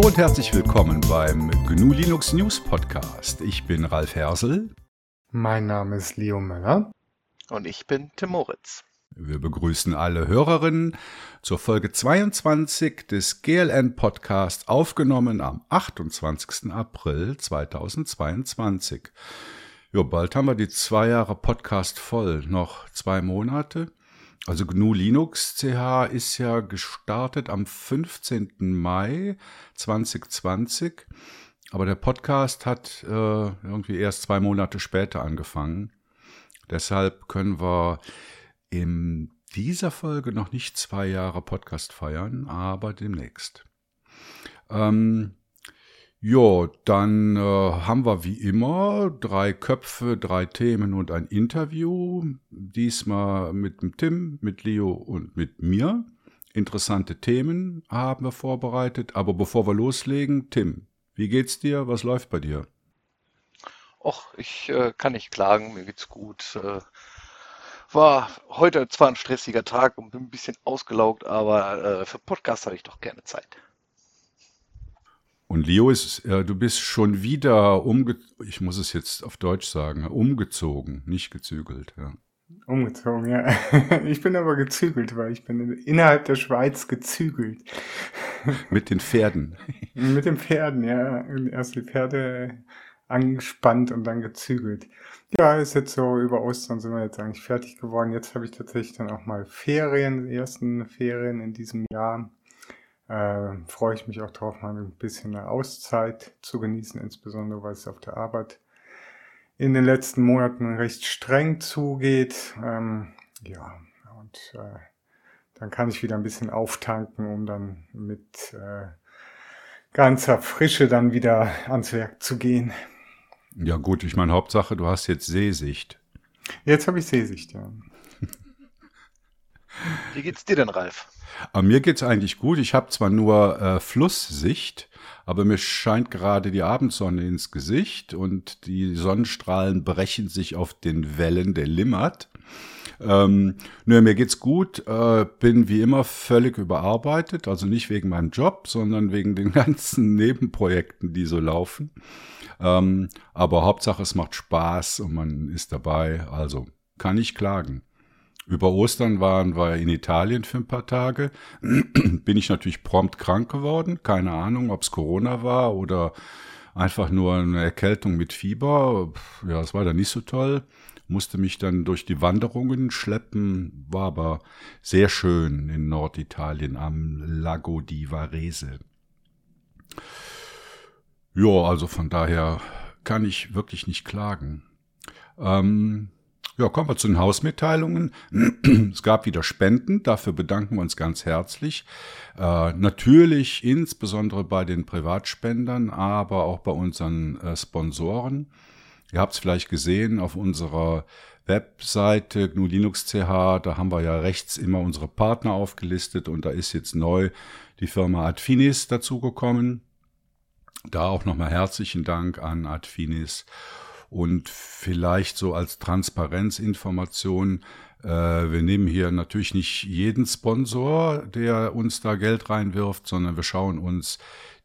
Hallo und herzlich willkommen beim GNU Linux News Podcast. Ich bin Ralf Hersel. Mein Name ist Leo Möller. Und ich bin Tim Moritz. Wir begrüßen alle Hörerinnen zur Folge 22 des GLN Podcast, aufgenommen am 28. April 2022. Ja, bald haben wir die zwei Jahre Podcast voll. Noch zwei Monate. Also GNU Linux CH ist ja gestartet am 15. Mai 2020, aber der Podcast hat äh, irgendwie erst zwei Monate später angefangen. Deshalb können wir in dieser Folge noch nicht zwei Jahre Podcast feiern, aber demnächst. Ähm, ja, dann äh, haben wir wie immer drei Köpfe, drei Themen und ein Interview. Diesmal mit dem Tim, mit Leo und mit mir. Interessante Themen haben wir vorbereitet. Aber bevor wir loslegen, Tim, wie geht's dir? Was läuft bei dir? Och, ich äh, kann nicht klagen, mir geht's gut. Äh, war heute zwar ein stressiger Tag und bin ein bisschen ausgelaugt, aber äh, für Podcast habe ich doch gerne Zeit. Und Leo ist, äh, du bist schon wieder umge, ich muss es jetzt auf Deutsch sagen, umgezogen, nicht gezügelt, ja. Umgezogen, ja. Ich bin aber gezügelt, weil ich bin innerhalb der Schweiz gezügelt. Mit den Pferden. Mit den Pferden, ja. Erst die Pferde angespannt und dann gezügelt. Ja, ist jetzt so, über Ostern sind wir jetzt eigentlich fertig geworden. Jetzt habe ich tatsächlich dann auch mal Ferien, die ersten Ferien in diesem Jahr äh, freue ich mich auch darauf, mal ein bisschen eine Auszeit zu genießen, insbesondere weil es auf der Arbeit in den letzten Monaten recht streng zugeht. Ähm, ja, und äh, dann kann ich wieder ein bisschen auftanken, um dann mit äh, ganzer Frische dann wieder ans Werk zu gehen. Ja gut, ich meine Hauptsache, du hast jetzt Sehsicht. Jetzt habe ich Sehsicht, ja. Wie geht's dir denn, Ralf? Aber mir geht's eigentlich gut. Ich habe zwar nur äh, Flusssicht, aber mir scheint gerade die Abendsonne ins Gesicht und die Sonnenstrahlen brechen sich auf den Wellen der Limmat. Ähm, nö, mir geht's gut, äh, bin wie immer völlig überarbeitet, also nicht wegen meinem Job, sondern wegen den ganzen Nebenprojekten, die so laufen. Ähm, aber Hauptsache, es macht Spaß und man ist dabei, also kann ich klagen. Über Ostern waren wir in Italien für ein paar Tage. Bin ich natürlich prompt krank geworden. Keine Ahnung, ob es Corona war oder einfach nur eine Erkältung mit Fieber. Ja, es war dann nicht so toll. Musste mich dann durch die Wanderungen schleppen. War aber sehr schön in Norditalien am Lago di Varese. Ja, also von daher kann ich wirklich nicht klagen. Ähm, ja, kommen wir zu den Hausmitteilungen. Es gab wieder Spenden, dafür bedanken wir uns ganz herzlich. Äh, natürlich insbesondere bei den Privatspendern, aber auch bei unseren äh, Sponsoren. Ihr habt es vielleicht gesehen auf unserer Webseite GNU Linux CH, da haben wir ja rechts immer unsere Partner aufgelistet und da ist jetzt neu die Firma Adfinis dazugekommen. Da auch nochmal herzlichen Dank an Adfinis und vielleicht so als Transparenzinformation, äh, wir nehmen hier natürlich nicht jeden Sponsor, der uns da Geld reinwirft, sondern wir schauen uns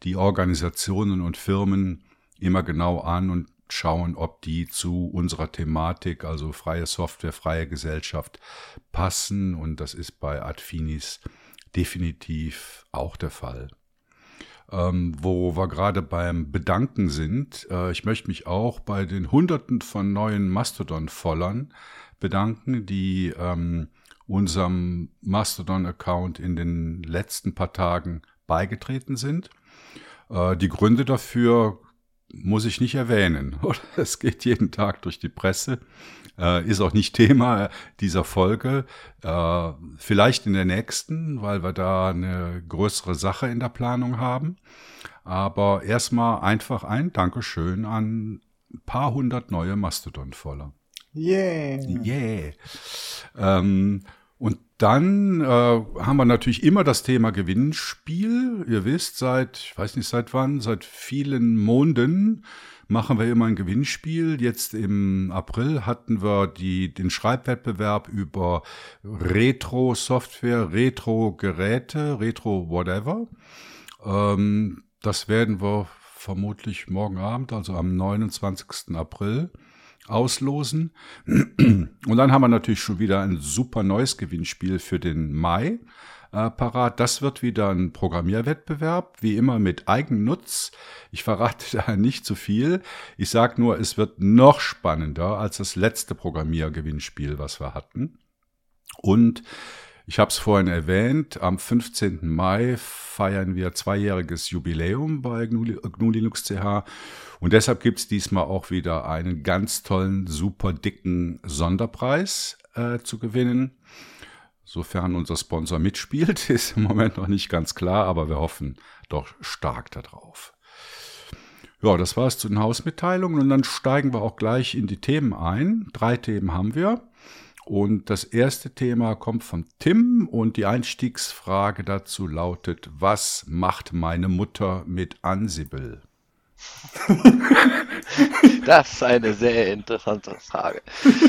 die Organisationen und Firmen immer genau an und schauen, ob die zu unserer Thematik, also freie Software, freie Gesellschaft, passen. Und das ist bei Adfinis definitiv auch der Fall ähm, wo wir gerade beim Bedanken sind. Äh, ich möchte mich auch bei den Hunderten von neuen Mastodon-Follern bedanken, die ähm, unserem Mastodon-Account in den letzten paar Tagen beigetreten sind. Äh, die Gründe dafür muss ich nicht erwähnen. Es geht jeden Tag durch die Presse. Äh, ist auch nicht Thema dieser Folge. Äh, vielleicht in der nächsten, weil wir da eine größere Sache in der Planung haben. Aber erstmal einfach ein Dankeschön an ein paar hundert neue Mastodon-Voller. Yeah. Yeah. Ähm, und dann äh, haben wir natürlich immer das Thema Gewinnspiel. Ihr wisst, seit, ich weiß nicht seit wann, seit vielen Monden machen wir immer ein Gewinnspiel. Jetzt im April hatten wir die, den Schreibwettbewerb über Retro-Software, Retro-Geräte, Retro-Whatever. Ähm, das werden wir vermutlich morgen Abend, also am 29. April, auslosen. Und dann haben wir natürlich schon wieder ein super neues Gewinnspiel für den Mai äh, parat. Das wird wieder ein Programmierwettbewerb, wie immer mit Eigennutz. Ich verrate da nicht zu viel. Ich sage nur, es wird noch spannender als das letzte Programmiergewinnspiel, was wir hatten. Und ich habe es vorhin erwähnt, am 15. Mai feiern wir zweijähriges Jubiläum bei GNU, GNU Linux CH und deshalb gibt es diesmal auch wieder einen ganz tollen, super dicken Sonderpreis äh, zu gewinnen. Sofern unser Sponsor mitspielt, ist im Moment noch nicht ganz klar, aber wir hoffen doch stark darauf. Ja, das war es zu den Hausmitteilungen und dann steigen wir auch gleich in die Themen ein. Drei Themen haben wir. Und das erste Thema kommt von Tim und die Einstiegsfrage dazu lautet, was macht meine Mutter mit Ansible? Das ist eine sehr interessante Frage.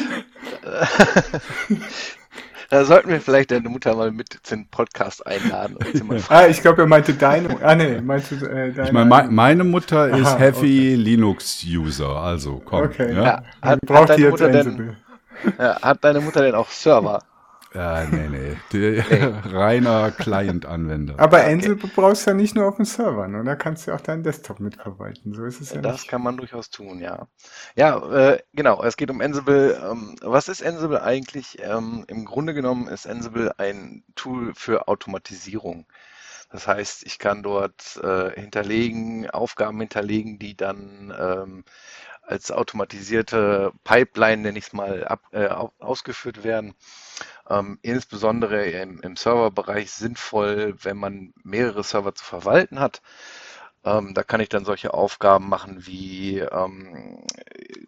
Da sollten wir vielleicht deine Mutter mal mit zum Podcast einladen. Und sie mal ah, ich glaube, er meinte deine. Ah, nee, meinst du äh, deine? Ich meine, meine Mutter ist Aha, Heavy okay. Linux-User, also komm. Okay, ja. ja. Hat, braucht hat, deine Mutter denn, ja, hat deine Mutter denn auch Server? Ja, nee, nee. nee. Reiner Client-Anwender. Aber Ansible okay. brauchst du ja nicht nur auf dem Server, ne? Da kannst du auch deinen Desktop mitverwalten. So ist es ja. Das nicht. kann man durchaus tun, ja. Ja, äh, genau. Es geht um Ansible. Ähm, was ist Ansible eigentlich? Ähm, Im Grunde genommen ist Ansible ein Tool für Automatisierung. Das heißt, ich kann dort äh, hinterlegen, Aufgaben hinterlegen, die dann ähm, als automatisierte Pipeline, nenne ich es mal, ab, äh, ausgeführt werden. Ähm, insbesondere im, im Serverbereich sinnvoll, wenn man mehrere Server zu verwalten hat. Ähm, da kann ich dann solche Aufgaben machen wie ähm,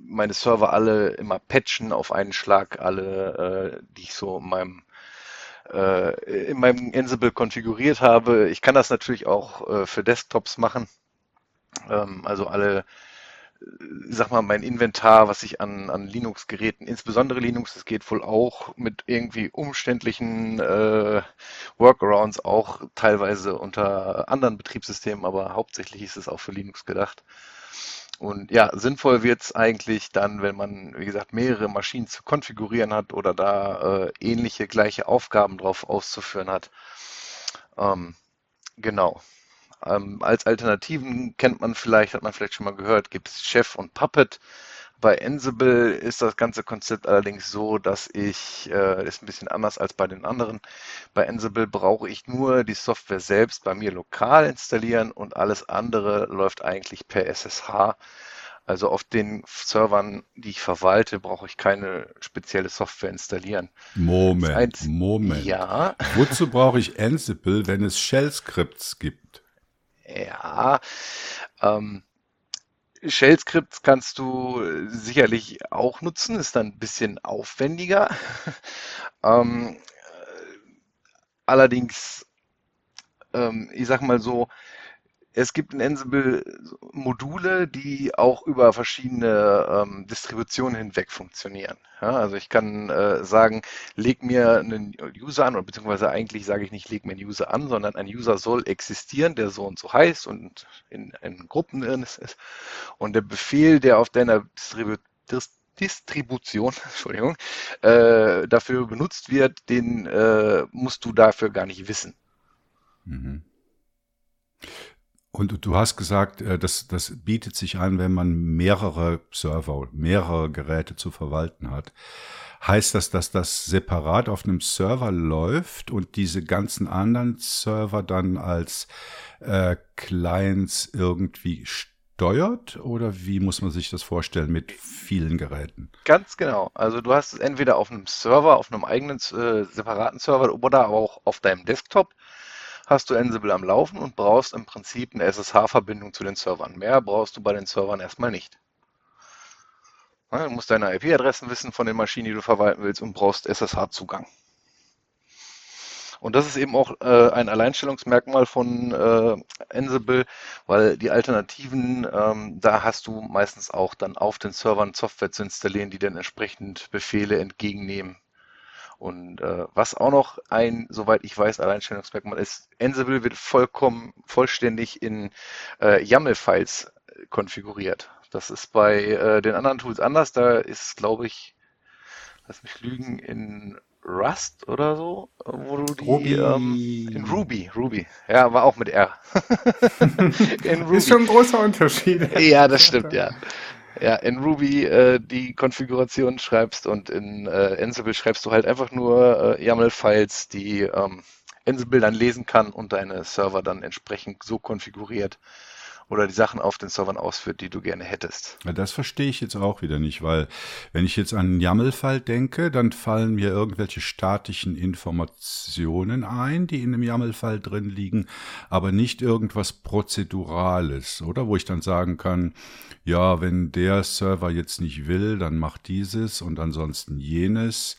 meine Server alle immer patchen auf einen Schlag, alle, äh, die ich so in meinem äh, in meinem Ansible konfiguriert habe. Ich kann das natürlich auch äh, für Desktops machen. Ähm, also alle sag mal, mein Inventar, was ich an, an Linux-Geräten, insbesondere Linux, das geht wohl auch mit irgendwie umständlichen äh, Workarounds, auch teilweise unter anderen Betriebssystemen, aber hauptsächlich ist es auch für Linux gedacht. Und ja, sinnvoll wird es eigentlich dann, wenn man, wie gesagt, mehrere Maschinen zu konfigurieren hat oder da äh, ähnliche, gleiche Aufgaben drauf auszuführen hat. Ähm, genau. Ähm, als Alternativen kennt man vielleicht, hat man vielleicht schon mal gehört, gibt es Chef und Puppet. Bei Ansible ist das ganze Konzept allerdings so, dass ich, äh, ist ein bisschen anders als bei den anderen. Bei Ansible brauche ich nur die Software selbst bei mir lokal installieren und alles andere läuft eigentlich per SSH. Also auf den Servern, die ich verwalte, brauche ich keine spezielle Software installieren. Moment, Moment. Ja. Wozu brauche ich Ansible, wenn es Shell-Skripts gibt? Ja, ähm, Shell-Skripts kannst du sicherlich auch nutzen, ist dann ein bisschen aufwendiger. ähm, allerdings, ähm, ich sag mal so, es gibt in Ansible Module, die auch über verschiedene ähm, Distributionen hinweg funktionieren. Ja, also ich kann äh, sagen, leg mir einen User an, oder beziehungsweise eigentlich sage ich nicht, leg mir einen User an, sondern ein User soll existieren, der so und so heißt und in, in Gruppen drin ist. Und der Befehl, der auf deiner Distribu Distribution, Entschuldigung, äh, dafür benutzt wird, den äh, musst du dafür gar nicht wissen. Mhm. Und du hast gesagt, äh, das, das bietet sich an, wenn man mehrere Server, mehrere Geräte zu verwalten hat. Heißt das, dass das separat auf einem Server läuft und diese ganzen anderen Server dann als äh, Clients irgendwie steuert? Oder wie muss man sich das vorstellen mit vielen Geräten? Ganz genau. Also du hast es entweder auf einem Server, auf einem eigenen äh, separaten Server oder auch auf deinem Desktop hast du Ansible am Laufen und brauchst im Prinzip eine SSH-Verbindung zu den Servern. Mehr brauchst du bei den Servern erstmal nicht. Du musst deine IP-Adressen wissen von den Maschinen, die du verwalten willst und brauchst SSH-Zugang. Und das ist eben auch äh, ein Alleinstellungsmerkmal von äh, Ansible, weil die Alternativen, ähm, da hast du meistens auch dann auf den Servern Software zu installieren, die dann entsprechend Befehle entgegennehmen Und äh, was auch noch ein, soweit ich weiß, Alleinstellungsmerkmal ist, Ansible wird vollkommen vollständig in äh, YAML-Files konfiguriert. Das ist bei äh, den anderen Tools anders. Da ist, glaube ich, lass mich lügen, in Rust oder so, wo du die Ruby. Ähm, in Ruby, Ruby, ja, war auch mit R. in Ruby. Ist schon ein großer Unterschied. Ja, das stimmt, ja. Ja, in Ruby äh, die Konfiguration schreibst und in äh, Ansible schreibst du halt einfach nur äh, YAML-Files, die ähm, Ansible dann lesen kann und deine Server dann entsprechend so konfiguriert, oder die Sachen auf den Servern ausführt, die du gerne hättest. Ja, das verstehe ich jetzt auch wieder nicht, weil wenn ich jetzt an einen YAML-Fall denke, dann fallen mir irgendwelche statischen Informationen ein, die in einem YAML-Fall drin liegen, aber nicht irgendwas Prozedurales, oder? Wo ich dann sagen kann, ja, wenn der Server jetzt nicht will, dann macht dieses und ansonsten jenes.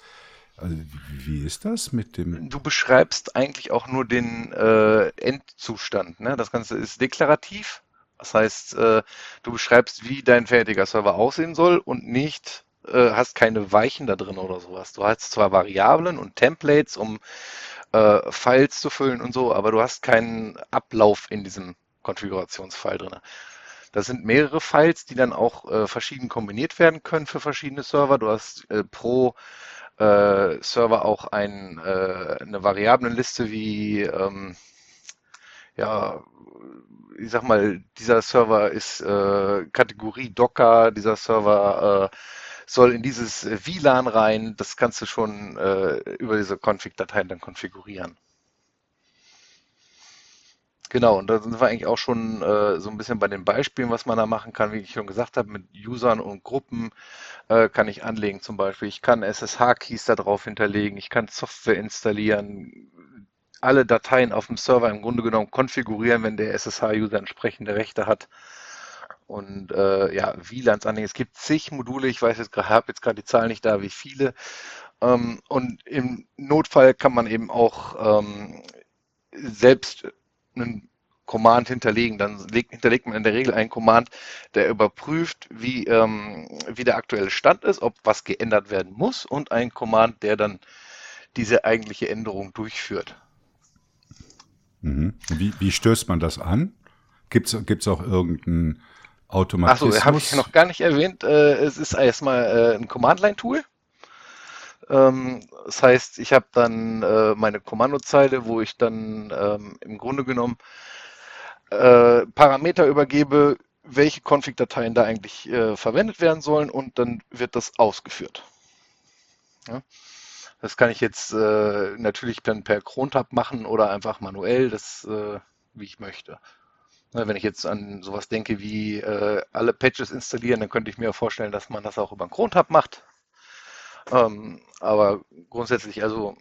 Also, wie ist das mit dem? Du beschreibst eigentlich auch nur den äh, Endzustand. Ne? Das Ganze ist deklarativ. Das heißt, äh, du beschreibst, wie dein fertiger Server aussehen soll und nicht äh, hast keine Weichen da drin oder sowas. Du hast zwar Variablen und Templates, um äh, Files zu füllen und so, aber du hast keinen Ablauf in diesem Konfigurationsfile drin. Das sind mehrere Files, die dann auch äh, verschieden kombiniert werden können für verschiedene Server. Du hast pro Server auch ein, eine Variablenliste wie ähm, ja, ich sag mal, dieser Server ist äh, Kategorie Docker, dieser Server äh, soll in dieses WLAN rein. Das kannst du schon äh, über diese Config-Dateien dann konfigurieren. Genau, und da sind wir eigentlich auch schon äh, so ein bisschen bei den Beispielen, was man da machen kann. Wie ich schon gesagt habe, mit Usern und Gruppen äh, kann ich anlegen zum Beispiel. Ich kann SSH-Keys da drauf hinterlegen, ich kann Software installieren, alle Dateien auf dem Server im Grunde genommen konfigurieren, wenn der SSH-User entsprechende Rechte hat. Und äh, ja, WLANs anlegen. Es gibt zig Module, ich weiß jetzt gerade, habe jetzt gerade die Zahl nicht da, wie viele. Ähm, und im Notfall kann man eben auch ähm, selbst einen Command hinterlegen. Dann legt, hinterlegt man in der Regel einen Command, der überprüft, wie, ähm, wie der aktuelle Stand ist, ob was geändert werden muss und ein Command, der dann diese eigentliche Änderung durchführt. Mhm. Wie, wie stößt man das an? Gibt es auch irgendeinen Automatismus? Achso, habe ich noch gar nicht erwähnt. Äh, es ist erstmal äh, ein Command-Line-Tool. Ähm, das heißt, ich habe dann äh, meine Kommandozeile, wo ich dann ähm, im Grunde genommen Parameter übergebe, welche Config-Dateien da eigentlich verwendet werden sollen und dann wird das ausgeführt. Ja. Das kann ich jetzt äh, natürlich dann per Crontab machen oder einfach manuell, das äh, wie ich möchte. Na, wenn ich jetzt an sowas denke wie äh, alle Patches installieren, dann könnte ich mir vorstellen, dass man das auch über einen Crontab macht. Ähm, aber grundsätzlich, also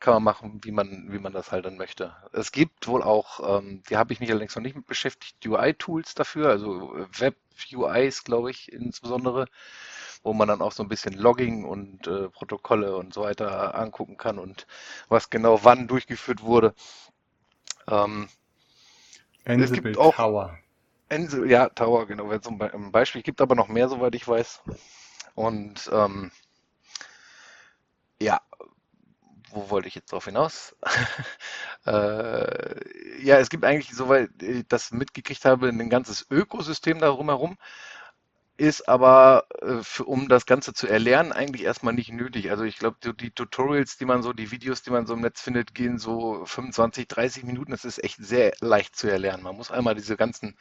kann man machen, wie man, wie man das halt dann möchte. Es gibt wohl auch, ähm, die habe ich mich allerdings noch nicht mit beschäftigt, UI-Tools dafür, also Web-UIs, glaube ich, insbesondere, wo man dann auch so ein bisschen Logging und äh, Protokolle und so weiter angucken kann und was genau wann durchgeführt wurde. Ähm, es gibt auch Tower. Ansible, ja, Tower, genau, wäre zum Beispiel. Es gibt aber noch mehr, soweit ich weiß. Und ähm, ja, wo wollte ich jetzt drauf hinaus? äh, ja, es gibt eigentlich, soweit ich das mitgekriegt habe, ein ganzes Ökosystem darum herum ist aber, äh, um das Ganze zu erlernen, eigentlich erstmal nicht nötig. Also ich glaube, die, die, Tutorials, die man so, die Videos, die man so im Netz findet, gehen so 25, 30 Minuten. Das ist echt sehr leicht zu erlernen. Man muss einmal diese ganzen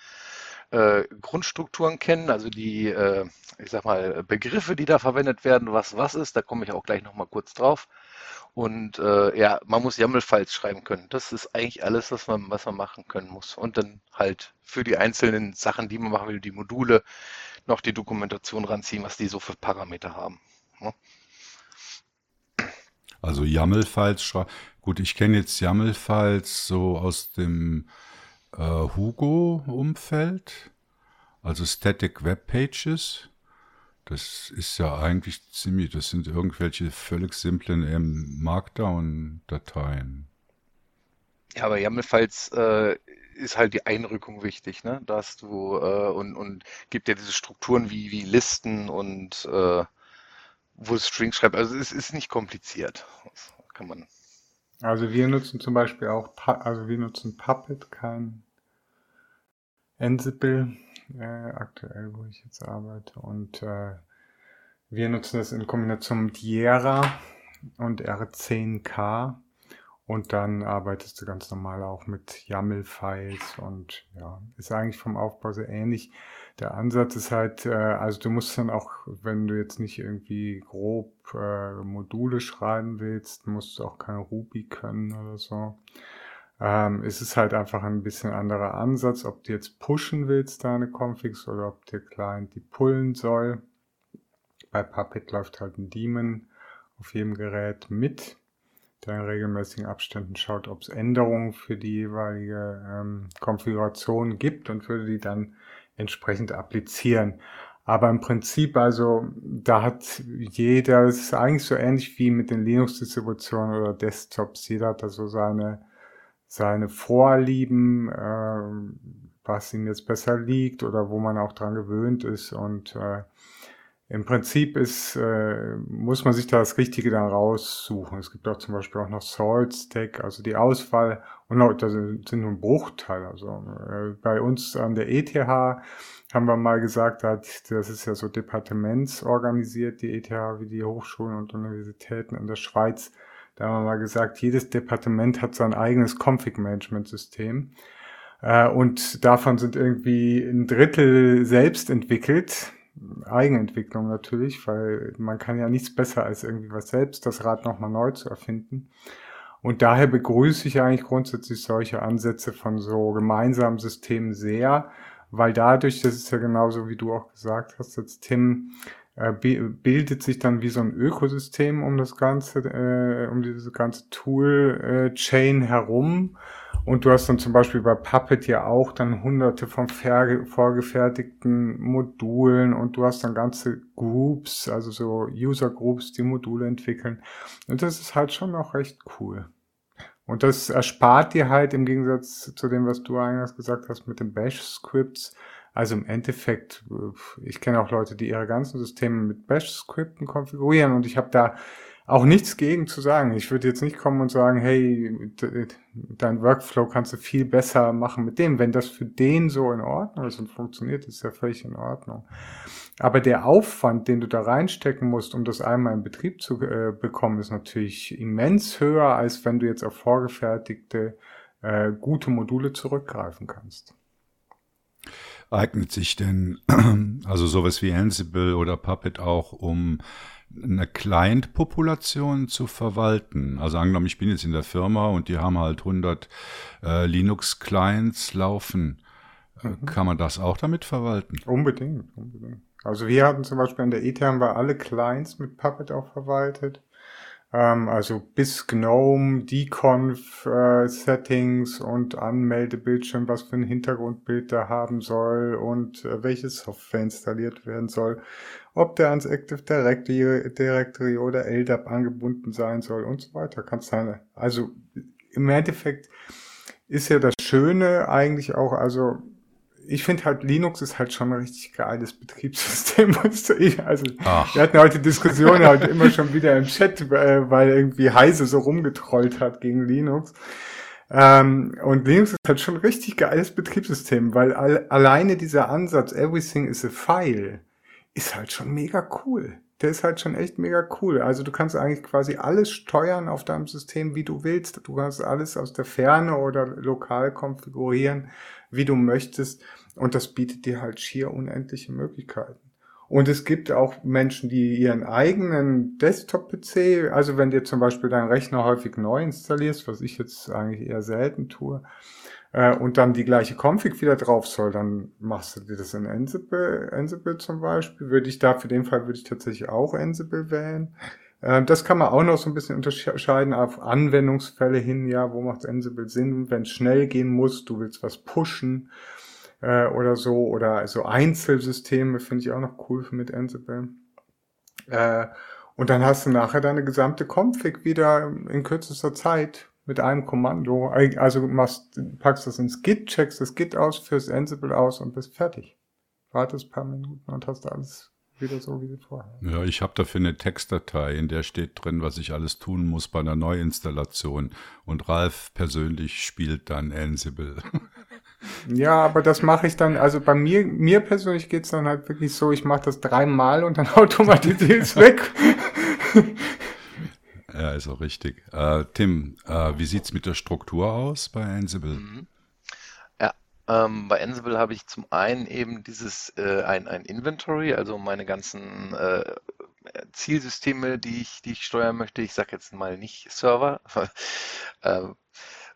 äh, Grundstrukturen kennen, also die, äh, ich sag mal, Begriffe, die da verwendet werden, was was ist. Da komme ich auch gleich nochmal kurz drauf. Und äh, ja, man muss YAML-Files schreiben können. Das ist eigentlich alles, was man, was man machen können muss. Und dann halt für die einzelnen Sachen, die man machen will, die Module, noch die Dokumentation ranziehen, was die so für Parameter haben. Ja. Also YAML-Files, gut, ich kenne jetzt YAML-Files so aus dem äh, Hugo-Umfeld, also Static Web Pages. Das ist ja eigentlich ziemlich, das sind irgendwelche völlig simplen Markdown-Dateien. Ja, aber YAML-Files äh, ist halt die Einrückung wichtig, ne? Dass du äh, und, und gibt ja diese Strukturen wie, wie Listen und äh, wo es Strings schreibt. Also es ist nicht kompliziert. Das kann man. Also wir nutzen zum Beispiel auch, also wir nutzen Puppet, kein Ansible, äh, aktuell, wo ich jetzt arbeite. Und äh, wir nutzen das in Kombination mit Jera und R10K. Und dann arbeitest du ganz normal auch mit YAML-Files und ja, ist eigentlich vom Aufbau sehr ähnlich. Der Ansatz ist halt, äh, also du musst dann auch, wenn du jetzt nicht irgendwie grob äh, Module schreiben willst, musst du auch kein Ruby können oder so. Ähm, es ist halt einfach ein bisschen anderer Ansatz, ob du jetzt pushen willst, deine Configs, oder ob der Client die pullen soll. Bei Puppet läuft halt ein Daemon auf jedem Gerät mit der in regelmäßigen Abständen schaut, ob es Änderungen für die jeweilige ähm, Konfiguration gibt und würde die dann entsprechend applizieren. Aber im Prinzip, also da hat jeder, es ist eigentlich so ähnlich wie mit den Linux-Distributionen oder Desktops, jeder hat da so seine, seine Vorlieben, äh, was ihm jetzt besser liegt oder wo man auch dran gewöhnt ist und äh, im Prinzip ist, äh, muss man sich da das Richtige dann raussuchen. Es gibt auch zum Beispiel auch noch Salt Stack, also die Auswahl, und auch, das sind nur ein Bruchteil. Also äh, bei uns an der ETH haben wir mal gesagt, das ist ja so departementsorganisiert, die ETH wie die Hochschulen und Universitäten in der Schweiz. Da haben wir mal gesagt, jedes Departement hat sein eigenes Config-Management-System. Äh, und davon sind irgendwie ein Drittel selbst entwickelt Eigenentwicklung natürlich, weil man kann ja nichts besser als irgendwie was selbst, das Rad nochmal neu zu erfinden. Und daher begrüße ich eigentlich grundsätzlich solche Ansätze von so gemeinsamen Systemen sehr, weil dadurch, das ist ja genauso wie du auch gesagt hast, jetzt Tim, äh, bildet sich dann wie so ein Ökosystem um das ganze, äh, um diese ganze Tool-Chain herum und du hast dann zum Beispiel bei Puppet ja auch dann hunderte von vorgefertigten Modulen und du hast dann ganze Groups, also so User Groups, die Module entwickeln. Und das ist halt schon noch recht cool. Und das erspart dir halt im Gegensatz zu dem, was du eingangs gesagt hast mit den Bash-Scripts. Also im Endeffekt, ich kenne auch Leute, die ihre ganzen Systeme mit Bash-Skripten konfigurieren und ich habe da auch nichts gegen zu sagen. Ich würde jetzt nicht kommen und sagen, hey, dein Workflow kannst du viel besser machen mit dem. Wenn das für den so in Ordnung ist und funktioniert, ist ja völlig in Ordnung. Aber der Aufwand, den du da reinstecken musst, um das einmal in Betrieb zu äh, bekommen, ist natürlich immens höher, als wenn du jetzt auf vorgefertigte, äh, gute Module zurückgreifen kannst. Eignet sich denn also sowas wie Ansible oder Puppet auch, um eine Client-Population zu verwalten. Also angenommen, ich bin jetzt in der Firma und die haben halt 100 äh, Linux-Clients laufen. Äh, mhm. Kann man das auch damit verwalten? Unbedingt, unbedingt. Also wir hatten zum Beispiel an der ETH haben wir alle Clients mit Puppet auch verwaltet. Ähm, also bis GNOME, Deconf äh, Settings und Anmeldebildschirm, was für ein Hintergrundbild der haben soll und äh, welche Software installiert werden soll ob der ans Active Directory, Directory oder LDAP angebunden sein soll und so weiter. Kann sein. Also im Endeffekt ist ja das Schöne eigentlich auch, also ich finde halt, Linux ist halt schon ein richtig geiles Betriebssystem. also, Ach. wir hatten heute Diskussionen halt immer schon wieder im Chat, äh, weil irgendwie Heise so rumgetrollt hat gegen Linux. Ähm, und Linux ist halt schon ein richtig geiles Betriebssystem, weil all, alleine dieser Ansatz, everything is a file, ist halt schon mega cool. Der ist halt schon echt mega cool. Also du kannst eigentlich quasi alles steuern auf deinem System, wie du willst. Du kannst alles aus der Ferne oder lokal konfigurieren, wie du möchtest. Und das bietet dir halt schier unendliche Möglichkeiten. Und es gibt auch Menschen, die ihren eigenen Desktop-PC, also wenn dir zum Beispiel dein Rechner häufig neu installierst, was ich jetzt eigentlich eher selten tue, äh, und dann die gleiche Config wieder drauf soll, dann machst du dir das in Ansible, Ansible zum Beispiel. Würde ich da für den Fall würde ich tatsächlich auch Ansible wählen. Äh, das kann man auch noch so ein bisschen unterscheiden auf Anwendungsfälle hin, ja, wo macht Ansible Sinn, wenn es schnell gehen muss, du willst was pushen äh, oder so, oder so Einzelsysteme finde ich auch noch cool mit Ansible. Äh, und dann hast du nachher deine gesamte Config wieder in kürzester Zeit mit einem Kommando. Also machst, packst das ins Git, checkst das Git aus, führst Ansible aus und bist fertig. Wartest ein paar Minuten und hast alles wieder so, wie vorher. Ja, ich habe dafür eine Textdatei, in der steht drin, was ich alles tun muss bei einer Neuinstallation. Und Ralf persönlich spielt dann Ansible. Ja, aber das mache ich dann, also bei mir, mir persönlich geht's dann halt wirklich so, ich mache das dreimal und dann automatisiert es weg. Ja, ist auch richtig. Äh, Tim, äh, wie sieht's mit der Struktur aus bei Ansible? Mhm. Ja, ähm, bei Ansible habe ich zum einen eben dieses äh, ein, ein Inventory, also meine ganzen äh, Zielsysteme, die ich, die ich steuern möchte. Ich sage jetzt mal nicht Server, äh,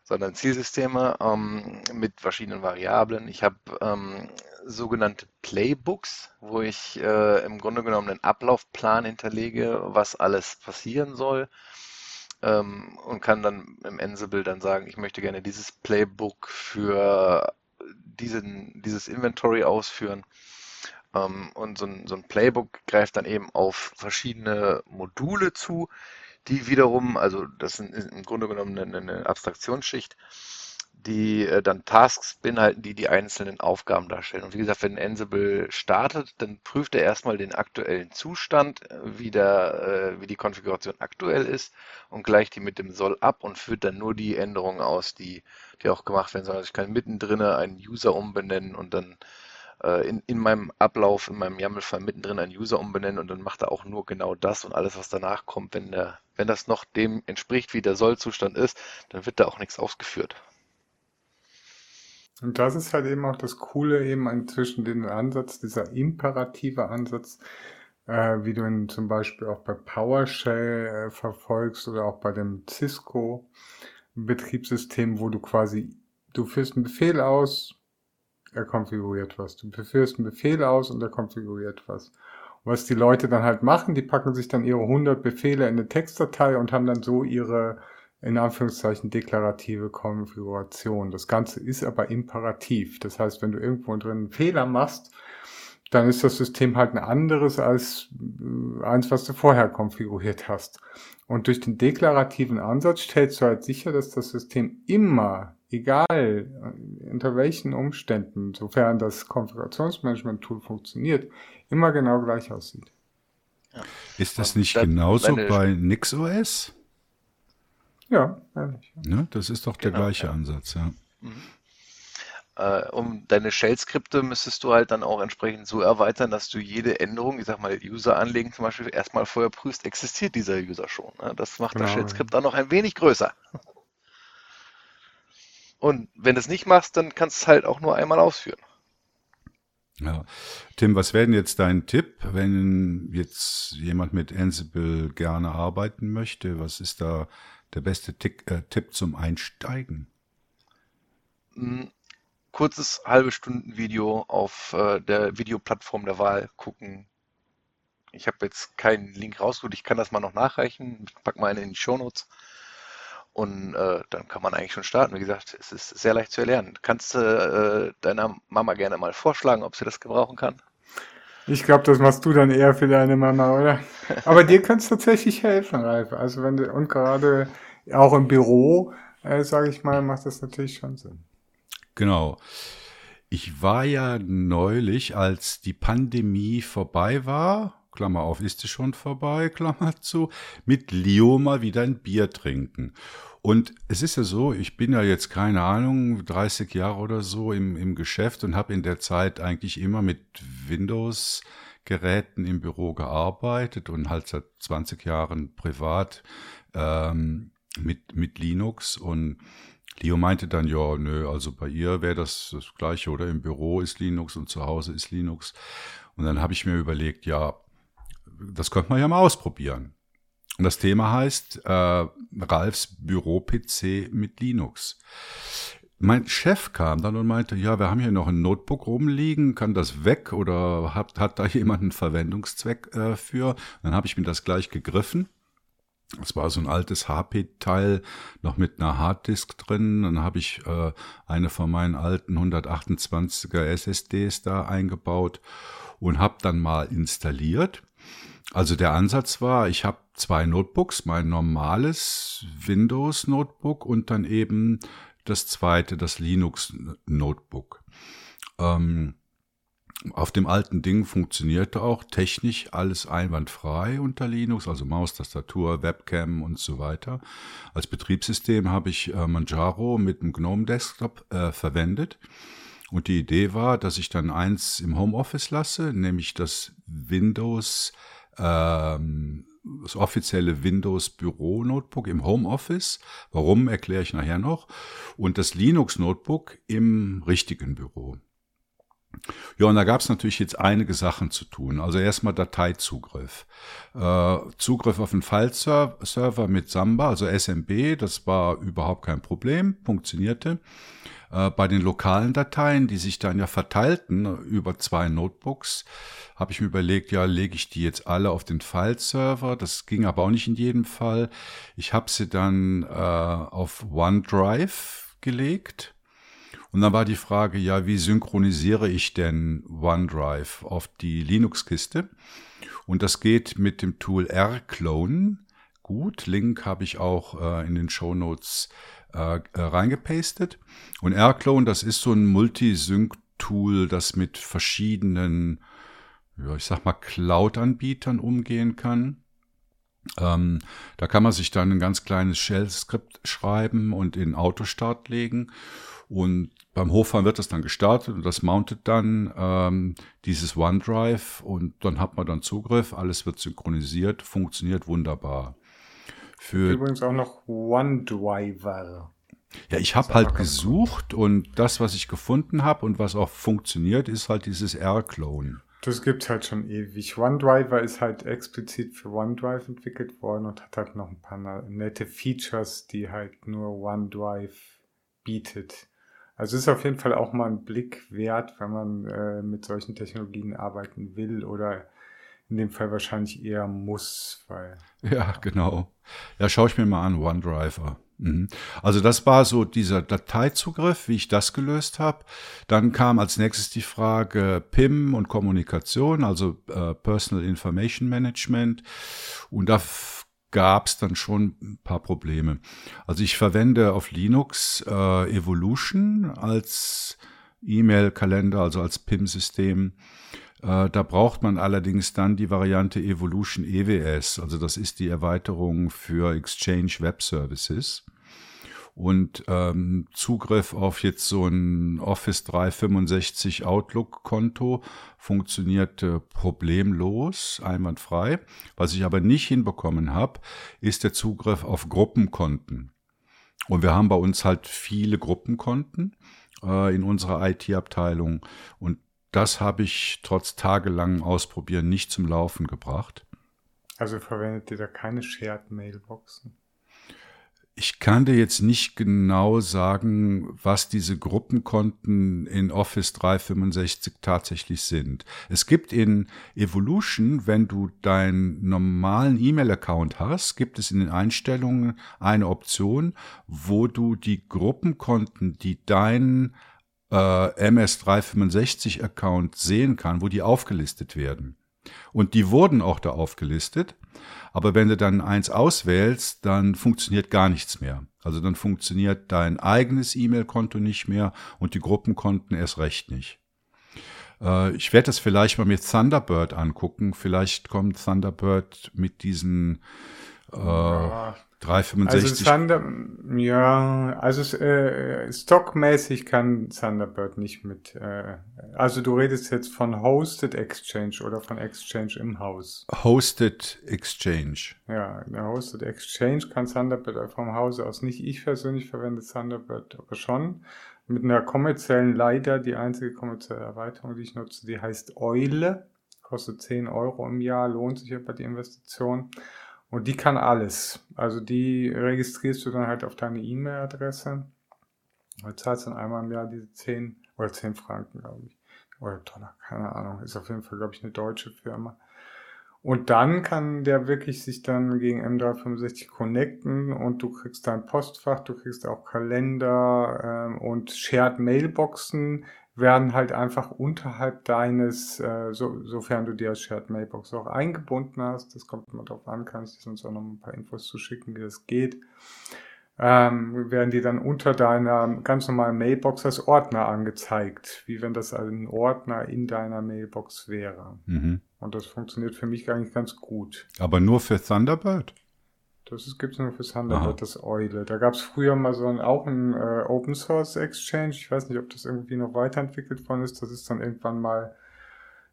sondern Zielsysteme ähm, mit verschiedenen Variablen. Ich habe ähm, sogenannte Playbooks, wo ich äh, im Grunde genommen einen Ablaufplan hinterlege, was alles passieren soll ähm, und kann dann im Ansible dann sagen, ich möchte gerne dieses Playbook für diesen, dieses Inventory ausführen. Ähm, und so ein, so ein Playbook greift dann eben auf verschiedene Module zu, die wiederum, also das ist im Grunde genommen eine, eine Abstraktionsschicht, die äh, dann Tasks beinhalten, die die einzelnen Aufgaben darstellen. Und wie gesagt, wenn Ansible startet, dann prüft er erstmal den aktuellen Zustand, äh, wie, der, äh, wie die Konfiguration aktuell ist und gleicht die mit dem Soll ab und führt dann nur die Änderungen aus, die, die auch gemacht werden sollen. Also ich kann mittendrin einen User umbenennen und dann in, in meinem Ablauf, in meinem YAML-Fall mittendrin einen User umbenennen und dann macht er auch nur genau das und alles, was danach kommt, wenn, der, wenn das noch dem entspricht, wie der Sollzustand ist, dann wird da auch nichts ausgeführt. Und das ist halt eben auch das Coole eben inzwischen den Ansatz, dieser imperative Ansatz, äh, wie du ihn zum Beispiel auch bei PowerShell äh, verfolgst oder auch bei dem Cisco Betriebssystem, wo du quasi, du führst einen Befehl aus, er konfiguriert was. Du führst einen Befehl aus und er konfiguriert was. Und was die Leute dann halt machen, die packen sich dann ihre 100 Befehle in eine Textdatei und haben dann so ihre in Anführungszeichen deklarative Konfiguration. Das Ganze ist aber imperativ. Das heißt, wenn du irgendwo drin einen Fehler machst, dann ist das System halt ein anderes als äh, eins, was du vorher konfiguriert hast. Und durch den deklarativen Ansatz stellst du halt sicher, dass das System immer, egal äh, unter welchen Umständen, sofern das Konfigurationsmanagement-Tool funktioniert, immer genau gleich aussieht. Ja. Ist das nicht genauso bei NixOS? Ja, ehrlich. Ne? Das ist doch der genau, gleiche ja. Ansatz, ja. Mhm. Äh, um deine Shell-Skripte müsstest du halt dann auch entsprechend so erweitern, dass du jede Änderung, ich sag mal User anlegen zum Beispiel, erstmal vorher prüfst, existiert dieser User schon. Ne? Das macht genau. das Shell-Skript dann noch ein wenig größer. Und wenn du es nicht machst, dann kannst du es halt auch nur einmal ausführen. Ja. Tim, was wäre denn jetzt dein Tipp, wenn jetzt jemand mit Ansible gerne arbeiten möchte? Was ist da der beste Tick, äh, Tipp zum Einsteigen? Hm, kurzes halbe Stunden Video auf äh, der Videoplattform der Wahl gucken. Ich habe jetzt keinen Link rausgeholt, ich kann das mal noch nachreichen, pack mal einen in die Shownotes und äh, dann kann man eigentlich schon starten. Wie gesagt, es ist sehr leicht zu erlernen. Kannst du äh, deiner Mama gerne mal vorschlagen, ob sie das gebrauchen kann? Ich glaube, das machst du dann eher für deine Mama, oder? Aber dir es tatsächlich helfen, Ralf. Also wenn du, und gerade auch im Büro, äh, sage ich mal, macht das natürlich schon Sinn. Genau. Ich war ja neulich, als die Pandemie vorbei war, Klammer auf, ist sie schon vorbei, Klammer zu, mit Leo mal wieder ein Bier trinken. Und es ist ja so, ich bin ja jetzt keine Ahnung, 30 Jahre oder so im, im Geschäft und habe in der Zeit eigentlich immer mit Windows-Geräten im Büro gearbeitet und halt seit 20 Jahren privat ähm, mit, mit Linux. Und Leo meinte dann, ja, nö, also bei ihr wäre das das gleiche, oder? Im Büro ist Linux und zu Hause ist Linux. Und dann habe ich mir überlegt, ja, das könnte man ja mal ausprobieren. Und das Thema heißt äh, Ralfs Büro-PC mit Linux. Mein Chef kam dann und meinte, ja, wir haben hier noch ein Notebook rumliegen, kann das weg oder hat, hat da jemand einen Verwendungszweck äh, für? Dann habe ich mir das gleich gegriffen. Es war so ein altes HP-Teil, noch mit einer Harddisk drin. Dann habe ich äh, eine von meinen alten 128er SSDs da eingebaut und habe dann mal installiert. Also der Ansatz war, ich habe zwei Notebooks, mein normales Windows Notebook und dann eben das zweite, das Linux Notebook. Ähm, Auf dem alten Ding funktionierte auch technisch alles einwandfrei unter Linux, also Maus, Tastatur, Webcam und so weiter. Als Betriebssystem habe ich äh, Manjaro mit dem GNOME Desktop äh, verwendet. Und die Idee war, dass ich dann eins im Homeoffice lasse, nämlich das Windows, ähm, das offizielle Windows Büro Notebook im Homeoffice. Warum erkläre ich nachher noch. Und das Linux Notebook im richtigen Büro. Ja, und da gab es natürlich jetzt einige Sachen zu tun. Also erstmal Dateizugriff. Äh, Zugriff auf den File-Server mit Samba, also SMB, das war überhaupt kein Problem, funktionierte. Äh, bei den lokalen Dateien, die sich dann ja verteilten über zwei Notebooks, habe ich mir überlegt, ja, lege ich die jetzt alle auf den File-Server. Das ging aber auch nicht in jedem Fall. Ich habe sie dann äh, auf OneDrive gelegt und dann war die Frage, ja, wie synchronisiere ich denn OneDrive auf die Linux-Kiste? Und das geht mit dem Tool rclone. Gut, Link habe ich auch äh, in den Show Notes äh, äh, reingepastet. Und rclone, das ist so ein Multisync-Tool, das mit verschiedenen, ja, ich sag mal, Cloud-Anbietern umgehen kann. Ähm, da kann man sich dann ein ganz kleines Shell-Skript schreiben und in Autostart legen. Und beim Hochfahren wird das dann gestartet und das mountet dann ähm, dieses OneDrive und dann hat man dann Zugriff, alles wird synchronisiert, funktioniert wunderbar. Für Übrigens auch noch OneDriver. Ja, ich habe halt gesucht und das, was ich gefunden habe und was auch funktioniert, ist halt dieses R-Clone. Das gibt's halt schon ewig. OneDriver ist halt explizit für OneDrive entwickelt worden und hat halt noch ein paar nette Features, die halt nur OneDrive bietet. Also ist auf jeden Fall auch mal ein Blick wert, wenn man äh, mit solchen Technologien arbeiten will oder in dem Fall wahrscheinlich eher muss, weil. Ja, genau. Ja, schaue ich mir mal an, OneDriver. Mhm. Also das war so dieser Dateizugriff, wie ich das gelöst habe. Dann kam als nächstes die Frage PIM und Kommunikation, also äh, Personal Information Management. Und da gab es dann schon ein paar Probleme. Also ich verwende auf Linux äh, Evolution als E-Mail-Kalender, also als PIM-System. Äh, da braucht man allerdings dann die Variante Evolution EWS, also das ist die Erweiterung für Exchange Web Services. Und ähm, Zugriff auf jetzt so ein Office 365 Outlook-Konto funktionierte problemlos, einwandfrei. Was ich aber nicht hinbekommen habe, ist der Zugriff auf Gruppenkonten. Und wir haben bei uns halt viele Gruppenkonten äh, in unserer IT-Abteilung. Und das habe ich trotz tagelangen Ausprobieren nicht zum Laufen gebracht. Also verwendet ihr da keine Shared Mailboxen? Ich kann dir jetzt nicht genau sagen, was diese Gruppenkonten in Office 365 tatsächlich sind. Es gibt in Evolution, wenn du deinen normalen E-Mail-Account hast, gibt es in den Einstellungen eine Option, wo du die Gruppenkonten, die dein äh, MS365-Account sehen kann, wo die aufgelistet werden. Und die wurden auch da aufgelistet. Aber wenn du dann eins auswählst, dann funktioniert gar nichts mehr. Also dann funktioniert dein eigenes E-Mail-Konto nicht mehr und die Gruppenkonten erst recht nicht. Äh, ich werde das vielleicht mal mit Thunderbird angucken. Vielleicht kommt Thunderbird mit diesen äh, ja, 365. Also Thunder, ja, also äh, stockmäßig kann Thunderbird nicht mit. Äh, also du redest jetzt von Hosted Exchange oder von Exchange im Haus. Hosted Exchange. Ja, der Hosted Exchange kann Thunderbird vom Hause aus nicht. Ich persönlich verwende Thunderbird aber schon mit einer kommerziellen Leiter. Die einzige kommerzielle Erweiterung, die ich nutze, die heißt Eule. Kostet 10 Euro im Jahr, lohnt sich aber die Investition. Und die kann alles. Also die registrierst du dann halt auf deine E-Mail-Adresse. Du zahlst dann einmal im Jahr diese 10 oder 10 Franken, glaube ich. Oder Dollar, keine Ahnung. Ist auf jeden Fall, glaube ich, eine deutsche Firma. Und dann kann der wirklich sich dann gegen M365 connecten und du kriegst dein Postfach, du kriegst auch Kalender ähm, und Shared Mailboxen werden halt einfach unterhalb deines, äh, so, sofern du die als Shared Mailbox auch eingebunden hast, das kommt immer drauf an, kann ich dir sonst auch noch ein paar Infos zu schicken, wie das geht, ähm, werden die dann unter deiner ganz normalen Mailbox als Ordner angezeigt, wie wenn das ein Ordner in deiner Mailbox wäre. Mhm. Und das funktioniert für mich eigentlich ganz gut. Aber nur für Thunderbird? Das gibt es nur für Thunderbird, das Eule. Da gab es früher mal so ein, auch ein äh, Open Source Exchange. Ich weiß nicht, ob das irgendwie noch weiterentwickelt worden ist. Das ist dann irgendwann mal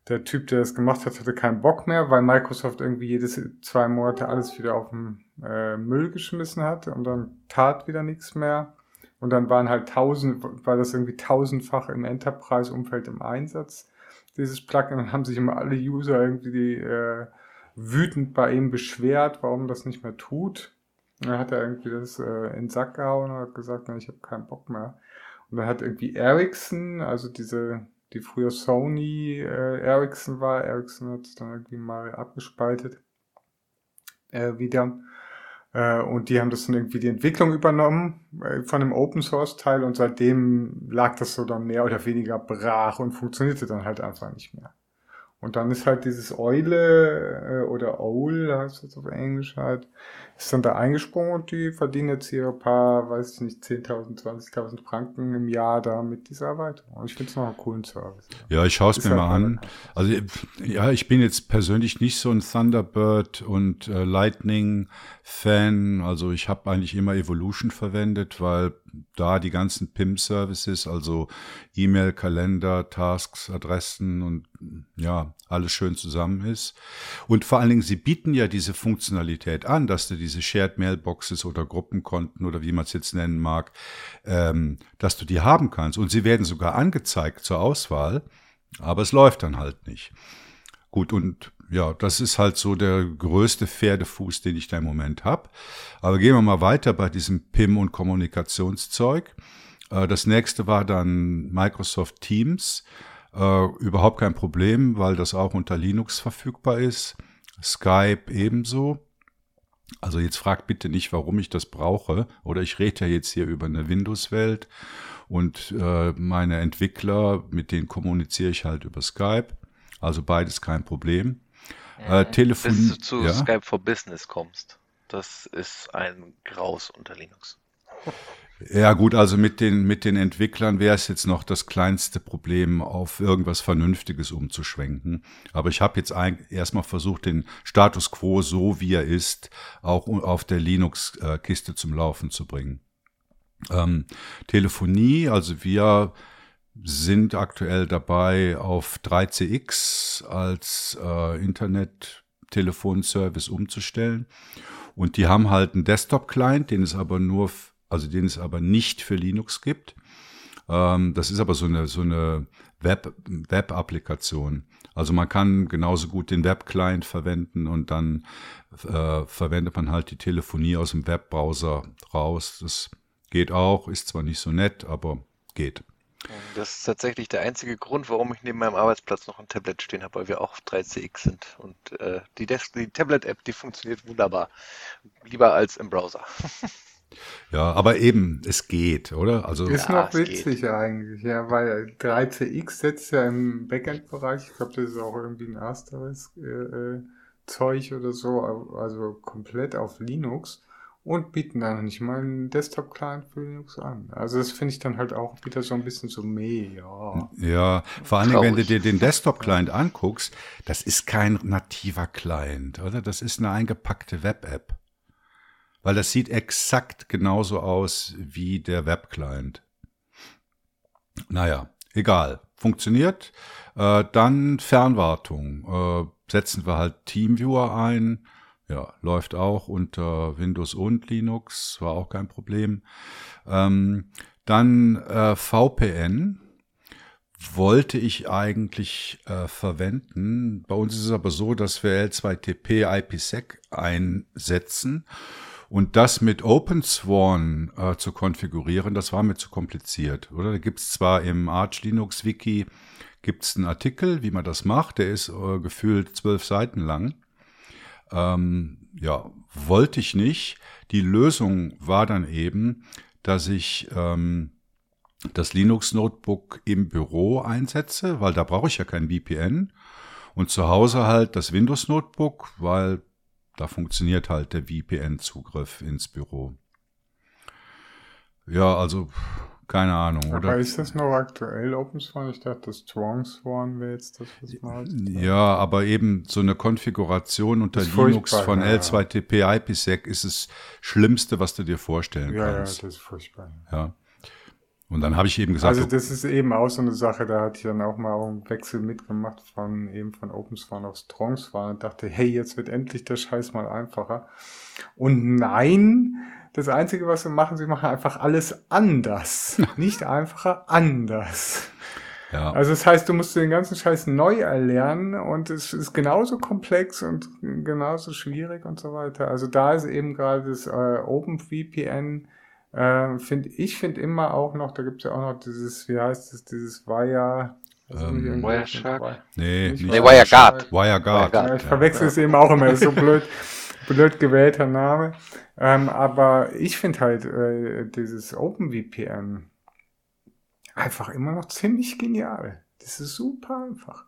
der Typ, der das gemacht hat, hatte keinen Bock mehr, weil Microsoft irgendwie jedes zwei Monate alles wieder auf den äh, Müll geschmissen hat und dann tat wieder nichts mehr. Und dann waren halt tausend, war das irgendwie tausendfach im Enterprise-Umfeld im Einsatz, dieses Plugin. Und haben sich immer alle User irgendwie die, äh, wütend bei ihm beschwert, warum das nicht mehr tut. Dann hat er irgendwie das äh, in den Sack gehauen und hat gesagt, na, ich habe keinen Bock mehr. Und dann hat irgendwie Ericsson, also diese die früher Sony äh, Ericsson war. Ericsson hat es dann irgendwie mal abgespaltet äh, wieder. Äh, und die haben das dann irgendwie die Entwicklung übernommen äh, von dem Open Source Teil und seitdem lag das so dann mehr oder weniger brach und funktionierte dann halt einfach nicht mehr. Und dann ist halt dieses Eule äh, oder Owl, heißt das auf Englisch halt, ist dann da eingesprungen und die verdienen jetzt hier ein paar, weiß ich nicht, 10.000, 20.000 Franken im Jahr da mit dieser Erweiterung. Und ich finde es noch einen coolen Service. Ja, ich schaue es mir halt mal an. Also ja, ich bin jetzt persönlich nicht so ein Thunderbird und äh, Lightning Fan. Also ich habe eigentlich immer Evolution verwendet, weil da die ganzen PIM-Services, also E-Mail, Kalender, Tasks, Adressen und ja, alles schön zusammen ist. Und vor allen Dingen, sie bieten ja diese Funktionalität an, dass du diese Shared Mailboxes oder Gruppenkonten oder wie man es jetzt nennen mag, ähm, dass du die haben kannst. Und sie werden sogar angezeigt zur Auswahl, aber es läuft dann halt nicht. Gut, und ja, das ist halt so der größte Pferdefuß, den ich da im Moment habe. Aber gehen wir mal weiter bei diesem PIM und Kommunikationszeug. Äh, das nächste war dann Microsoft Teams. Äh, überhaupt kein Problem, weil das auch unter Linux verfügbar ist. Skype ebenso. Also jetzt fragt bitte nicht, warum ich das brauche. Oder ich rede ja jetzt hier über eine Windows-Welt und äh, meine Entwickler, mit denen kommuniziere ich halt über Skype. Also beides kein Problem. Äh, Telefon Bis du zu ja? Skype for Business kommst. Das ist ein Graus unter Linux. Ja gut, also mit den, mit den Entwicklern wäre es jetzt noch das kleinste Problem, auf irgendwas Vernünftiges umzuschwenken. Aber ich habe jetzt erstmal versucht, den Status quo so wie er ist, auch auf der Linux-Kiste zum Laufen zu bringen. Ähm, Telefonie, also wir sind aktuell dabei, auf 3CX als äh, Internet-Telefonservice umzustellen. Und die haben halt einen Desktop-Client, den es aber nur, also den es aber nicht für Linux gibt. Ähm, das ist aber so eine, so eine Web, Web-Applikation. Also man kann genauso gut den Web-Client verwenden und dann äh, verwendet man halt die Telefonie aus dem Webbrowser raus. Das geht auch, ist zwar nicht so nett, aber geht. Das ist tatsächlich der einzige Grund, warum ich neben meinem Arbeitsplatz noch ein Tablet stehen habe, weil wir auch 3CX sind. Und äh, die, die Tablet-App, die funktioniert wunderbar. Lieber als im Browser. Ja, aber eben, es geht, oder? Also ist ja, noch witzig geht. eigentlich, ja, weil 3CX setzt ja im Backend-Bereich, ich glaube, das ist auch irgendwie ein ersteres äh, äh, Zeug oder so, also komplett auf Linux und bieten dann nicht mal einen Desktop-Client für Linux an. Also das finde ich dann halt auch wieder so ein bisschen so meh, ja. Ja, vor allen Dingen, wenn du dir den Desktop-Client anguckst, das ist kein nativer Client, oder? Das ist eine eingepackte Web-App. Weil das sieht exakt genauso aus wie der Web-Client. Naja, egal. Funktioniert. Äh, dann Fernwartung. Äh, setzen wir halt Teamviewer ein ja, läuft auch unter Windows und Linux, war auch kein Problem. Ähm, dann äh, VPN wollte ich eigentlich äh, verwenden. Bei uns ist es aber so, dass wir L2TP IPsec einsetzen und das mit OpenSworn äh, zu konfigurieren, das war mir zu kompliziert. Oder da gibt es zwar im Arch Linux Wiki gibt's einen Artikel, wie man das macht, der ist äh, gefühlt zwölf Seiten lang. Ähm, ja, wollte ich nicht. Die Lösung war dann eben, dass ich ähm, das Linux-Notebook im Büro einsetze, weil da brauche ich ja kein VPN. Und zu Hause halt das Windows-Notebook, weil da funktioniert halt der VPN-Zugriff ins Büro. Ja, also keine Ahnung, Aber oder? ist das noch aktuell OpenSwan? Ich dachte, das Swan wäre jetzt das, was man hat. Ja, aber eben so eine Konfiguration unter Linux von ja, ja. L2TP IPsec ist das Schlimmste, was du dir vorstellen Ja, ja, kannst. das ist furchtbar. Ja. Und dann habe ich eben gesagt, Also das ist eben auch so eine Sache, da hatte ich dann auch mal einen Wechsel mitgemacht von eben von OpenSwan auf StrongSwan und dachte, hey, jetzt wird endlich der Scheiß mal einfacher. Und nein, das Einzige, was sie machen, sie machen einfach alles anders. Nicht einfacher, anders. ja, Also das heißt, du musst den ganzen Scheiß neu erlernen und es ist genauso komplex und genauso schwierig und so weiter. Also da ist eben gerade das äh, OpenVPN, äh, finde ich finde immer auch noch, da gibt es ja auch noch dieses, wie heißt es, dieses Wire, Ähm, Wireshark? Wire- nee, nicht Nee, WireGuard. WireGuard. ja, ich verwechsel es eben auch immer, ist so blöd, blöd gewählter Name. Ähm, aber ich finde halt äh, dieses OpenVPN einfach immer noch ziemlich genial. Das ist super einfach.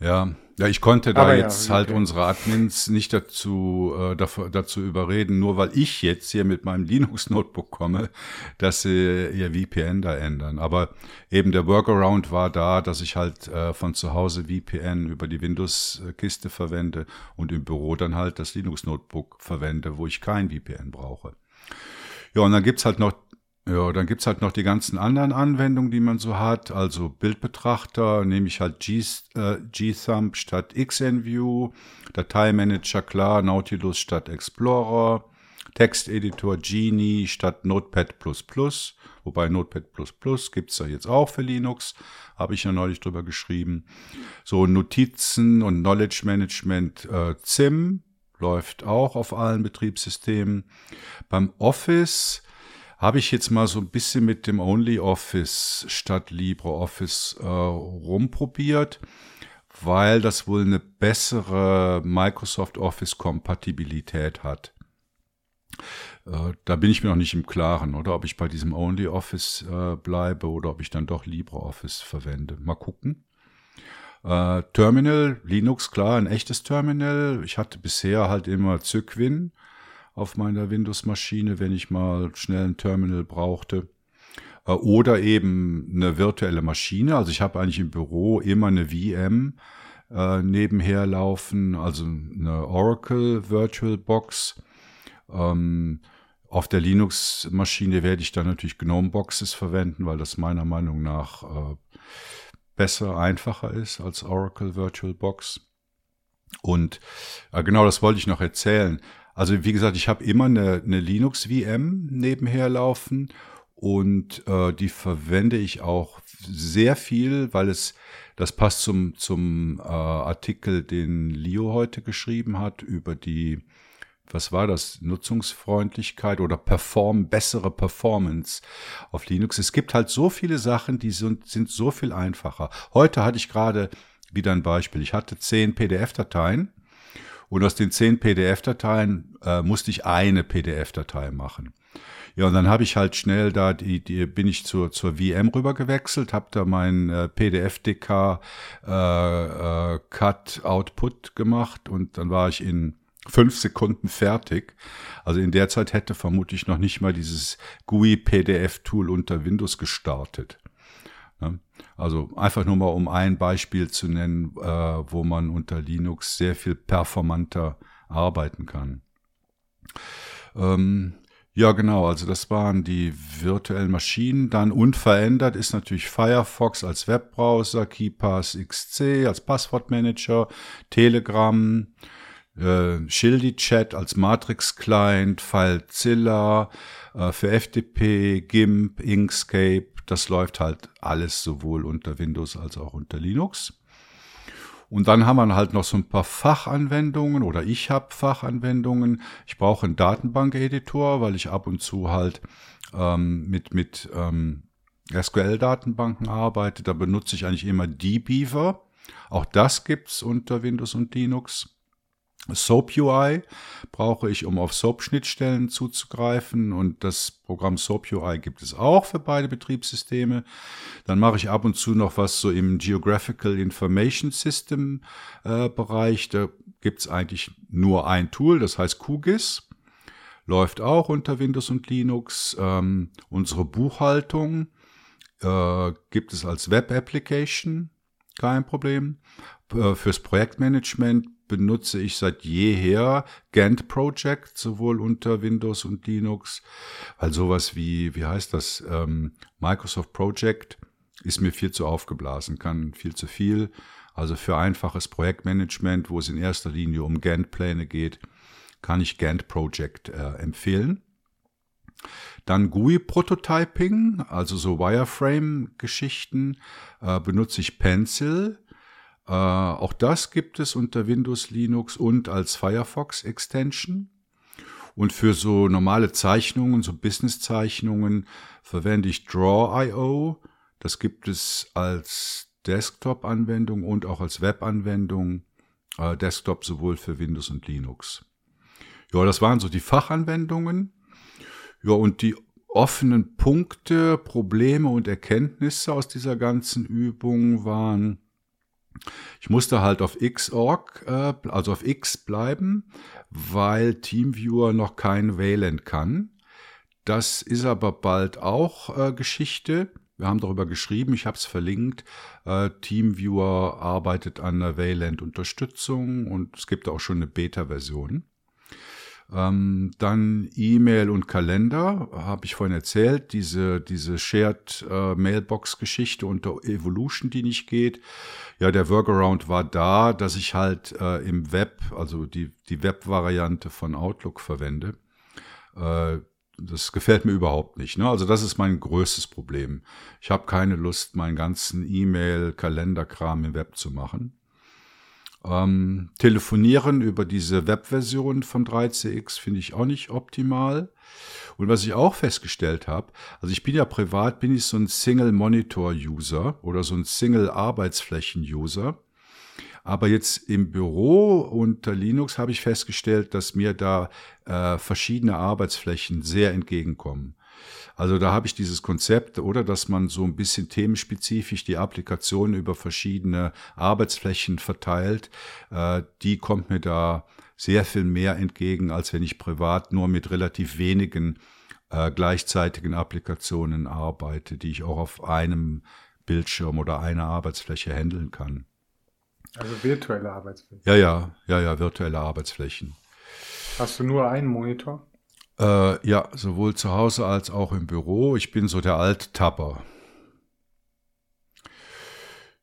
Ja, ja, ich konnte da Aber ja, jetzt halt okay. unsere Admins nicht dazu, äh, dafür, dazu überreden, nur weil ich jetzt hier mit meinem Linux-Notebook komme, dass sie ihr VPN da ändern. Aber eben der Workaround war da, dass ich halt äh, von zu Hause VPN über die Windows-Kiste verwende und im Büro dann halt das Linux-Notebook verwende, wo ich kein VPN brauche. Ja, und dann gibt's halt noch ja, dann gibt's halt noch die ganzen anderen Anwendungen, die man so hat. Also Bildbetrachter nehme ich halt G, äh, Gthumb statt XNView, Dateimanager klar, Nautilus statt Explorer, Texteditor Genie statt Notepad++, wobei Notepad++ gibt's ja jetzt auch für Linux, habe ich ja neulich drüber geschrieben. So Notizen und Knowledge Management äh, ZIM läuft auch auf allen Betriebssystemen. Beim Office habe ich jetzt mal so ein bisschen mit dem OnlyOffice statt LibreOffice äh, rumprobiert, weil das wohl eine bessere Microsoft Office Kompatibilität hat. Äh, da bin ich mir noch nicht im Klaren, oder ob ich bei diesem OnlyOffice äh, bleibe oder ob ich dann doch LibreOffice verwende. Mal gucken. Äh, Terminal, Linux, klar, ein echtes Terminal. Ich hatte bisher halt immer Cygwin auf meiner Windows-Maschine, wenn ich mal schnell ein Terminal brauchte. Äh, Oder eben eine virtuelle Maschine. Also ich habe eigentlich im Büro immer eine VM äh, nebenher laufen, also eine Oracle Virtual Box. Ähm, auf der Linux-Maschine werde ich dann natürlich GNOME-Boxes verwenden, weil das meiner Meinung nach äh, besser, einfacher ist als Oracle VirtualBox. Und äh, genau das wollte ich noch erzählen. Also wie gesagt, ich habe immer eine, eine Linux-VM nebenher laufen und äh, die verwende ich auch sehr viel, weil es, das passt zum, zum äh, Artikel, den Leo heute geschrieben hat über die was war das, Nutzungsfreundlichkeit oder Perform, bessere Performance auf Linux. Es gibt halt so viele Sachen, die sind, sind so viel einfacher. Heute hatte ich gerade wieder ein Beispiel. Ich hatte zehn PDF-Dateien und aus den zehn PDF-Dateien äh, musste ich eine PDF-Datei machen. Ja, und dann habe ich halt schnell da die, die bin ich zur zur VM rüber gewechselt, habe da mein äh, PDF-DK äh, äh, Cut Output gemacht und dann war ich in fünf Sekunden fertig. Also in der Zeit hätte vermutlich noch nicht mal dieses GUI PDF Tool unter Windows gestartet. Also einfach nur mal um ein Beispiel zu nennen, äh, wo man unter Linux sehr viel performanter arbeiten kann. Ähm, ja, genau. Also das waren die virtuellen Maschinen. Dann unverändert ist natürlich Firefox als Webbrowser, KeyPass XC als Passwortmanager, Telegram, äh, Shildy Chat als Matrix Client, FileZilla äh, für FTP, GIMP, Inkscape. Das läuft halt alles sowohl unter Windows als auch unter Linux. Und dann haben wir halt noch so ein paar Fachanwendungen oder ich habe Fachanwendungen. Ich brauche einen Datenbankeditor, weil ich ab und zu halt ähm, mit, mit ähm, SQL-Datenbanken arbeite. Da benutze ich eigentlich immer dbeaver. Auch das gibt's unter Windows und Linux. Soap UI brauche ich, um auf Soap-Schnittstellen zuzugreifen und das Programm Soap UI gibt es auch für beide Betriebssysteme. Dann mache ich ab und zu noch was so im Geographical Information System äh, Bereich. Da gibt es eigentlich nur ein Tool, das heißt QGIS. läuft auch unter Windows und Linux. Ähm, unsere Buchhaltung äh, gibt es als Web-Application, kein Problem. Äh, fürs Projektmanagement benutze ich seit jeher Gantt Project, sowohl unter Windows und Linux, weil sowas wie, wie heißt das, ähm, Microsoft Project ist mir viel zu aufgeblasen, kann viel zu viel. Also für einfaches Projektmanagement, wo es in erster Linie um Gantt-Pläne geht, kann ich Gantt Project äh, empfehlen. Dann GUI-Prototyping, also so Wireframe-Geschichten, äh, benutze ich Pencil. Äh, auch das gibt es unter Windows, Linux und als Firefox-Extension. Und für so normale Zeichnungen, so Business-Zeichnungen, verwende ich Draw.io. Das gibt es als Desktop-Anwendung und auch als Web-Anwendung. Äh, Desktop sowohl für Windows und Linux. Ja, das waren so die Fachanwendungen. Ja, und die offenen Punkte, Probleme und Erkenntnisse aus dieser ganzen Übung waren, ich musste halt auf Xorg, äh, also auf X bleiben, weil TeamViewer noch kein Wayland kann. Das ist aber bald auch äh, Geschichte. Wir haben darüber geschrieben, ich habe es verlinkt. Äh, TeamViewer arbeitet an der Wayland-Unterstützung und es gibt auch schon eine Beta-Version. Ähm, dann E-Mail und Kalender, habe ich vorhin erzählt, diese, diese Shared äh, Mailbox-Geschichte unter Evolution, die nicht geht. Ja, der Workaround war da, dass ich halt äh, im Web, also die, die Web-Variante von Outlook verwende. Äh, das gefällt mir überhaupt nicht. Ne? Also das ist mein größtes Problem. Ich habe keine Lust, meinen ganzen E-Mail-Kalenderkram im Web zu machen. Ähm, telefonieren über diese Webversion von 3CX finde ich auch nicht optimal. Und was ich auch festgestellt habe, also ich bin ja privat, bin ich so ein Single-Monitor-User oder so ein Single-Arbeitsflächen-User. Aber jetzt im Büro unter Linux habe ich festgestellt, dass mir da äh, verschiedene Arbeitsflächen sehr entgegenkommen. Also da habe ich dieses Konzept, oder dass man so ein bisschen themenspezifisch die Applikation über verschiedene Arbeitsflächen verteilt, äh, die kommt mir da sehr viel mehr entgegen, als wenn ich privat nur mit relativ wenigen äh, gleichzeitigen Applikationen arbeite, die ich auch auf einem Bildschirm oder einer Arbeitsfläche handeln kann. Also virtuelle Arbeitsflächen. Ja, ja, ja, ja, virtuelle Arbeitsflächen. Hast du nur einen Monitor? Äh, ja, sowohl zu Hause als auch im Büro. Ich bin so der Alt-Tapper.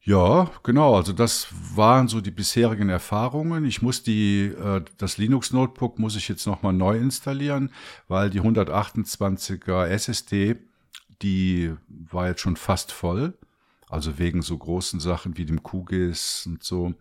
Ja, genau. Also das waren so die bisherigen Erfahrungen. Ich muss die, äh, das Linux Notebook muss ich jetzt nochmal neu installieren, weil die 128er SSD, die war jetzt schon fast voll. Also wegen so großen Sachen wie dem QGIS und so.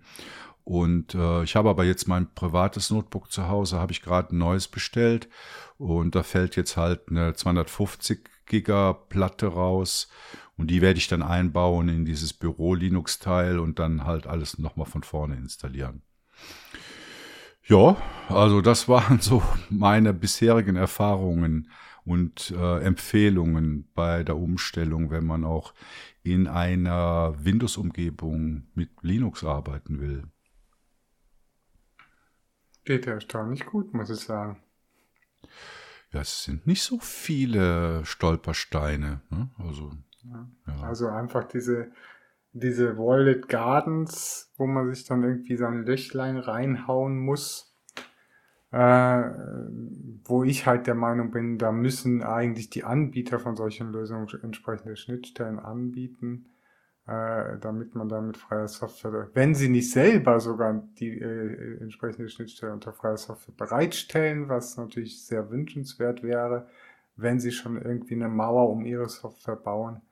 Und äh, ich habe aber jetzt mein privates Notebook zu Hause, habe ich gerade ein neues bestellt und da fällt jetzt halt eine 250 Giga Platte raus und die werde ich dann einbauen in dieses Büro Linux Teil und dann halt alles nochmal von vorne installieren. Ja, also das waren so meine bisherigen Erfahrungen und äh, Empfehlungen bei der Umstellung, wenn man auch in einer Windows-Umgebung mit Linux arbeiten will. Geht ja erstaunlich gut, muss ich sagen. Ja, es sind nicht so viele Stolpersteine. Ne? Also, ja. Ja. also einfach diese, diese Wallet Gardens, wo man sich dann irgendwie sein Löchlein reinhauen muss. Äh, wo ich halt der Meinung bin, da müssen eigentlich die Anbieter von solchen Lösungen entsprechende Schnittstellen anbieten äh, damit man dann freier Software, wenn sie nicht selber sogar die äh, entsprechende Schnittstelle unter freier Software bereitstellen, was natürlich sehr wünschenswert wäre, wenn sie schon irgendwie eine Mauer um ihre Software bauen,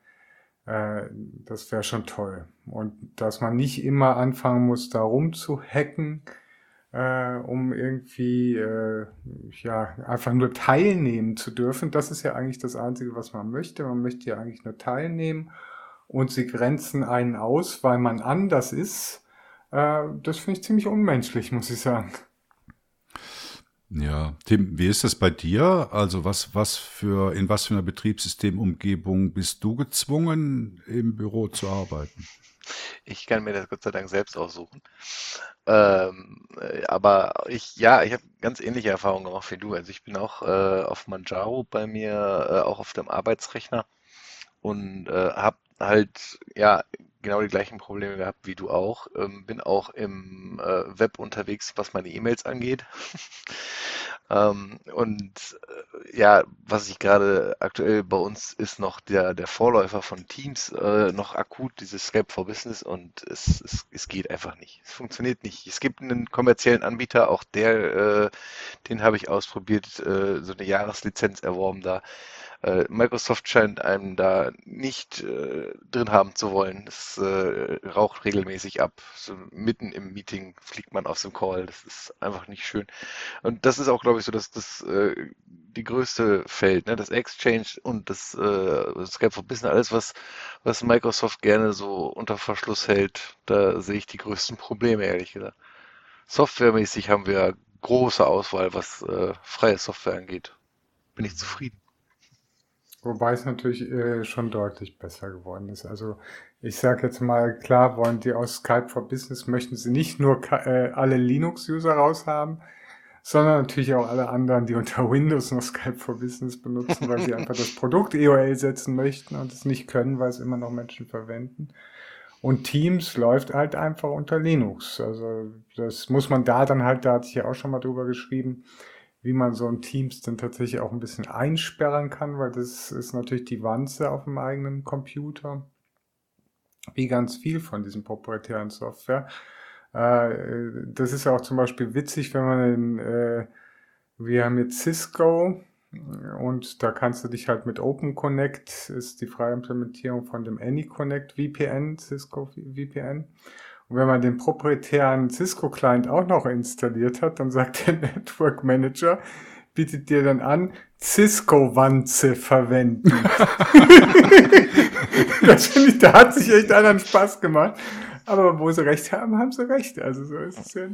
äh, das wäre schon toll. Und dass man nicht immer anfangen muss, da rumzuhacken, äh, um irgendwie äh, ja einfach nur teilnehmen zu dürfen. Das ist ja eigentlich das Einzige, was man möchte. Man möchte ja eigentlich nur teilnehmen und sie grenzen einen aus, weil man anders ist, äh, das finde ich ziemlich unmenschlich, muss ich sagen. Ja, Tim, wie ist das bei dir? Also was, was für, in was für einer Betriebssystemumgebung bist du gezwungen, im Büro zu arbeiten? Ich kann mir das Gott sei Dank selbst aussuchen. Ähm, äh, aber ich, ja, ich habe ganz ähnliche Erfahrungen gemacht wie du. Also ich bin auch äh, auf Manjaro bei mir, äh, auch auf dem Arbeitsrechner und äh, habe halt ja genau die gleichen Probleme gehabt wie du auch. Ähm, bin auch im äh, Web unterwegs, was meine E-Mails angeht. ähm, und äh, ja, was ich gerade aktuell bei uns ist noch der, der Vorläufer von Teams äh, noch akut, dieses Skype for Business und es, es, es geht einfach nicht. Es funktioniert nicht. Es gibt einen kommerziellen Anbieter, auch der, äh, den habe ich ausprobiert, äh, so eine Jahreslizenz erworben da. Äh, Microsoft scheint einem da nicht äh, drin haben zu wollen. Es äh, raucht regelmäßig ab. So mitten im Meeting fliegt man aus dem Call. Das ist einfach nicht schön. Und das ist auch, glaube ich, so, dass das äh, die größte Feld, ne? das Exchange und das, äh, Skype for Business, alles, was, was Microsoft gerne so unter Verschluss hält, da sehe ich die größten Probleme, ehrlich gesagt. Softwaremäßig haben wir große Auswahl, was äh, freie Software angeht. Bin ich zufrieden. Wobei es natürlich äh, schon deutlich besser geworden ist. Also ich sage jetzt mal, klar wollen die aus Skype for Business, möchten sie nicht nur äh, alle Linux-User raushaben, sondern natürlich auch alle anderen, die unter Windows noch Skype for Business benutzen, weil sie einfach das Produkt EOL setzen möchten und es nicht können, weil es immer noch Menschen verwenden. Und Teams läuft halt einfach unter Linux. Also das muss man da dann halt, da hatte ich ja auch schon mal drüber geschrieben, wie man so ein Teams dann tatsächlich auch ein bisschen einsperren kann, weil das ist natürlich die Wanze auf dem eigenen Computer. Wie ganz viel von diesem proprietären Software. Äh, das ist auch zum Beispiel witzig, wenn man in, äh, wir haben jetzt Cisco und da kannst du dich halt mit Open Connect, ist die freie Implementierung von dem AnyConnect VPN, Cisco VPN. Und wenn man den proprietären Cisco-Client auch noch installiert hat, dann sagt der Network Manager, bietet dir dann an, Cisco-Wanze verwenden. das finde ich, da hat sich echt einer Spaß gemacht. Aber wo sie recht haben, haben sie recht. Also so ist es ja.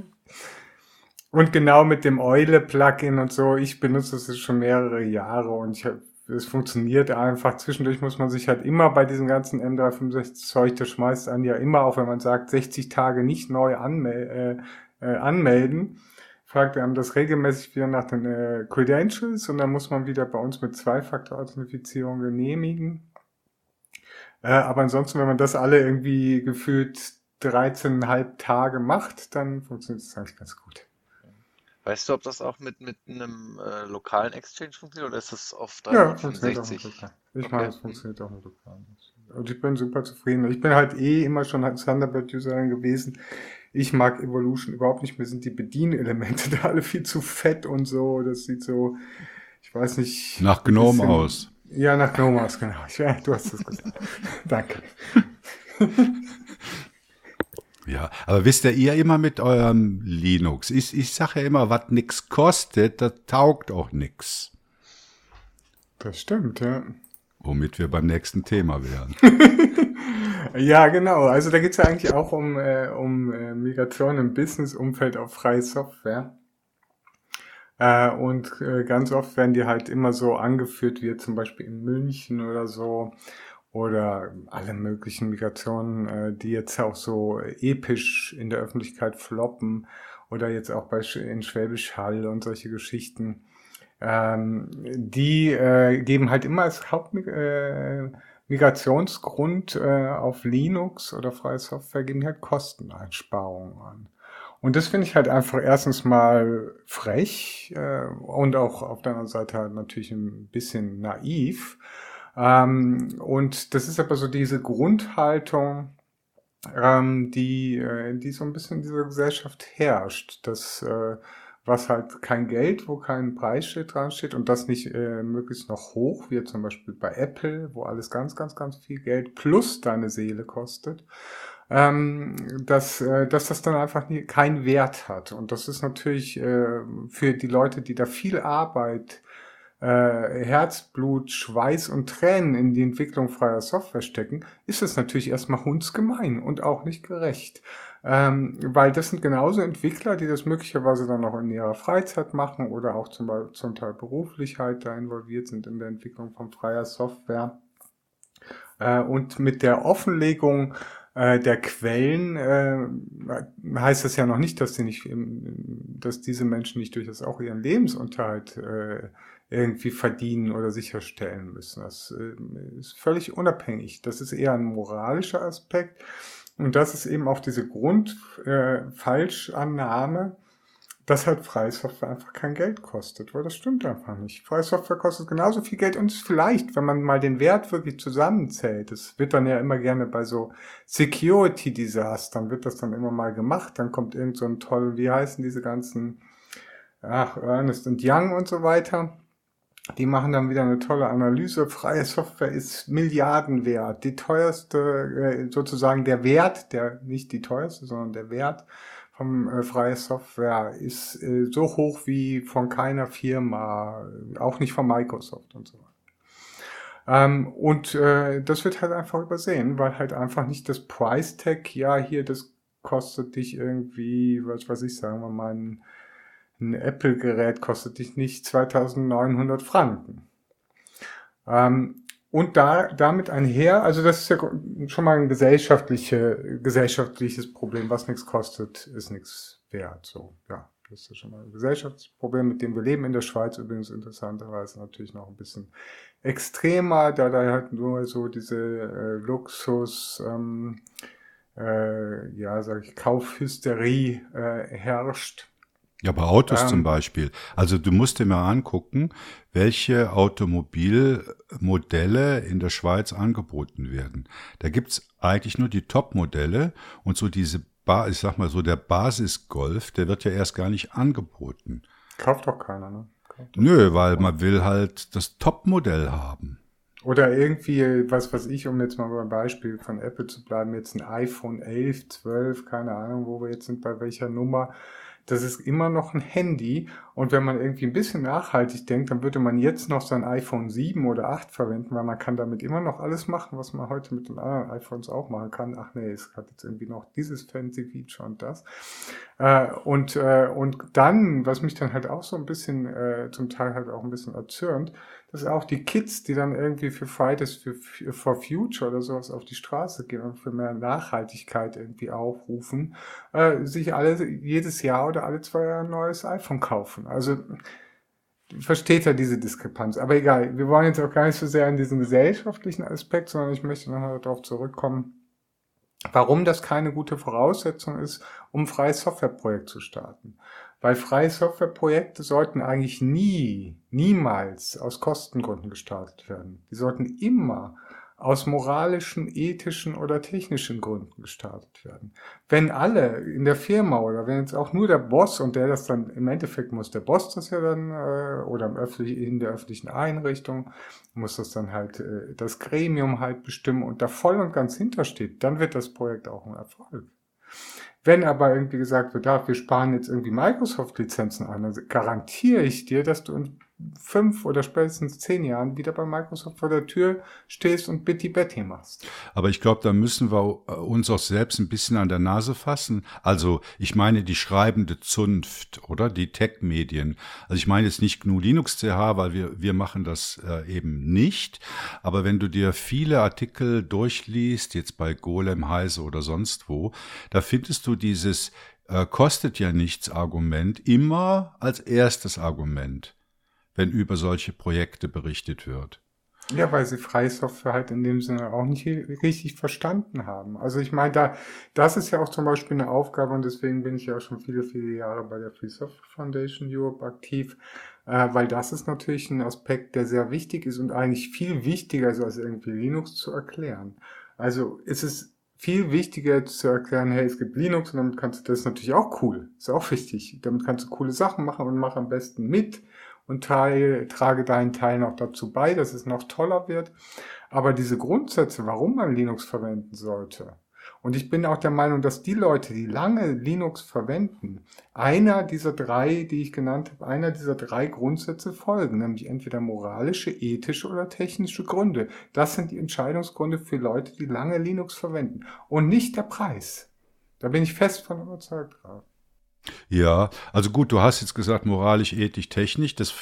Und genau mit dem Eule-Plugin und so, ich benutze es schon mehrere Jahre und ich habe es funktioniert einfach. Zwischendurch muss man sich halt immer bei diesem ganzen M365-Zeug, das schmeißt einen ja immer auf, wenn man sagt, 60 Tage nicht neu anmel äh, äh, anmelden. Fragt einem das regelmäßig wieder nach den äh, Credentials und dann muss man wieder bei uns mit Zwei-Faktor-Authentifizierung genehmigen. Äh, aber ansonsten, wenn man das alle irgendwie gefühlt 13,5 Tage macht, dann funktioniert es eigentlich ganz gut. Weißt du, ob das auch mit, mit einem äh, lokalen Exchange funktioniert oder ist das auf 365? Ja, ich okay. meine, es funktioniert auch mit lokalen. Und ich bin super zufrieden. Ich bin halt eh immer schon ein Thunderbird-User gewesen. Ich mag Evolution überhaupt nicht mehr. Sind die Bedienelemente da alle viel zu fett und so. Das sieht so, ich weiß nicht. Nach Gnome aus. Ja, nach Gnome aus, genau. Ja, du hast es gesagt. Danke. Ja, aber wisst ihr, ihr immer mit eurem Linux. Ich, ich sage ja immer, was nix kostet, das taugt auch nix. Das stimmt, ja. Womit wir beim nächsten Thema wären. ja, genau. Also da geht's ja eigentlich auch um, äh, um äh, Migration im Business-Umfeld auf freie Software. Äh, und äh, ganz oft werden die halt immer so angeführt, wie zum Beispiel in München oder so oder alle möglichen Migrationen, äh, die jetzt auch so episch in der Öffentlichkeit floppen oder jetzt auch bei in Schwäbisch Hall und solche Geschichten, ähm, die äh, geben halt immer als Hauptmigrationsgrund äh, auf Linux oder freie Software geben halt Kosteneinsparungen an. Und das finde ich halt einfach erstens mal frech äh, und auch auf der anderen Seite halt natürlich ein bisschen naiv. Ähm, und das ist aber so diese Grundhaltung, ähm, die, äh, die so ein bisschen in dieser Gesellschaft herrscht, dass äh, was halt kein Geld, wo kein Preisschild dran steht und das nicht äh, möglichst noch hoch, wie zum Beispiel bei Apple, wo alles ganz, ganz, ganz viel Geld plus deine Seele kostet, ähm, dass, äh, dass das dann einfach keinen Wert hat. Und das ist natürlich äh, für die Leute, die da viel Arbeit äh, Herzblut, Schweiß und Tränen in die Entwicklung freier Software stecken, ist es natürlich erstmal hundsgemein und auch nicht gerecht. Ähm, weil das sind genauso Entwickler, die das möglicherweise dann noch in ihrer Freizeit machen oder auch zum, zum Teil beruflich halt da involviert sind in der Entwicklung von freier Software. Äh, und mit der Offenlegung äh, der Quellen äh, heißt das ja noch nicht, dass die nicht, dass diese Menschen nicht durchaus auch ihren Lebensunterhalt äh, irgendwie verdienen oder sicherstellen müssen. Das äh, ist völlig unabhängig. Das ist eher ein moralischer Aspekt. Und das ist eben auch diese Grundfalschannahme, äh, dass halt freie Software einfach kein Geld kostet, weil das stimmt einfach nicht. Freie Software kostet genauso viel Geld und vielleicht, wenn man mal den Wert wirklich zusammenzählt, das wird dann ja immer gerne bei so Security-Disastern, wird das dann immer mal gemacht, dann kommt irgend so ein toll, wie heißen diese ganzen, ach, Ernest und Young und so weiter. Die machen dann wieder eine tolle Analyse. Freie Software ist Milliarden wert. Die teuerste, äh, sozusagen der Wert, der nicht die teuerste, sondern der Wert vom äh, Software ist äh, so hoch wie von keiner Firma, auch nicht von Microsoft und so weiter. Ähm, und äh, das wird halt einfach übersehen, weil halt einfach nicht das Price Tag, ja, hier, das kostet dich irgendwie, was weiß ich, sagen wir mal, ein ein Apple-Gerät kostet dich nicht 2900 Franken. Ähm, und da, damit einher, also das ist ja schon mal ein gesellschaftliche, gesellschaftliches Problem. Was nichts kostet, ist nichts wert. So, ja, das ist ja schon mal ein gesellschaftliches Problem, mit dem wir leben in der Schweiz. Übrigens interessanterweise natürlich noch ein bisschen extremer, da da halt nur so diese äh, Luxus, ähm, äh, ja, sag ich, Kaufhysterie äh, herrscht. Ja, bei Autos ähm, zum Beispiel. Also du musst dir mal angucken, welche Automobilmodelle in der Schweiz angeboten werden. Da gibt's eigentlich nur die Top-Modelle und so diese, ba ich sag mal so, der Basisgolf, der wird ja erst gar nicht angeboten. Kauft doch keiner, ne? Nö, weil man will halt das Top-Modell haben. Oder irgendwie, was weiß ich, um jetzt mal beim Beispiel von Apple zu bleiben, jetzt ein iPhone 11, 12, keine Ahnung, wo wir jetzt sind, bei welcher Nummer das ist immer noch ein Handy. Und wenn man irgendwie ein bisschen nachhaltig denkt, dann würde man jetzt noch sein iPhone 7 oder 8 verwenden, weil man kann damit immer noch alles machen, was man heute mit den anderen iPhones auch machen kann. Ach nee, es hat jetzt irgendwie noch dieses fancy Feature und das. Äh, und, äh, und dann, was mich dann halt auch so ein bisschen, äh, zum Teil halt auch ein bisschen erzürnt, dass auch die Kids, die dann irgendwie für Fridays für, for Future oder sowas auf die Straße gehen und für mehr Nachhaltigkeit irgendwie aufrufen, äh, sich alle jedes Jahr oder alle zwei Jahre ein neues iPhone kaufen. Also versteht ja diese Diskrepanz. Aber egal, wir wollen jetzt auch gar nicht so sehr an diesen gesellschaftlichen Aspekt, sondern ich möchte nochmal darauf zurückkommen, warum das keine gute Voraussetzung ist, um ein freies Softwareprojekt zu starten. Weil freie Softwareprojekte sollten eigentlich nie, niemals aus Kostengründen gestartet werden. Die sollten immer aus moralischen, ethischen oder technischen Gründen gestartet werden. Wenn alle in der Firma oder wenn jetzt auch nur der Boss und der das dann im Endeffekt muss der Boss das ja dann äh, oder im öffentlich, in der öffentlichen Einrichtung muss das dann halt äh, das Gremium halt bestimmen und da voll und ganz hintersteht, dann wird das Projekt auch ein Erfolg. Wenn aber irgendwie gesagt wird, ja, wir sparen jetzt irgendwie Microsoft-Lizenzen an, dann garantiere ich dir, dass du in fünf oder spätestens zehn Jahren wieder bei Microsoft vor der Tür stehst und Bitty Betty machst. Aber ich glaube, da müssen wir äh, uns auch selbst ein bisschen an der Nase fassen. Also ich meine die schreibende Zunft oder die Tech-Medien. Also ich meine jetzt nicht GNU Linux weil wir, wir machen das äh, eben nicht. Aber wenn du dir viele Artikel durchliest, jetzt bei Golem, Heise oder sonst wo, da findest du dieses äh, kostet ja nichts Argument immer als erstes Argument wenn über solche Projekte berichtet wird. Ja, weil sie freie Software halt in dem Sinne auch nicht richtig verstanden haben. Also ich meine, da, das ist ja auch zum Beispiel eine Aufgabe und deswegen bin ich ja auch schon viele, viele Jahre bei der Free Software Foundation Europe aktiv, äh, weil das ist natürlich ein Aspekt, der sehr wichtig ist und eigentlich viel wichtiger ist, als irgendwie Linux zu erklären. Also es ist viel wichtiger zu erklären, hey, es gibt Linux und damit kannst du, das ist natürlich auch cool, ist auch wichtig. Damit kannst du coole Sachen machen und mach am besten mit und teil, trage deinen Teil noch dazu bei, dass es noch toller wird. Aber diese Grundsätze, warum man Linux verwenden sollte, Und ich bin auch der Meinung, dass die Leute, die lange Linux verwenden, einer dieser drei, die ich genannt habe, einer dieser drei Grundsätze folgen, nämlich entweder moralische, ethische oder technische Gründe. Das sind die Entscheidungsgründe für Leute, die lange Linux verwenden und nicht der Preis. Da bin ich fest von überzeugt drauf. Ja, also gut, du hast jetzt gesagt moralisch, ethisch, technisch. Das,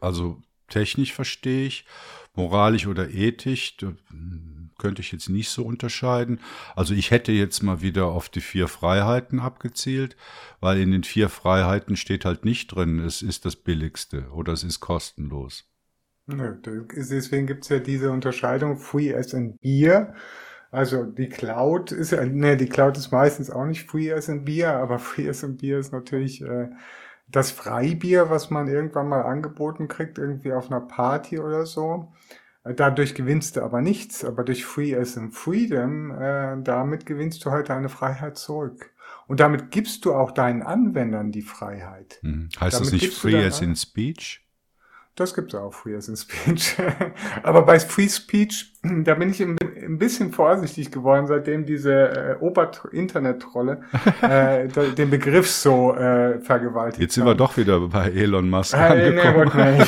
also technisch verstehe ich. Moralisch oder ethisch, könnte ich jetzt nicht so unterscheiden. Also ich hätte jetzt mal wieder auf die vier Freiheiten abgezielt, weil in den vier Freiheiten steht halt nicht drin, es ist das Billigste oder es ist kostenlos. Deswegen gibt es ja diese Unterscheidung Free as in Beer. Also die Cloud ist ja, ne, die Cloud ist meistens auch nicht Free as in Beer, aber Free as in Beer ist natürlich äh, das Freibier, was man irgendwann mal angeboten kriegt, irgendwie auf einer Party oder so. Dadurch gewinnst du aber nichts, aber durch Free as in Freedom, äh, damit gewinnst du halt deine Freiheit zurück. Und damit gibst du auch deinen Anwendern die Freiheit. Hm. Heißt damit das nicht Free as in Speech? Das gibt's auch, Free as in Speech. aber bei Free Speech, da bin ich ein, bisschen vorsichtig geworden, seitdem diese äh, Ober-Internet-Trolle äh, den Begriff so äh, vergewaltigt Jetzt sind haben. wir doch wieder bei Elon Musk äh, angekommen. Nee,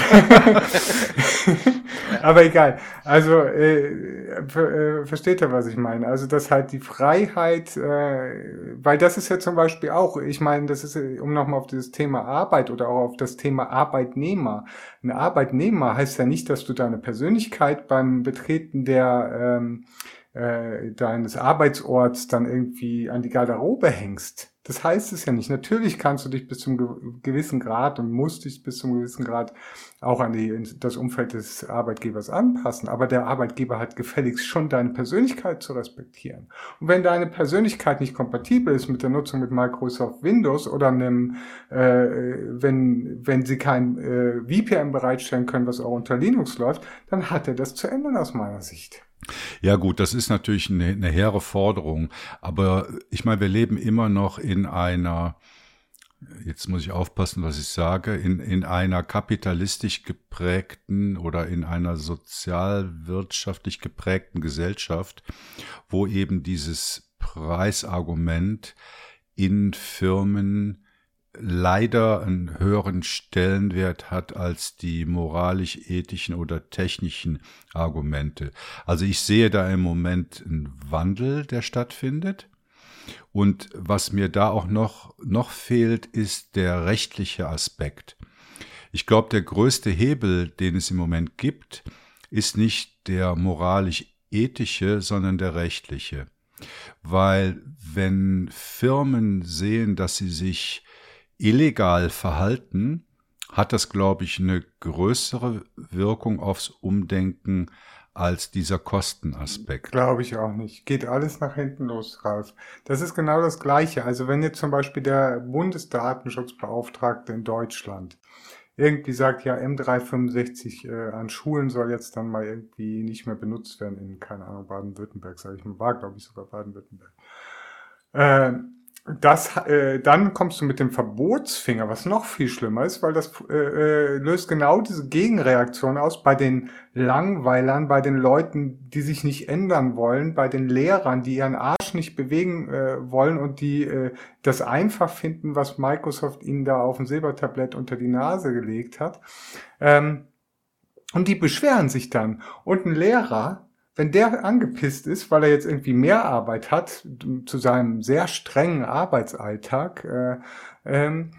Aber egal. Also äh, ver, äh, versteht ihr, was ich meine? Also dass halt die Freiheit, äh, weil das ist ja zum Beispiel auch, ich meine, das ist, um nochmal auf dieses Thema Arbeit oder auch auf das Thema Arbeitnehmer. Ein Arbeitnehmer heißt ja nicht, dass du deine Persönlichkeit beim Betreten der ähm, äh, deines Arbeitsorts dann irgendwie an die Garderobe hängst. Das heißt es ja nicht. Natürlich kannst du dich bis zum gewissen Grad und musst dich bis zum gewissen Grad auch an die, das Umfeld des Arbeitgebers anpassen. Aber der Arbeitgeber hat gefälligst schon deine Persönlichkeit zu respektieren. Und wenn deine Persönlichkeit nicht kompatibel ist mit der Nutzung mit Microsoft Windows oder einem, äh, wenn, wenn sie kein äh, VPN bereitstellen können, was auch unter Linux läuft, dann hat er das zu ändern aus meiner Sicht. Ja gut, das ist natürlich eine, eine hehre Forderung, aber ich meine, wir leben immer noch in einer, jetzt muss ich aufpassen, was ich sage, in, in einer kapitalistisch geprägten oder in einer sozialwirtschaftlich geprägten Gesellschaft, wo eben dieses Preisargument in Firmen leider einen höheren Stellenwert hat als die moralisch-ethischen oder technischen Argumente. Also ich sehe da im Moment einen Wandel, der stattfindet. Und was mir da auch noch, noch fehlt, ist der rechtliche Aspekt. Ich glaube, der größte Hebel, den es im Moment gibt, ist nicht der moralisch-ethische, sondern der rechtliche. Weil wenn Firmen sehen, dass sie sich illegal verhalten, hat das, glaube ich, eine größere Wirkung aufs Umdenken als dieser Kostenaspekt. Glaube ich auch nicht. Geht alles nach hinten los, Ralf. Das ist genau das Gleiche. Also wenn jetzt zum Beispiel der Bundesdatenschutzbeauftragte in Deutschland irgendwie sagt, ja, M365 äh, an Schulen soll jetzt dann mal irgendwie nicht mehr benutzt werden in, keine Ahnung, Baden-Württemberg, sage ich mal, war, glaube ich, sogar Baden-Württemberg. Äh, das, äh, dann kommst du mit dem Verbotsfinger, was noch viel schlimmer ist, weil das äh, äh, löst genau diese Gegenreaktion aus bei den Langweilern, bei den Leuten, die sich nicht ändern wollen, bei den Lehrern, die ihren Arsch nicht bewegen äh, wollen und die äh, das einfach finden, was Microsoft ihnen da auf dem Silbertablett unter die Nase gelegt hat. Ähm, und die beschweren sich dann. Und ein Lehrer, wenn der angepisst ist, weil er jetzt irgendwie mehr Arbeit hat zu seinem sehr strengen Arbeitsalltag, äh, ähm,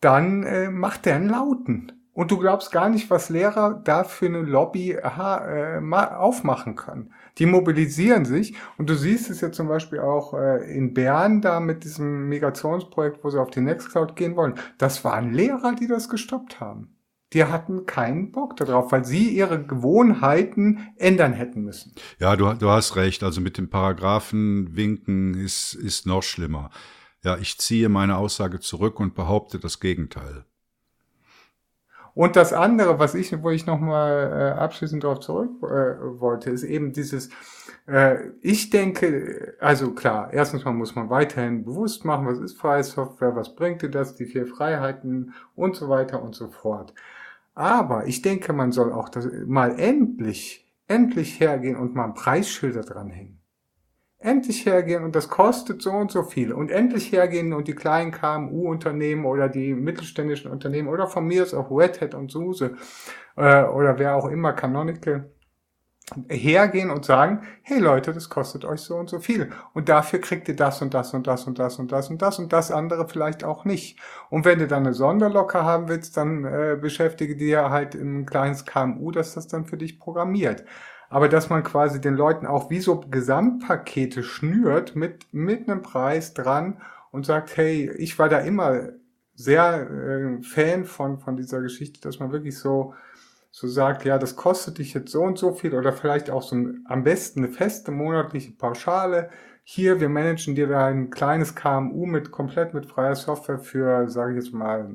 dann äh, macht der einen Lauten. Und du glaubst gar nicht, was Lehrer da für eine Lobby aha, äh, aufmachen kann. Die mobilisieren sich und du siehst es ja zum Beispiel auch äh, in Bern da mit diesem Migrationsprojekt, wo sie auf die Nextcloud gehen wollen. Das waren Lehrer, die das gestoppt haben die hatten keinen Bock darauf, weil sie ihre Gewohnheiten ändern hätten müssen. Ja, du, du hast recht. Also mit dem Paragraphen winken ist, ist noch schlimmer. Ja, ich ziehe meine Aussage zurück und behaupte das Gegenteil. Und das andere, was ich, wo ich nochmal äh, abschließend darauf zurück äh, wollte, ist eben dieses, äh, ich denke, also klar, erstens mal muss man weiterhin bewusst machen, was ist freie Software, was bringt dir das, die vier Freiheiten und so weiter und so fort. Aber ich denke, man soll auch das, mal endlich, endlich hergehen und mal Preisschilder dranhängen. endlich hergehen und das kostet so und so viel und endlich hergehen und die kleinen KMU-Unternehmen oder die mittelständischen Unternehmen oder von mir ist auch Red Hat und SUSE äh, oder wer auch immer, Canonical, hergehen und sagen, hey Leute, das kostet euch so und so viel und dafür kriegt ihr das und das und das und das und das und das und das andere vielleicht auch nicht. Und wenn du dann eine Sonderlocke haben willst, dann äh, beschäftige dir halt im kleines KMU, dass das dann für dich programmiert. Aber dass man quasi den Leuten auch wie so Gesamtpakete schnürt mit, mit einem Preis dran und sagt, hey, ich war da immer sehr äh, Fan von, von dieser Geschichte, dass man wirklich so so sagt, ja, das kostet dich jetzt so und so viel oder vielleicht auch so ein, am besten eine feste monatliche Pauschale. Hier, wir managen dir ein kleines KMU mit komplett mit freier Software für, sage ich jetzt mal,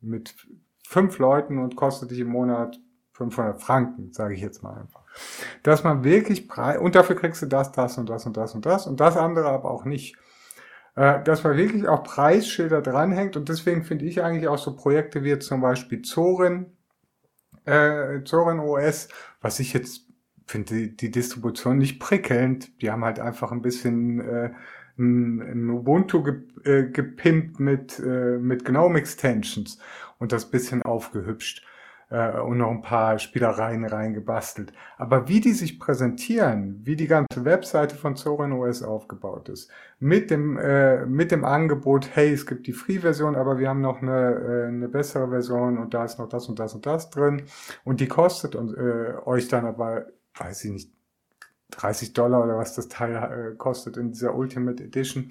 mit fünf Leuten und kostet dich im Monat 500 Franken, sage ich jetzt mal einfach. Dass man wirklich Preis, und dafür kriegst du das, das und das und das und das und das andere aber auch nicht. Äh, dass man wirklich auch Preisschilder dranhängt und deswegen finde ich eigentlich auch so Projekte wie zum Beispiel Zorin, äh, Zorin OS, was ich jetzt finde, die, die Distribution nicht prickelnd. Die haben halt einfach ein bisschen äh, ein, ein Ubuntu ge, äh, gepimpt mit, äh, mit GNOME Extensions und das bisschen aufgehübscht äh, und noch ein paar Spielereien reingebastelt. Aber wie die sich präsentieren, wie die ganze Webseite von Zorin OS aufgebaut ist, mit dem, äh, mit dem Angebot, hey, es gibt die Free-Version, aber wir haben noch eine, äh, eine bessere Version und da ist noch das und das und das drin und die kostet und, äh, euch dann aber, weiß ich nicht, 30 Dollar oder was das Teil äh, kostet in dieser Ultimate Edition.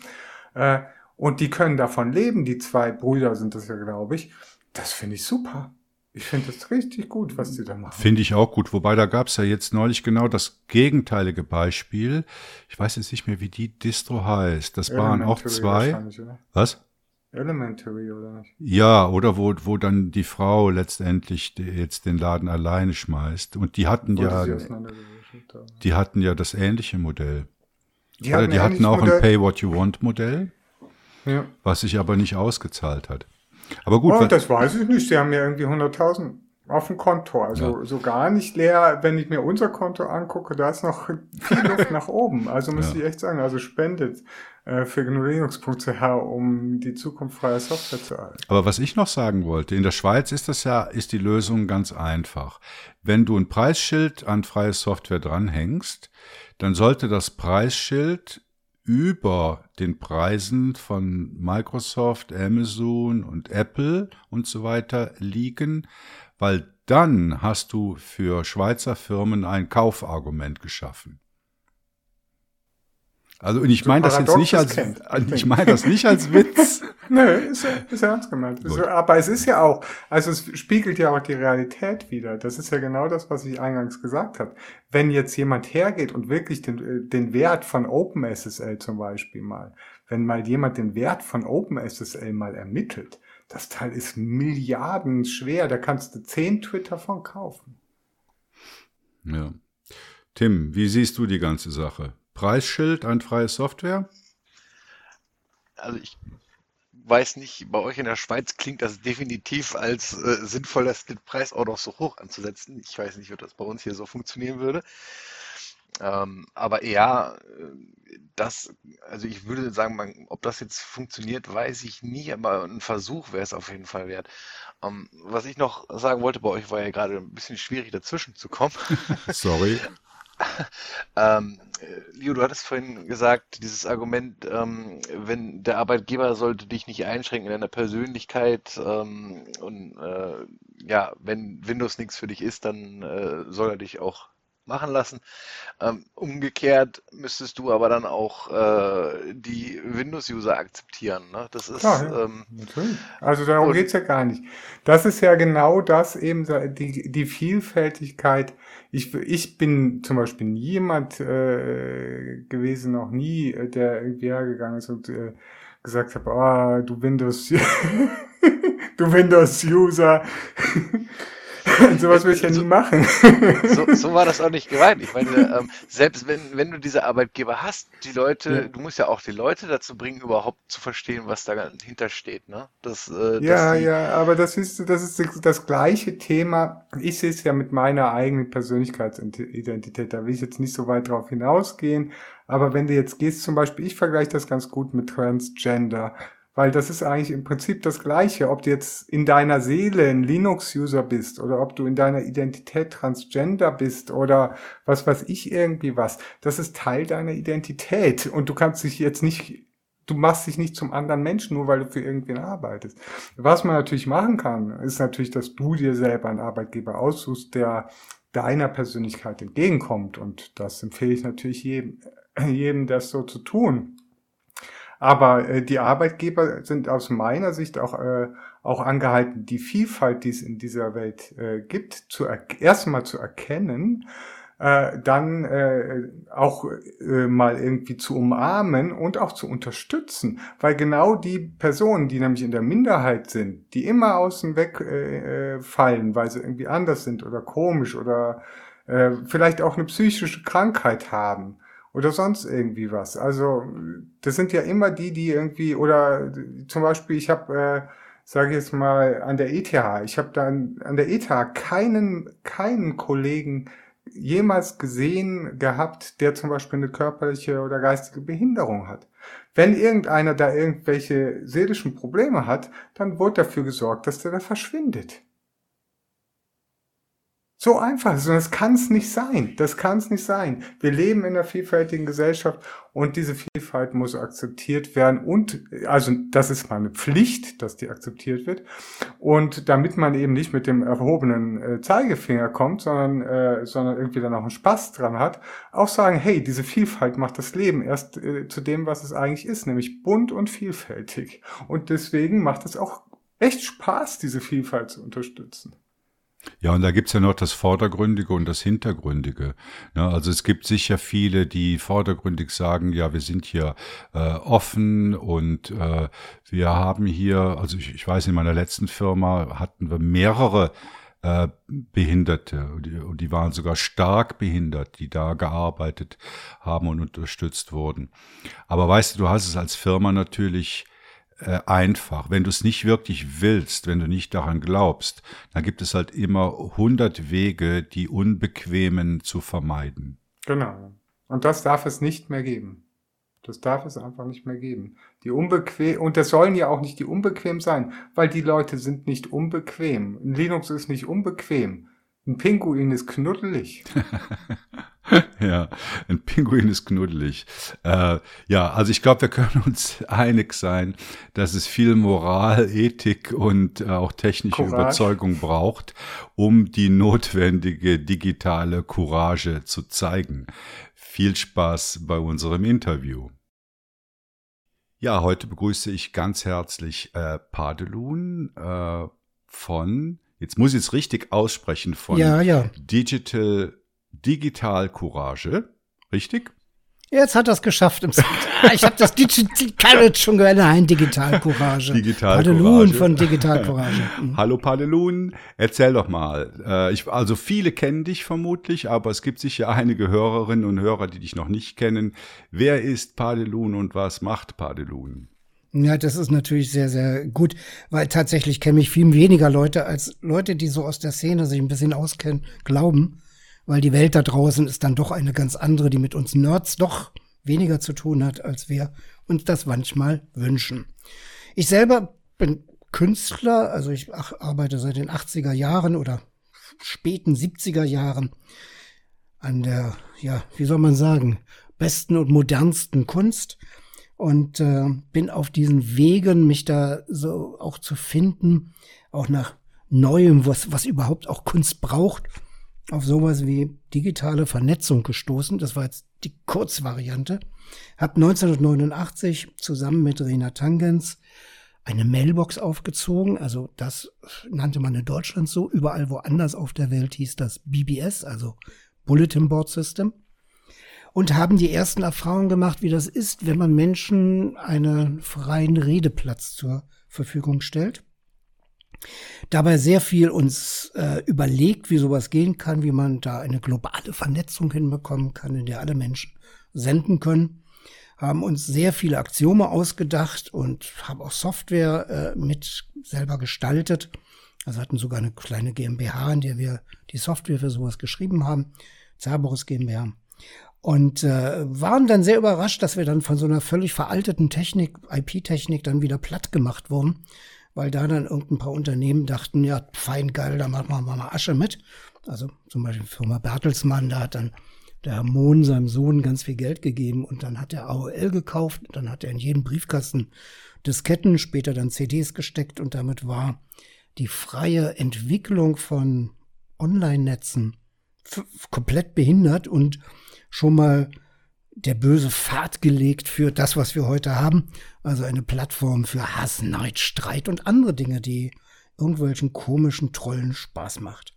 Äh, und die können davon leben, die zwei Brüder sind das ja, glaube ich. Das finde ich super. Ich finde das richtig gut, was sie da machen. Finde ich auch gut. Wobei da gab es ja jetzt neulich genau das gegenteilige Beispiel. Ich weiß jetzt nicht mehr, wie die Distro heißt. Das waren auch zwei. Was? Elementary oder nicht? Ja, oder wo, wo dann die Frau letztendlich jetzt den Laden alleine schmeißt. Und die hatten ja, die hatten ja das ähnliche Modell. Die hatten, die hatten auch Modell. ein Pay What You Want Modell, ja. was sich aber nicht ausgezahlt hat. Aber gut. Oh, das weiß ich nicht. Sie haben ja irgendwie 100.000 auf dem Konto. Also ja. so gar nicht leer. Wenn ich mir unser Konto angucke, da ist noch viel Luft nach oben. Also muss ja. ich echt sagen, also spendet äh, für GNU-Linux.ch, um die Zukunft freier Software zu erhalten. Aber was ich noch sagen wollte, in der Schweiz ist das ja, ist die Lösung ganz einfach. Wenn du ein Preisschild an freie Software dranhängst, dann sollte das Preisschild über den Preisen von Microsoft, Amazon und Apple und so weiter liegen, weil dann hast du für Schweizer Firmen ein Kaufargument geschaffen. Also und ich meine das jetzt nicht als kennt. ich meine das nicht als Witz. Nö, ist, ist ernst gemeint. Ist, aber es ist ja auch, also es spiegelt ja auch die Realität wieder. Das ist ja genau das, was ich eingangs gesagt habe. Wenn jetzt jemand hergeht und wirklich den, äh, den Wert von OpenSSL zum Beispiel mal, wenn mal jemand den Wert von OpenSSL mal ermittelt, das Teil ist Milliarden schwer, da kannst du zehn Twitter von kaufen. Ja. Tim, wie siehst du die ganze Sache? Preisschild an freie Software? Also ich weiß nicht, bei euch in der Schweiz klingt das definitiv als äh, sinnvoll, das den Preis auch noch so hoch anzusetzen. Ich weiß nicht, ob das bei uns hier so funktionieren würde. Ähm, aber ja, das, also ich würde sagen, man, ob das jetzt funktioniert, weiß ich nicht, aber ein Versuch wäre es auf jeden Fall wert. Ähm, was ich noch sagen wollte, bei euch war ja gerade ein bisschen schwierig dazwischen zu kommen. Sorry. Ähm, Leo, du hattest vorhin gesagt, dieses Argument, ähm, wenn der Arbeitgeber sollte dich nicht einschränken in deiner Persönlichkeit ähm, und äh, ja, wenn Windows nichts für dich ist, dann äh, soll er dich auch machen lassen. Ähm, umgekehrt müsstest du aber dann auch äh, die Windows-User akzeptieren. Ne? Das ist Klar, ja, ähm, natürlich. Also darum geht es ja gar nicht. Das ist ja genau das eben die, die Vielfältigkeit. Ich, ich bin zum Beispiel nie jemand äh, gewesen, noch nie, äh, der irgendwie hergegangen ist und äh, gesagt hat, oh, du Windows, du Windows-User. Sowas will ich ja nie machen. so, so war das auch nicht gemeint. Ich meine, ähm, selbst wenn, wenn du diese Arbeitgeber hast, die Leute, ja. du musst ja auch die Leute dazu bringen, überhaupt zu verstehen, was dahinter steht. Ne? Das, äh, ja, die, ja, aber das ist, das ist das gleiche Thema. Ich sehe es ja mit meiner eigenen Persönlichkeitsidentität. Da will ich jetzt nicht so weit drauf hinausgehen. Aber wenn du jetzt gehst, zum Beispiel, ich vergleiche das ganz gut mit Transgender. Weil das ist eigentlich im Prinzip das Gleiche, ob du jetzt in deiner Seele ein Linux-User bist oder ob du in deiner Identität Transgender bist oder was weiß ich irgendwie was. Das ist Teil deiner Identität und du kannst dich jetzt nicht, du machst dich nicht zum anderen Menschen, nur weil du für irgendwen arbeitest. Was man natürlich machen kann, ist natürlich, dass du dir selber einen Arbeitgeber aussuchst, der deiner Persönlichkeit entgegenkommt und das empfehle ich natürlich jedem, jedem das so zu tun. Aber äh, die Arbeitgeber sind aus meiner Sicht auch, äh, auch angehalten, die Vielfalt, die es in dieser Welt äh, gibt, zu erstmal zu erkennen, äh, dann äh, auch äh, mal irgendwie zu umarmen und auch zu unterstützen. Weil genau die Personen, die nämlich in der Minderheit sind, die immer außen weg äh, äh fallen, weil sie irgendwie anders sind oder komisch oder äh, vielleicht auch eine psychische Krankheit haben, oder sonst irgendwie was. Also das sind ja immer die, die irgendwie oder zum Beispiel ich habe, äh, sage ich jetzt mal an der ETH, ich habe dann an der ETH keinen keinen Kollegen jemals gesehen gehabt, der zum Beispiel eine körperliche oder geistige Behinderung hat. Wenn irgendeiner da irgendwelche seelischen Probleme hat, dann wird dafür gesorgt, dass der da verschwindet. So einfach ist. Und das kann es nicht sein. Das kann es nicht sein. Wir leben in einer vielfältigen Gesellschaft und diese Vielfalt muss akzeptiert werden. Und also das ist mal eine Pflicht, dass die akzeptiert wird. Und damit man eben nicht mit dem erhobenen äh, Zeigefinger kommt, sondern, äh, sondern irgendwie dann auch einen Spaß dran hat, auch sagen, hey, diese Vielfalt macht das Leben erst äh, zu dem, was es eigentlich ist, nämlich bunt und vielfältig. Und deswegen macht es auch echt Spaß, diese Vielfalt zu unterstützen. Ja, und da gibt's ja noch das Vordergründige und das Hintergründige. Ja, also es gibt sicher viele, die vordergründig sagen, ja, wir sind hier äh, offen und äh, wir haben hier, also ich, ich weiß, in meiner letzten Firma hatten wir mehrere äh, Behinderte und die, und die waren sogar stark behindert, die da gearbeitet haben und unterstützt wurden. Aber weißt du, du hast es als Firma natürlich äh, einfach. Wenn du es nicht wirklich willst, wenn du nicht daran glaubst, dann gibt es halt immer hundert Wege, die Unbequemen zu vermeiden. Genau. Und das darf es nicht mehr geben. Das darf es einfach nicht mehr geben. Die unbequem, und das sollen ja auch nicht die unbequem sein, weil die Leute sind nicht unbequem. Linux ist nicht unbequem. Ein Pinguin ist knuddelig. ja, ein Pinguin ist knuddelig. Äh, ja, also ich glaube, wir können uns einig sein, dass es viel Moral, Ethik und äh, auch technische Courage. Überzeugung braucht, um die notwendige digitale Courage zu zeigen. Viel Spaß bei unserem Interview. Ja, heute begrüße ich ganz herzlich äh, Padelun äh, von, jetzt muss ich es richtig aussprechen, von ja, ja. Digital Digital Courage, richtig? Jetzt hat er es geschafft. Im ich habe das Digital Courage schon gehört. Nein, Digital Courage. Digital Padelun von Digital Courage. Mhm. Hallo Padelun, erzähl doch mal. Äh, ich, also viele kennen dich vermutlich, aber es gibt sicher einige Hörerinnen und Hörer, die dich noch nicht kennen. Wer ist Padelun und was macht Padelun? Ja, das ist natürlich sehr, sehr gut, weil tatsächlich kennen mich viel weniger Leute als Leute, die so aus der Szene sich ein bisschen auskennen, glauben weil die Welt da draußen ist dann doch eine ganz andere, die mit uns Nerds doch weniger zu tun hat, als wir uns das manchmal wünschen. Ich selber bin Künstler, also ich arbeite seit den 80er Jahren oder späten 70er Jahren an der, ja, wie soll man sagen, besten und modernsten Kunst und äh, bin auf diesen Wegen, mich da so auch zu finden, auch nach Neuem, was, was überhaupt auch Kunst braucht auf sowas wie digitale Vernetzung gestoßen. Das war jetzt die Kurzvariante. Hab 1989 zusammen mit Rena Tangens eine Mailbox aufgezogen. Also das nannte man in Deutschland so. Überall woanders auf der Welt hieß das BBS, also Bulletin Board System. Und haben die ersten Erfahrungen gemacht, wie das ist, wenn man Menschen einen freien Redeplatz zur Verfügung stellt. Dabei sehr viel uns äh, überlegt, wie sowas gehen kann, wie man da eine globale Vernetzung hinbekommen kann, in der alle Menschen senden können, haben uns sehr viele Axiome ausgedacht und haben auch Software äh, mit selber gestaltet. Also hatten sogar eine kleine GmbH, in der wir die Software für sowas geschrieben haben, Cerberus GmbH. Und äh, waren dann sehr überrascht, dass wir dann von so einer völlig veralteten Technik, IP-Technik, dann wieder platt gemacht wurden weil da dann irgendein paar Unternehmen dachten, ja, fein geil, da machen wir mal Asche mit. Also zum Beispiel Firma Bertelsmann, da hat dann der Herr Mohn seinem Sohn ganz viel Geld gegeben und dann hat er AOL gekauft, dann hat er in jeden Briefkasten Disketten, später dann CDs gesteckt und damit war die freie Entwicklung von Online-Netzen komplett behindert und schon mal der böse Pfad gelegt für das, was wir heute haben. Also eine Plattform für Hass, Neid, Streit und andere Dinge, die irgendwelchen komischen Trollen Spaß macht.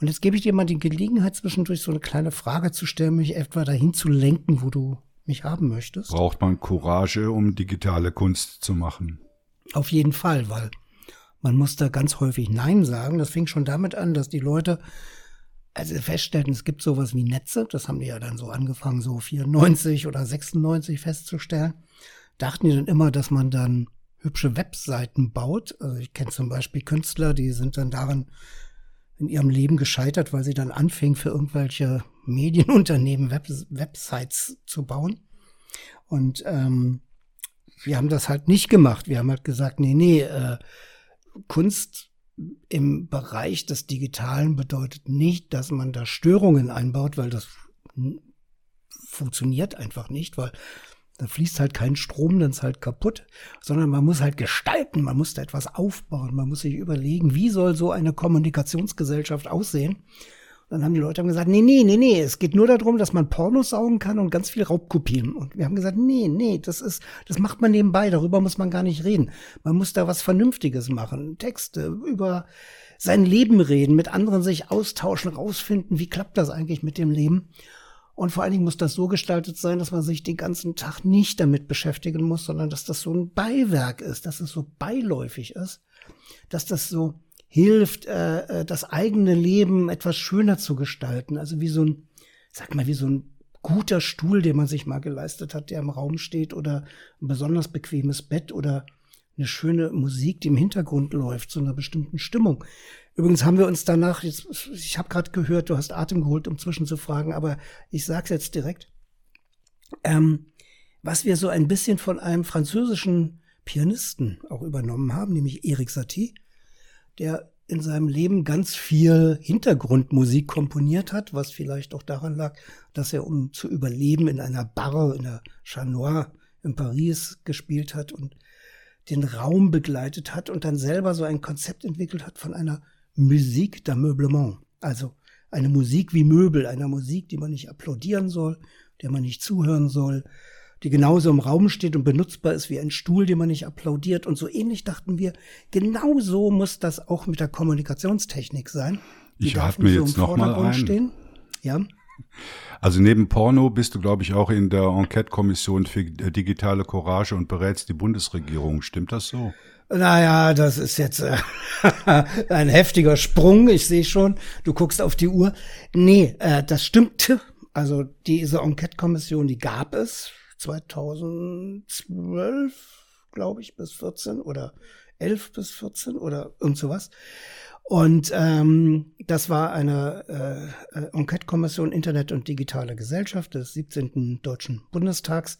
Und jetzt gebe ich dir mal die Gelegenheit, zwischendurch so eine kleine Frage zu stellen, mich etwa dahin zu lenken, wo du mich haben möchtest. Braucht man Courage, um digitale Kunst zu machen? Auf jeden Fall, weil man muss da ganz häufig Nein sagen. Das fing schon damit an, dass die Leute also feststellten, es gibt sowas wie Netze, das haben die ja dann so angefangen, so 94 oder 96 festzustellen, dachten die dann immer, dass man dann hübsche Webseiten baut. Also ich kenne zum Beispiel Künstler, die sind dann daran in ihrem Leben gescheitert, weil sie dann anfingen, für irgendwelche Medienunternehmen Web Websites zu bauen. Und ähm, wir haben das halt nicht gemacht. Wir haben halt gesagt, nee, nee, äh, Kunst im Bereich des Digitalen bedeutet nicht, dass man da Störungen einbaut, weil das funktioniert einfach nicht, weil da fließt halt kein Strom, dann ist halt kaputt, sondern man muss halt gestalten, man muss da etwas aufbauen, man muss sich überlegen, wie soll so eine Kommunikationsgesellschaft aussehen dann haben die Leute gesagt, nee, nee, nee, nee, es geht nur darum, dass man Pornos saugen kann und ganz viel Raubkopien. Und wir haben gesagt, nee, nee, das ist, das macht man nebenbei, darüber muss man gar nicht reden. Man muss da was Vernünftiges machen, Texte über sein Leben reden, mit anderen sich austauschen, rausfinden, wie klappt das eigentlich mit dem Leben. Und vor allen Dingen muss das so gestaltet sein, dass man sich den ganzen Tag nicht damit beschäftigen muss, sondern dass das so ein Beiwerk ist, dass es so beiläufig ist, dass das so hilft, äh, äh, das eigene Leben etwas schöner zu gestalten. Also wie so ein, sag mal, wie so ein guter Stuhl, den man sich mal geleistet hat, der im Raum steht oder ein besonders bequemes Bett oder eine schöne Musik, die im Hintergrund läuft, zu einer bestimmten Stimmung. Übrigens haben wir uns danach, jetzt, ich habe gerade gehört, du hast Atem geholt, um zwischenzufragen, aber ich sag's jetzt direkt. Ähm, was wir so ein bisschen von einem französischen Pianisten auch übernommen haben, nämlich Eric Satie, der in seinem Leben ganz viel Hintergrundmusik komponiert hat, was vielleicht auch daran lag, dass er, um zu überleben, in einer Bar in der Chat Noir in Paris gespielt hat und den Raum begleitet hat und dann selber so ein Konzept entwickelt hat von einer Musik d'ameublement. Also eine Musik wie Möbel, einer Musik, die man nicht applaudieren soll, der man nicht zuhören soll, die genauso im Raum steht und benutzbar ist wie ein Stuhl, den man nicht applaudiert. Und so ähnlich dachten wir, genauso muss das auch mit der Kommunikationstechnik sein. Die ich atme so jetzt noch mal ein. Stehen. Ja. Also neben Porno bist du, glaube ich, auch in der Enquete-Kommission für digitale Courage und berätst die Bundesregierung. Stimmt das so? Naja, das ist jetzt äh, ein heftiger Sprung. Ich sehe schon, du guckst auf die Uhr. Nee, äh, das stimmte. Also diese Enquete-Kommission, die gab es 2012, glaube ich, bis 14 oder 11 bis 14 oder irgend sowas. Und ähm, das war eine äh, äh, Enquete-Kommission Internet und digitale Gesellschaft des 17. Deutschen Bundestags,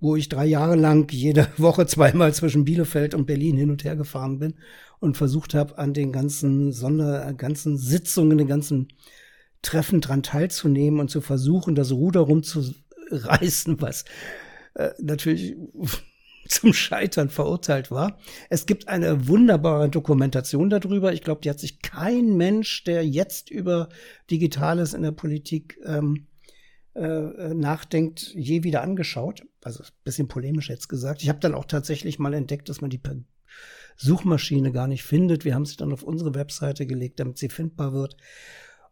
wo ich drei Jahre lang jede Woche zweimal zwischen Bielefeld und Berlin hin und her gefahren bin und versucht habe, an den ganzen Sonder, ganzen Sitzungen, den ganzen Treffen dran teilzunehmen und zu versuchen, das Ruder rumzu, reißen, was äh, natürlich zum Scheitern verurteilt war. Es gibt eine wunderbare Dokumentation darüber. Ich glaube, die hat sich kein Mensch, der jetzt über Digitales in der Politik ähm, äh, nachdenkt, je wieder angeschaut. Also bisschen polemisch jetzt gesagt. Ich habe dann auch tatsächlich mal entdeckt, dass man die per Suchmaschine gar nicht findet. Wir haben sie dann auf unsere Webseite gelegt, damit sie findbar wird.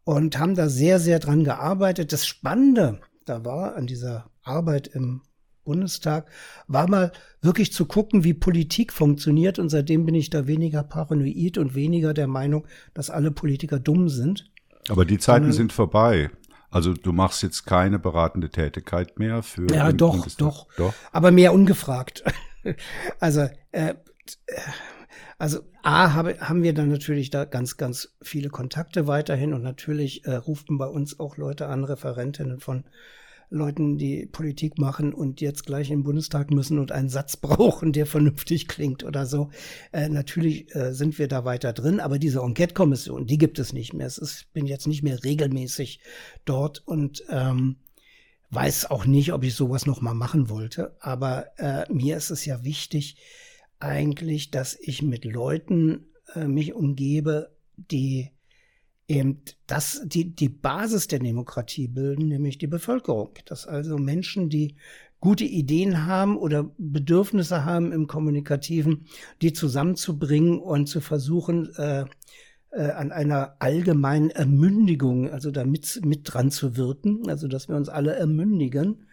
Und haben da sehr, sehr dran gearbeitet. Das Spannende da war, an dieser Arbeit im Bundestag, war mal wirklich zu gucken, wie Politik funktioniert. Und seitdem bin ich da weniger paranoid und weniger der Meinung, dass alle Politiker dumm sind. Aber die Zeiten Sondern, sind vorbei. Also du machst jetzt keine beratende Tätigkeit mehr für. Ja, doch, doch, doch. Aber mehr ungefragt. also, äh, also A habe, haben wir dann natürlich da ganz, ganz viele Kontakte weiterhin und natürlich äh, rufen bei uns auch Leute an, Referentinnen von Leuten, die Politik machen und jetzt gleich im Bundestag müssen und einen Satz brauchen, der vernünftig klingt oder so. Äh, natürlich äh, sind wir da weiter drin, aber diese Enquete-Kommission, die gibt es nicht mehr. Es ist, bin jetzt nicht mehr regelmäßig dort und ähm, weiß auch nicht, ob ich sowas noch mal machen wollte. Aber äh, mir ist es ja wichtig eigentlich, dass ich mit Leuten äh, mich umgebe, die eben das, die, die Basis der Demokratie bilden, nämlich die Bevölkerung. Dass also Menschen, die gute Ideen haben oder Bedürfnisse haben im Kommunikativen, die zusammenzubringen und zu versuchen, äh, äh, an einer allgemeinen Ermündigung, also damit mit dran zu wirken, also dass wir uns alle ermündigen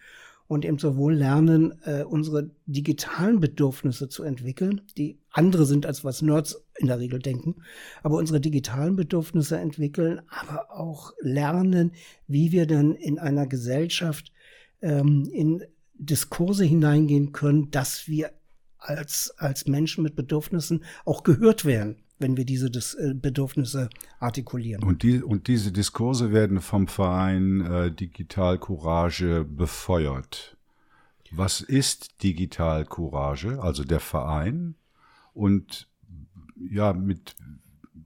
und eben sowohl lernen, äh, unsere digitalen Bedürfnisse zu entwickeln, die andere sind, als was Nerds in der Regel denken, aber unsere digitalen Bedürfnisse entwickeln, aber auch lernen, wie wir dann in einer Gesellschaft ähm, in Diskurse hineingehen können, dass wir als, als Menschen mit Bedürfnissen auch gehört werden wenn wir diese Dis äh, Bedürfnisse artikulieren. Und, die, und diese Diskurse werden vom Verein äh, Digital Courage befeuert. Was ist Digital Courage, also der Verein? Und ja, mit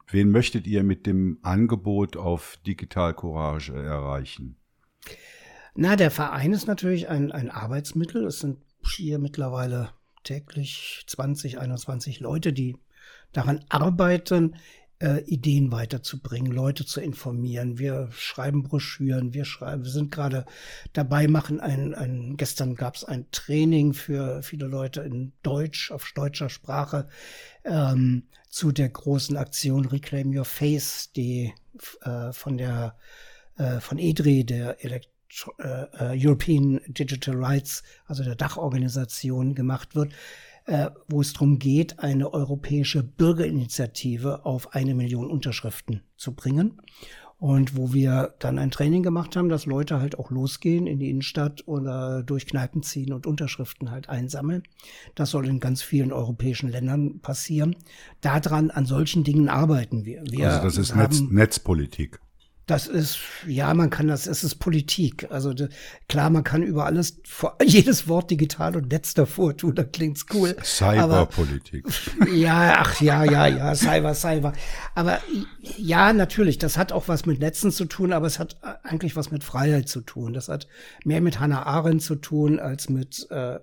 wen möchtet ihr mit dem Angebot auf Digital Courage erreichen? Na, der Verein ist natürlich ein, ein Arbeitsmittel. Es sind hier mittlerweile täglich 20, 21 Leute, die daran arbeiten, äh, Ideen weiterzubringen, Leute zu informieren. Wir schreiben Broschüren, wir schreiben, wir sind gerade dabei, machen ein, ein gestern gab es ein Training für viele Leute in Deutsch, auf deutscher Sprache, ähm, zu der großen Aktion Reclaim Your Face, die äh, von der äh, von EDRI, der Elekt äh, äh, European Digital Rights, also der Dachorganisation gemacht wird wo es darum geht, eine europäische Bürgerinitiative auf eine Million Unterschriften zu bringen. Und wo wir dann ein Training gemacht haben, dass Leute halt auch losgehen in die Innenstadt oder durch Kneipen ziehen und Unterschriften halt einsammeln. Das soll in ganz vielen europäischen Ländern passieren. Daran, an solchen Dingen arbeiten wir. wir also das ist Netz, Netzpolitik. Das ist, ja, man kann das, es ist Politik. Also de, klar, man kann über alles, vor, jedes Wort digital und Netz davor tun, da klingt's cool. Cyberpolitik. Ja, ach ja, ja, ja, Cyber, Cyber. Aber ja, natürlich, das hat auch was mit Netzen zu tun, aber es hat eigentlich was mit Freiheit zu tun. Das hat mehr mit Hannah Arendt zu tun als mit äh,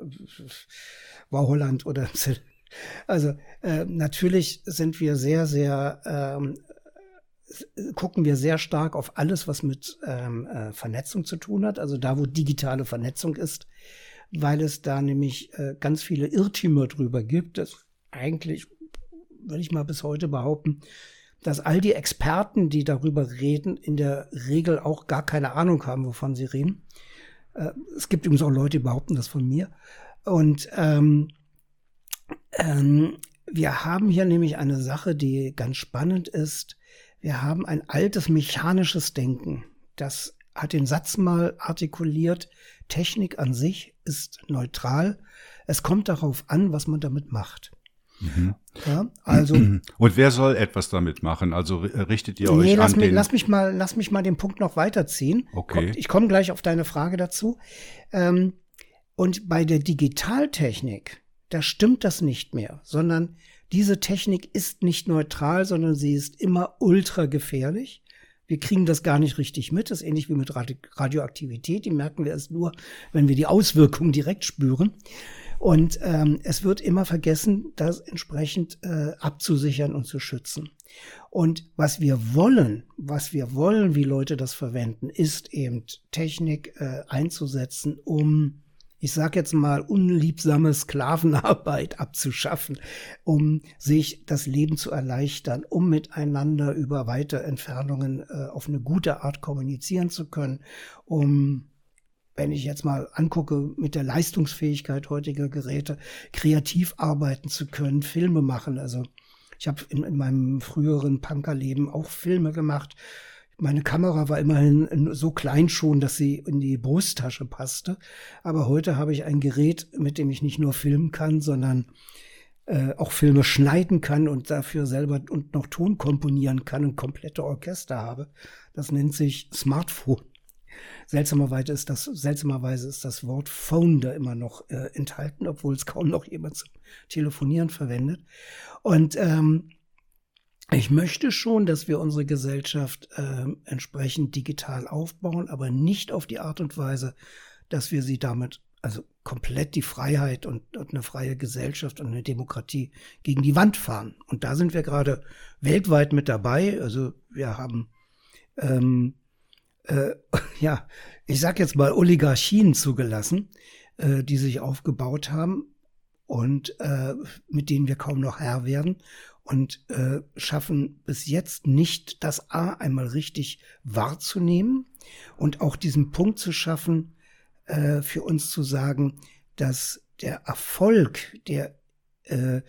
Holland oder also äh, natürlich sind wir sehr, sehr ähm, gucken wir sehr stark auf alles, was mit ähm, äh, Vernetzung zu tun hat, also da, wo digitale Vernetzung ist, weil es da nämlich äh, ganz viele Irrtümer drüber gibt, dass eigentlich, würde ich mal bis heute behaupten, dass all die Experten, die darüber reden, in der Regel auch gar keine Ahnung haben, wovon sie reden. Äh, es gibt übrigens auch Leute, die behaupten das von mir. Und ähm, ähm, wir haben hier nämlich eine Sache, die ganz spannend ist. Wir haben ein altes mechanisches Denken. Das hat den Satz mal artikuliert, Technik an sich ist neutral. Es kommt darauf an, was man damit macht. Mhm. Ja, also und wer soll etwas damit machen? Also richtet ihr euch nee, lass an mich, den lass mich mal, lass mich mal den Punkt noch weiterziehen. Okay. Ich komme gleich auf deine Frage dazu. Ähm, und bei der Digitaltechnik, da stimmt das nicht mehr, sondern diese Technik ist nicht neutral, sondern sie ist immer ultra gefährlich. Wir kriegen das gar nicht richtig mit. Das ist ähnlich wie mit Radioaktivität. Die merken wir erst nur, wenn wir die Auswirkungen direkt spüren. Und ähm, es wird immer vergessen, das entsprechend äh, abzusichern und zu schützen. Und was wir wollen, was wir wollen, wie Leute das verwenden, ist eben Technik äh, einzusetzen, um ich sage jetzt mal, unliebsame Sklavenarbeit abzuschaffen, um sich das Leben zu erleichtern, um miteinander über weite Entfernungen äh, auf eine gute Art kommunizieren zu können, um wenn ich jetzt mal angucke, mit der Leistungsfähigkeit heutiger Geräte, kreativ arbeiten zu können, Filme machen. Also ich habe in, in, meinem früheren Punkerleben auch Filme gemacht. Meine Kamera war immerhin so klein schon, dass sie in die Brusttasche passte. Aber heute habe ich ein Gerät, mit dem ich nicht nur filmen kann, sondern äh, auch Filme schneiden kann und dafür selber und noch Ton komponieren kann und komplette Orchester habe. Das nennt sich Smartphone. Seltsamerweise ist das, seltsamerweise ist das Wort Phone da immer noch äh, enthalten, obwohl es kaum noch jemand zum Telefonieren verwendet. Und ähm, ich möchte schon, dass wir unsere Gesellschaft äh, entsprechend digital aufbauen, aber nicht auf die Art und Weise, dass wir sie damit, also komplett die Freiheit und, und eine freie Gesellschaft und eine Demokratie gegen die Wand fahren. Und da sind wir gerade weltweit mit dabei. Also wir haben ähm, äh, ja, ich sag jetzt mal Oligarchien zugelassen, äh, die sich aufgebaut haben und äh, mit denen wir kaum noch Herr werden und äh, schaffen bis jetzt nicht das A einmal richtig wahrzunehmen und auch diesen Punkt zu schaffen, äh, für uns zu sagen, dass der Erfolg, der äh,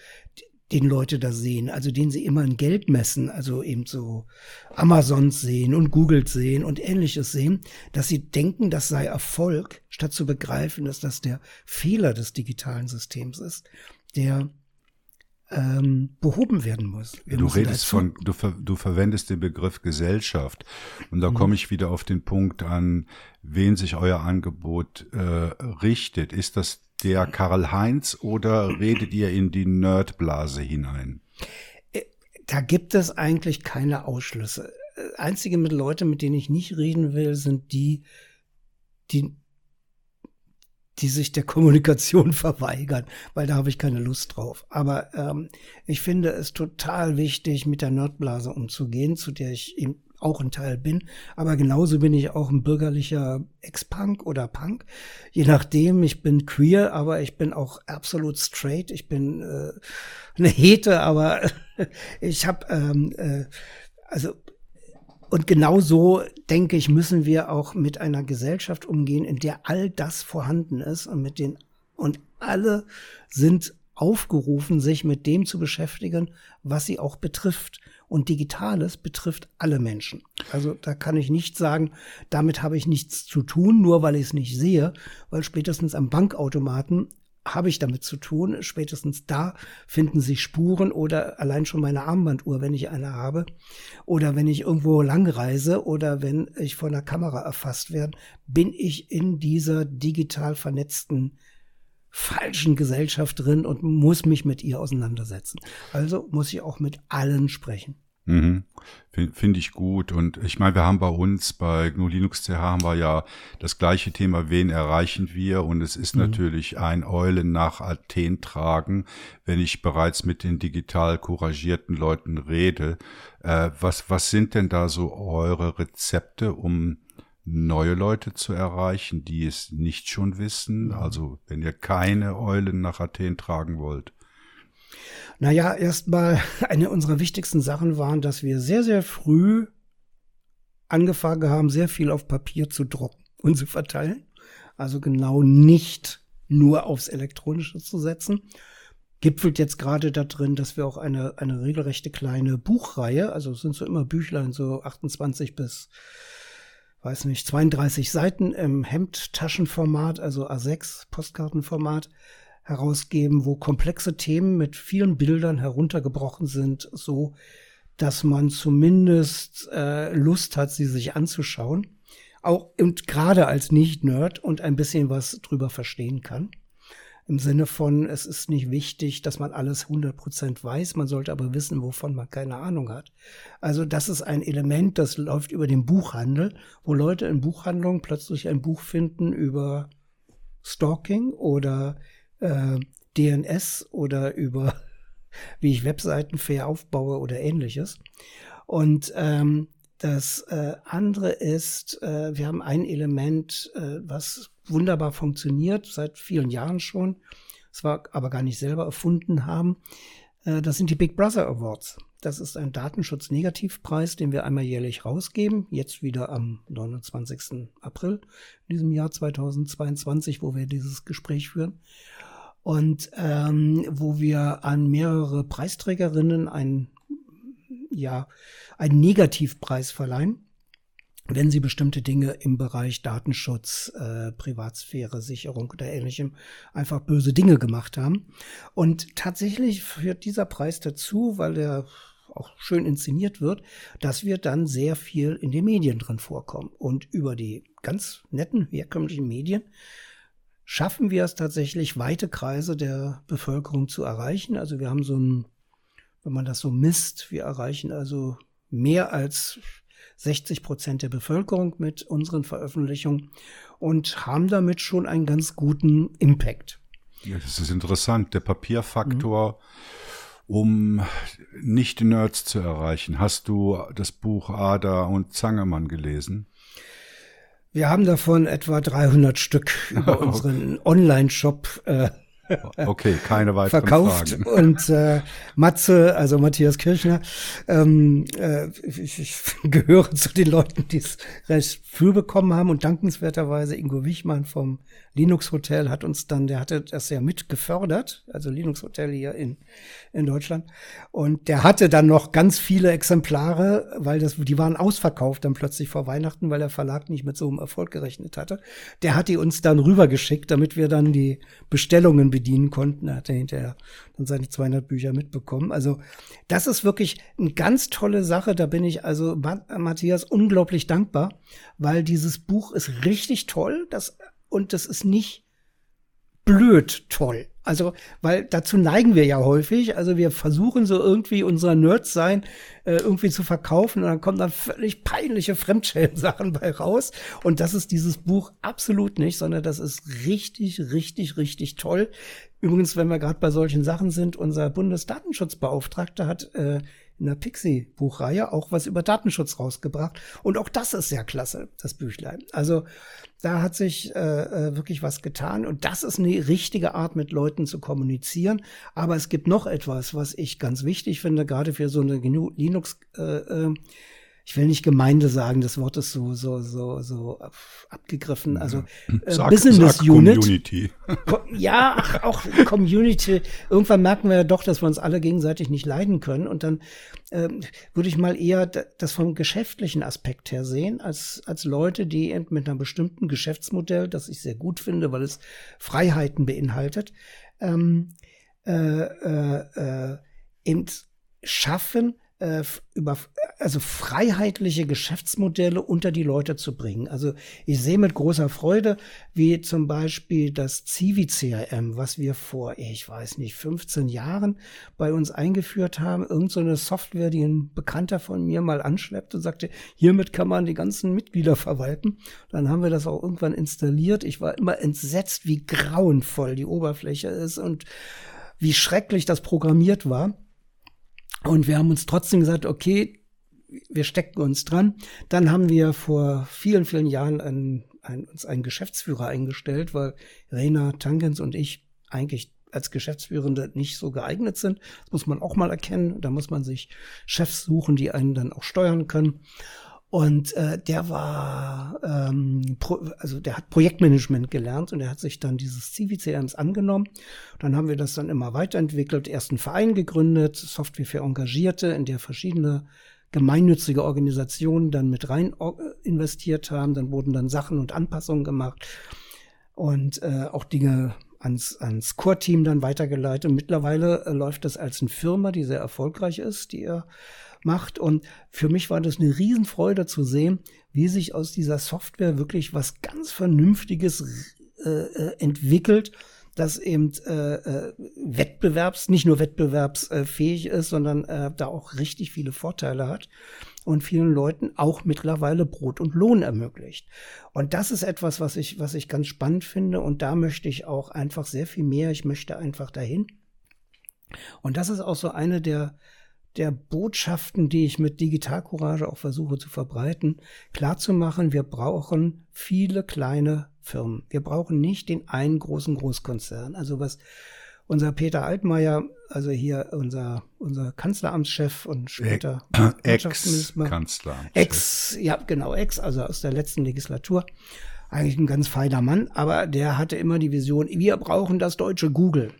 den Leute da sehen, also den sie immer in Geld messen, also eben so Amazons sehen und Googles sehen und ähnliches sehen, dass sie denken, das sei Erfolg, statt zu begreifen, dass das der Fehler des digitalen Systems ist, der ähm, behoben werden muss. Wir du redest von, du, ver, du verwendest den Begriff Gesellschaft. Und da mhm. komme ich wieder auf den Punkt an, wen sich euer Angebot äh, richtet. Ist das der Karl Heinz oder redet ihr in die Nerdblase hinein? Äh, da gibt es eigentlich keine Ausschlüsse. Äh, einzige Leute, mit denen ich nicht reden will, sind die, die, die sich der Kommunikation verweigern, weil da habe ich keine Lust drauf. Aber ähm, ich finde es total wichtig, mit der Nerdblase umzugehen, zu der ich eben auch ein Teil bin. Aber genauso bin ich auch ein bürgerlicher Ex-Punk oder Punk. Je nachdem, ich bin queer, aber ich bin auch absolut straight. Ich bin äh, eine Hete, aber ich habe ähm, äh, also und genau so, denke ich, müssen wir auch mit einer Gesellschaft umgehen, in der all das vorhanden ist und mit den und alle sind aufgerufen, sich mit dem zu beschäftigen, was sie auch betrifft. Und Digitales betrifft alle Menschen. Also da kann ich nicht sagen, damit habe ich nichts zu tun, nur weil ich es nicht sehe, weil spätestens am Bankautomaten habe ich damit zu tun. Spätestens da finden sich Spuren oder allein schon meine Armbanduhr, wenn ich eine habe. Oder wenn ich irgendwo langreise oder wenn ich von der Kamera erfasst werde, bin ich in dieser digital vernetzten falschen Gesellschaft drin und muss mich mit ihr auseinandersetzen. Also muss ich auch mit allen sprechen. Mhm. Finde ich gut. Und ich meine, wir haben bei uns bei GNU Linux CH haben wir ja das gleiche Thema, wen erreichen wir? Und es ist mhm. natürlich ein Eulen nach Athen tragen, wenn ich bereits mit den digital couragierten Leuten rede. Äh, was, was sind denn da so eure Rezepte, um neue Leute zu erreichen, die es nicht schon wissen? Mhm. Also wenn ihr keine Eulen nach Athen tragen wollt. Naja, erstmal eine unserer wichtigsten Sachen waren, dass wir sehr, sehr früh angefangen haben, sehr viel auf Papier zu drucken und zu verteilen. Also genau nicht nur aufs Elektronische zu setzen. Gipfelt jetzt gerade da drin, dass wir auch eine, eine regelrechte kleine Buchreihe, also es sind so immer Büchlein, so 28 bis weiß nicht, 32 Seiten im Hemdtaschenformat, also A6 Postkartenformat herausgeben, wo komplexe Themen mit vielen Bildern heruntergebrochen sind, so dass man zumindest äh, Lust hat, sie sich anzuschauen. Auch und gerade als Nicht-Nerd und ein bisschen was drüber verstehen kann. Im Sinne von, es ist nicht wichtig, dass man alles 100% weiß, man sollte aber wissen, wovon man keine Ahnung hat. Also das ist ein Element, das läuft über den Buchhandel, wo Leute in Buchhandlungen plötzlich ein Buch finden über Stalking oder äh, DNS oder über wie ich Webseiten fair aufbaue oder ähnliches. Und ähm, das äh, andere ist, äh, wir haben ein Element, äh, was wunderbar funktioniert, seit vielen Jahren schon, es war aber gar nicht selber erfunden haben. Äh, das sind die Big Brother Awards. Das ist ein Datenschutz-Negativpreis, den wir einmal jährlich rausgeben. Jetzt wieder am 29. April in diesem Jahr 2022, wo wir dieses Gespräch führen. Und ähm, wo wir an mehrere Preisträgerinnen einen, ja, einen Negativpreis verleihen wenn sie bestimmte Dinge im Bereich Datenschutz, äh, Privatsphäre, Sicherung oder ähnlichem einfach böse Dinge gemacht haben. Und tatsächlich führt dieser Preis dazu, weil er auch schön inszeniert wird, dass wir dann sehr viel in den Medien drin vorkommen. Und über die ganz netten, herkömmlichen Medien schaffen wir es tatsächlich, weite Kreise der Bevölkerung zu erreichen. Also wir haben so ein, wenn man das so misst, wir erreichen also mehr als 60 Prozent der Bevölkerung mit unseren Veröffentlichungen und haben damit schon einen ganz guten Impact. Ja, das ist interessant. Der Papierfaktor, mhm. um nicht die Nerds zu erreichen. Hast du das Buch Ada und Zangemann gelesen? Wir haben davon etwa 300 Stück über unseren Online-Shop äh, Okay, keine weiteren verkauft. Fragen. Und äh, Matze, also Matthias Kirchner, ähm, äh, ich, ich gehöre zu den Leuten, die es recht früh bekommen haben und dankenswerterweise Ingo Wichmann vom Linux Hotel hat uns dann, der hatte das ja mit gefördert, also Linux Hotel hier in, in Deutschland. Und der hatte dann noch ganz viele Exemplare, weil das, die waren ausverkauft dann plötzlich vor Weihnachten, weil der Verlag nicht mit so einem Erfolg gerechnet hatte. Der hat die uns dann rübergeschickt, damit wir dann die Bestellungen bedienen konnten. Da hat er hinterher dann seine 200 Bücher mitbekommen. Also das ist wirklich eine ganz tolle Sache. Da bin ich also Matthias unglaublich dankbar, weil dieses Buch ist richtig toll. Das und das ist nicht blöd toll. Also, weil dazu neigen wir ja häufig. Also wir versuchen so irgendwie unser Nerd-Sein äh, irgendwie zu verkaufen und dann kommen dann völlig peinliche Fremdschäden-Sachen bei raus. Und das ist dieses Buch absolut nicht, sondern das ist richtig, richtig, richtig toll. Übrigens, wenn wir gerade bei solchen Sachen sind, unser Bundesdatenschutzbeauftragter hat äh, in der Pixie-Buchreihe auch was über Datenschutz rausgebracht. Und auch das ist sehr klasse, das Büchlein. Also da hat sich äh, äh, wirklich was getan. Und das ist eine richtige Art, mit Leuten zu kommunizieren. Aber es gibt noch etwas, was ich ganz wichtig finde, gerade für so eine Linux- äh, äh, ich will nicht Gemeinde sagen, das Wort ist so, so, so, so abgegriffen. Also äh, sag, Business sag Unit. Community. ja, ach, auch Community. Irgendwann merken wir ja doch, dass wir uns alle gegenseitig nicht leiden können. Und dann ähm, würde ich mal eher das vom geschäftlichen Aspekt her sehen, als, als Leute, die mit einem bestimmten Geschäftsmodell, das ich sehr gut finde, weil es Freiheiten beinhaltet, ähm, äh, äh, äh, eben schaffen, äh, über also freiheitliche Geschäftsmodelle unter die Leute zu bringen. Also ich sehe mit großer Freude, wie zum Beispiel das Civi CRM, was wir vor, ich weiß nicht, 15 Jahren bei uns eingeführt haben, irgend so Software, die ein Bekannter von mir mal anschleppte und sagte, hiermit kann man die ganzen Mitglieder verwalten. Dann haben wir das auch irgendwann installiert. Ich war immer entsetzt, wie grauenvoll die Oberfläche ist und wie schrecklich das programmiert war. Und wir haben uns trotzdem gesagt, okay, wir stecken uns dran. Dann haben wir vor vielen, vielen Jahren einen, einen, uns einen Geschäftsführer eingestellt, weil Rainer Tangens und ich eigentlich als Geschäftsführende nicht so geeignet sind. Das muss man auch mal erkennen. Da muss man sich Chefs suchen, die einen dann auch steuern können. Und äh, der war, ähm, pro, also der hat Projektmanagement gelernt und er hat sich dann dieses CVCMs angenommen. Dann haben wir das dann immer weiterentwickelt, erst einen Verein gegründet, Software für Engagierte, in der verschiedene gemeinnützige Organisationen dann mit rein äh, investiert haben. Dann wurden dann Sachen und Anpassungen gemacht und äh, auch Dinge ans, ans Core-Team dann weitergeleitet. mittlerweile äh, läuft das als eine Firma, die sehr erfolgreich ist, die er macht. Und für mich war das eine Riesenfreude zu sehen, wie sich aus dieser Software wirklich was ganz Vernünftiges äh, äh entwickelt, das eben äh, äh, Wettbewerbs, nicht nur wettbewerbsfähig ist, sondern äh, da auch richtig viele Vorteile hat und vielen Leuten auch mittlerweile Brot und Lohn ermöglicht. Und das ist etwas, was ich, was ich ganz spannend finde. Und da möchte ich auch einfach sehr viel mehr. Ich möchte einfach dahin. Und das ist auch so eine der, der Botschaften, die ich mit Digitalcourage auch versuche zu verbreiten, klarzumachen, wir brauchen viele kleine Firmen. Wir brauchen nicht den einen großen Großkonzern. Also was unser Peter Altmaier, also hier unser, unser Kanzleramtschef und später Ex-Kanzleramtschef. Ex, ja, genau, Ex, also aus der letzten Legislatur. Eigentlich ein ganz feiner Mann, aber der hatte immer die Vision, wir brauchen das deutsche Google.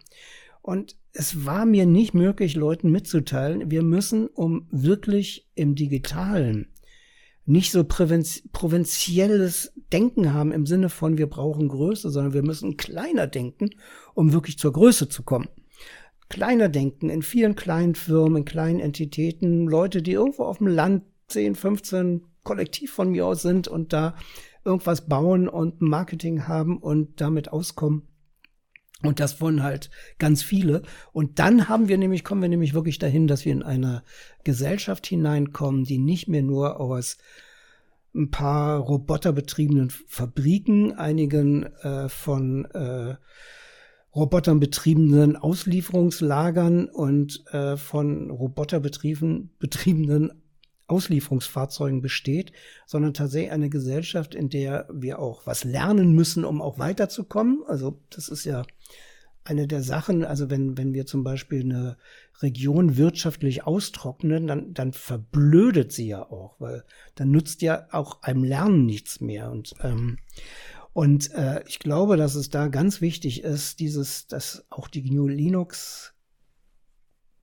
Und es war mir nicht möglich, Leuten mitzuteilen, wir müssen, um wirklich im Digitalen nicht so provinzielles Denken haben im Sinne von, wir brauchen Größe, sondern wir müssen kleiner denken, um wirklich zur Größe zu kommen. Kleiner denken in vielen kleinen Firmen, in kleinen Entitäten, Leute, die irgendwo auf dem Land 10, 15 kollektiv von mir aus sind und da irgendwas bauen und Marketing haben und damit auskommen. Und das wollen halt ganz viele. Und dann haben wir nämlich, kommen wir nämlich wirklich dahin, dass wir in eine Gesellschaft hineinkommen, die nicht mehr nur aus ein paar roboterbetriebenen Fabriken, einigen äh, von äh, Robotern betriebenen Auslieferungslagern und äh, von roboterbetriebenen Auslieferungsfahrzeugen besteht, sondern tatsächlich eine Gesellschaft, in der wir auch was lernen müssen, um auch weiterzukommen. Also das ist ja eine der Sachen, also wenn, wenn wir zum Beispiel eine Region wirtschaftlich austrocknen, dann, dann verblödet sie ja auch, weil dann nutzt ja auch einem Lernen nichts mehr. Und, ähm, und äh, ich glaube, dass es da ganz wichtig ist, dieses, dass auch die GNU Linux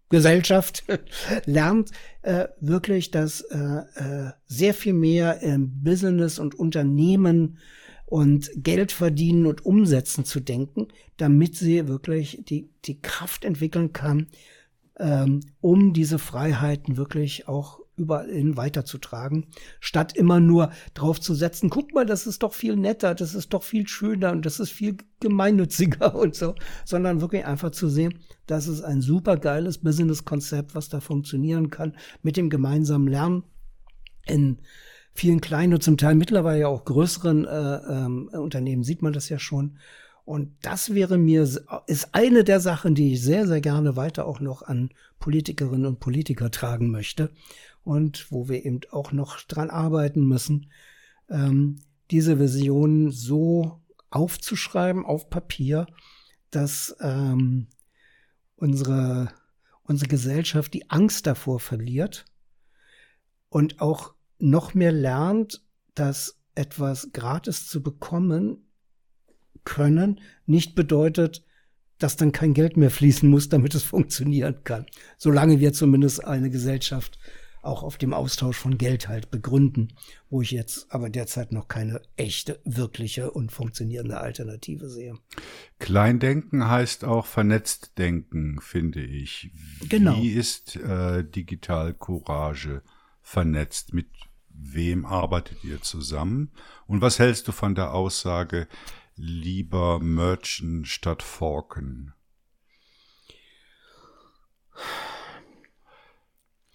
Gesellschaft lernt äh, wirklich, dass äh, äh, sehr viel mehr im Business und Unternehmen und Geld verdienen und umsetzen zu denken, damit sie wirklich die, die Kraft entwickeln kann, ähm, um diese Freiheiten wirklich auch überall hin weiterzutragen, statt immer nur drauf zu setzen, guck mal, das ist doch viel netter, das ist doch viel schöner und das ist viel gemeinnütziger und so, sondern wirklich einfach zu sehen, das ist ein super geiles Business-Konzept, was da funktionieren kann mit dem gemeinsamen Lernen in vielen kleinen und zum Teil mittlerweile ja auch größeren äh, ähm, Unternehmen sieht man das ja schon. Und das wäre mir, ist eine der Sachen, die ich sehr, sehr gerne weiter auch noch an Politikerinnen und Politiker tragen möchte und wo wir eben auch noch dran arbeiten müssen, ähm, diese Vision so aufzuschreiben auf Papier, dass ähm, unsere, unsere Gesellschaft die Angst davor verliert und auch noch mehr lernt, dass etwas gratis zu bekommen können nicht bedeutet, dass dann kein Geld mehr fließen muss, damit es funktionieren kann. Solange wir zumindest eine Gesellschaft auch auf dem Austausch von Geld halt begründen, wo ich jetzt aber derzeit noch keine echte, wirkliche und funktionierende Alternative sehe. Kleindenken heißt auch vernetzt denken, finde ich. Genau. Wie ist äh, Digital Courage vernetzt? Mit wem arbeitet ihr zusammen? Und was hältst du von der Aussage, lieber merchen statt forken?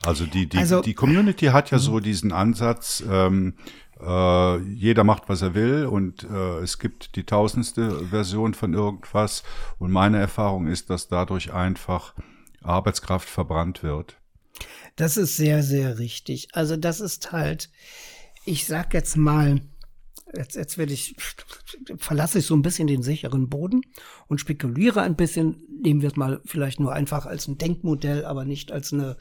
Also die, die, also, die Community hat ja so diesen Ansatz, ähm, äh, jeder macht, was er will und äh, es gibt die tausendste Version von irgendwas. Und meine Erfahrung ist, dass dadurch einfach Arbeitskraft verbrannt wird. Das ist sehr, sehr richtig. Also das ist halt, ich sag jetzt mal, jetzt, jetzt werde ich, verlasse ich so ein bisschen den sicheren Boden und spekuliere ein bisschen, nehmen wir es mal vielleicht nur einfach als ein Denkmodell, aber nicht als eine,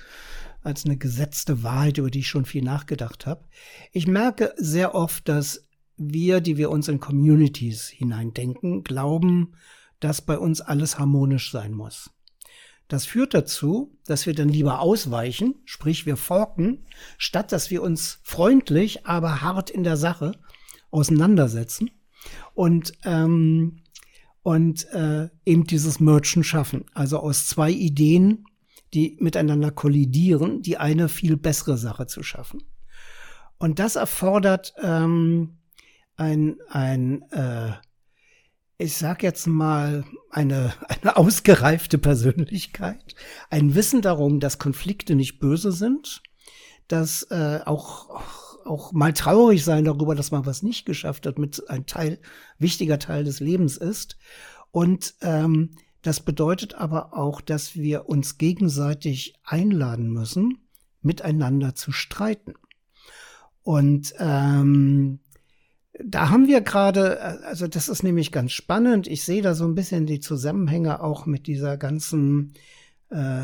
als eine gesetzte Wahrheit, über die ich schon viel nachgedacht habe. Ich merke sehr oft, dass wir, die wir uns in Communities hineindenken, glauben, dass bei uns alles harmonisch sein muss. Das führt dazu, dass wir dann lieber ausweichen, sprich wir forken, statt dass wir uns freundlich, aber hart in der Sache auseinandersetzen und ähm, und äh, eben dieses Merchen schaffen. Also aus zwei Ideen, die miteinander kollidieren, die eine viel bessere Sache zu schaffen. Und das erfordert ähm, ein, ein äh, ich sag jetzt mal, eine, eine ausgereifte Persönlichkeit, ein Wissen darum, dass Konflikte nicht böse sind, dass äh, auch, auch mal traurig sein darüber, dass man was nicht geschafft hat, mit ein Teil, wichtiger Teil des Lebens ist. Und ähm, das bedeutet aber auch, dass wir uns gegenseitig einladen müssen, miteinander zu streiten. Und ähm, da haben wir gerade, also das ist nämlich ganz spannend. Ich sehe da so ein bisschen die Zusammenhänge auch mit dieser ganzen äh,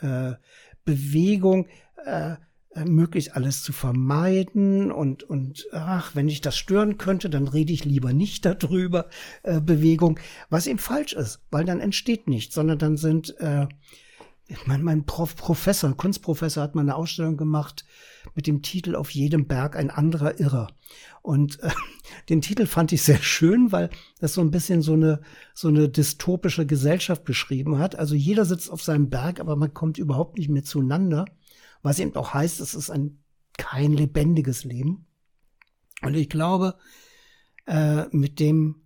äh, Bewegung. Äh, äh, möglichst alles zu vermeiden und, und ach, wenn ich das stören könnte, dann rede ich lieber nicht darüber, äh, Bewegung, was eben falsch ist, weil dann entsteht nichts, sondern dann sind, äh, mein, mein Prof, Professor, Kunstprofessor hat mal eine Ausstellung gemacht mit dem Titel Auf jedem Berg ein anderer Irrer. Und äh, den Titel fand ich sehr schön, weil das so ein bisschen so eine, so eine dystopische Gesellschaft beschrieben hat. Also jeder sitzt auf seinem Berg, aber man kommt überhaupt nicht mehr zueinander was eben auch heißt, es ist ein kein lebendiges Leben. Und ich glaube, äh, mit dem,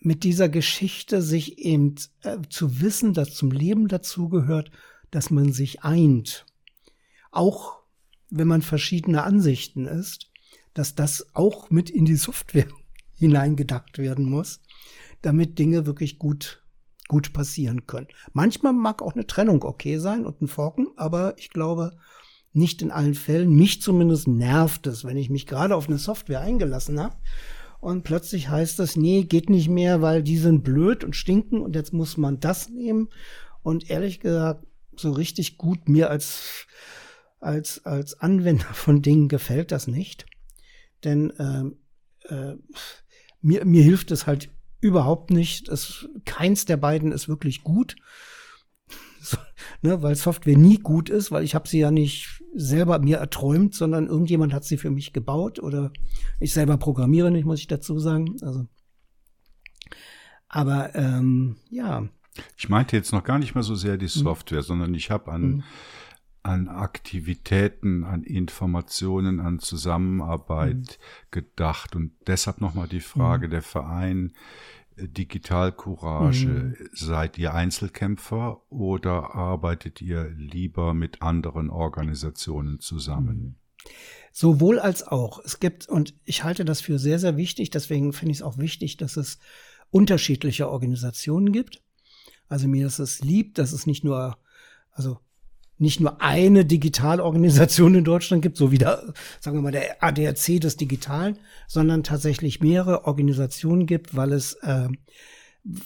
mit dieser Geschichte sich eben äh, zu wissen, dass zum Leben dazugehört, dass man sich eint. Auch wenn man verschiedener Ansichten ist, dass das auch mit in die Software hineingedacht werden muss, damit Dinge wirklich gut gut passieren können. Manchmal mag auch eine Trennung okay sein und ein Forken, aber ich glaube nicht in allen Fällen. Mich zumindest nervt es, wenn ich mich gerade auf eine Software eingelassen habe und plötzlich heißt es, nee, geht nicht mehr, weil die sind blöd und stinken und jetzt muss man das nehmen. Und ehrlich gesagt, so richtig gut mir als, als, als Anwender von Dingen gefällt das nicht. Denn äh, äh, mir, mir hilft es halt überhaupt nicht. Es, keins der beiden ist wirklich gut. So, ne, weil Software nie gut ist, weil ich habe sie ja nicht selber mir erträumt, sondern irgendjemand hat sie für mich gebaut oder ich selber programmiere nicht, muss ich dazu sagen. Also, aber ähm, ja. Ich meinte jetzt noch gar nicht mal so sehr die hm. Software, mhm. sondern ich habe an mhm an Aktivitäten, an Informationen, an Zusammenarbeit mhm. gedacht. Und deshalb nochmal die Frage, mhm. der Verein äh, Digital Courage, mhm. seid ihr Einzelkämpfer oder arbeitet ihr lieber mit anderen Organisationen zusammen? Mhm. Sowohl als auch. Es gibt, und ich halte das für sehr, sehr wichtig, deswegen finde ich es auch wichtig, dass es unterschiedliche Organisationen gibt. Also mir ist es lieb, dass es nicht nur, also nicht nur eine Digitalorganisation in Deutschland gibt, so wie der, sagen wir mal, der ADAC des Digitalen, sondern tatsächlich mehrere Organisationen gibt, weil es, äh,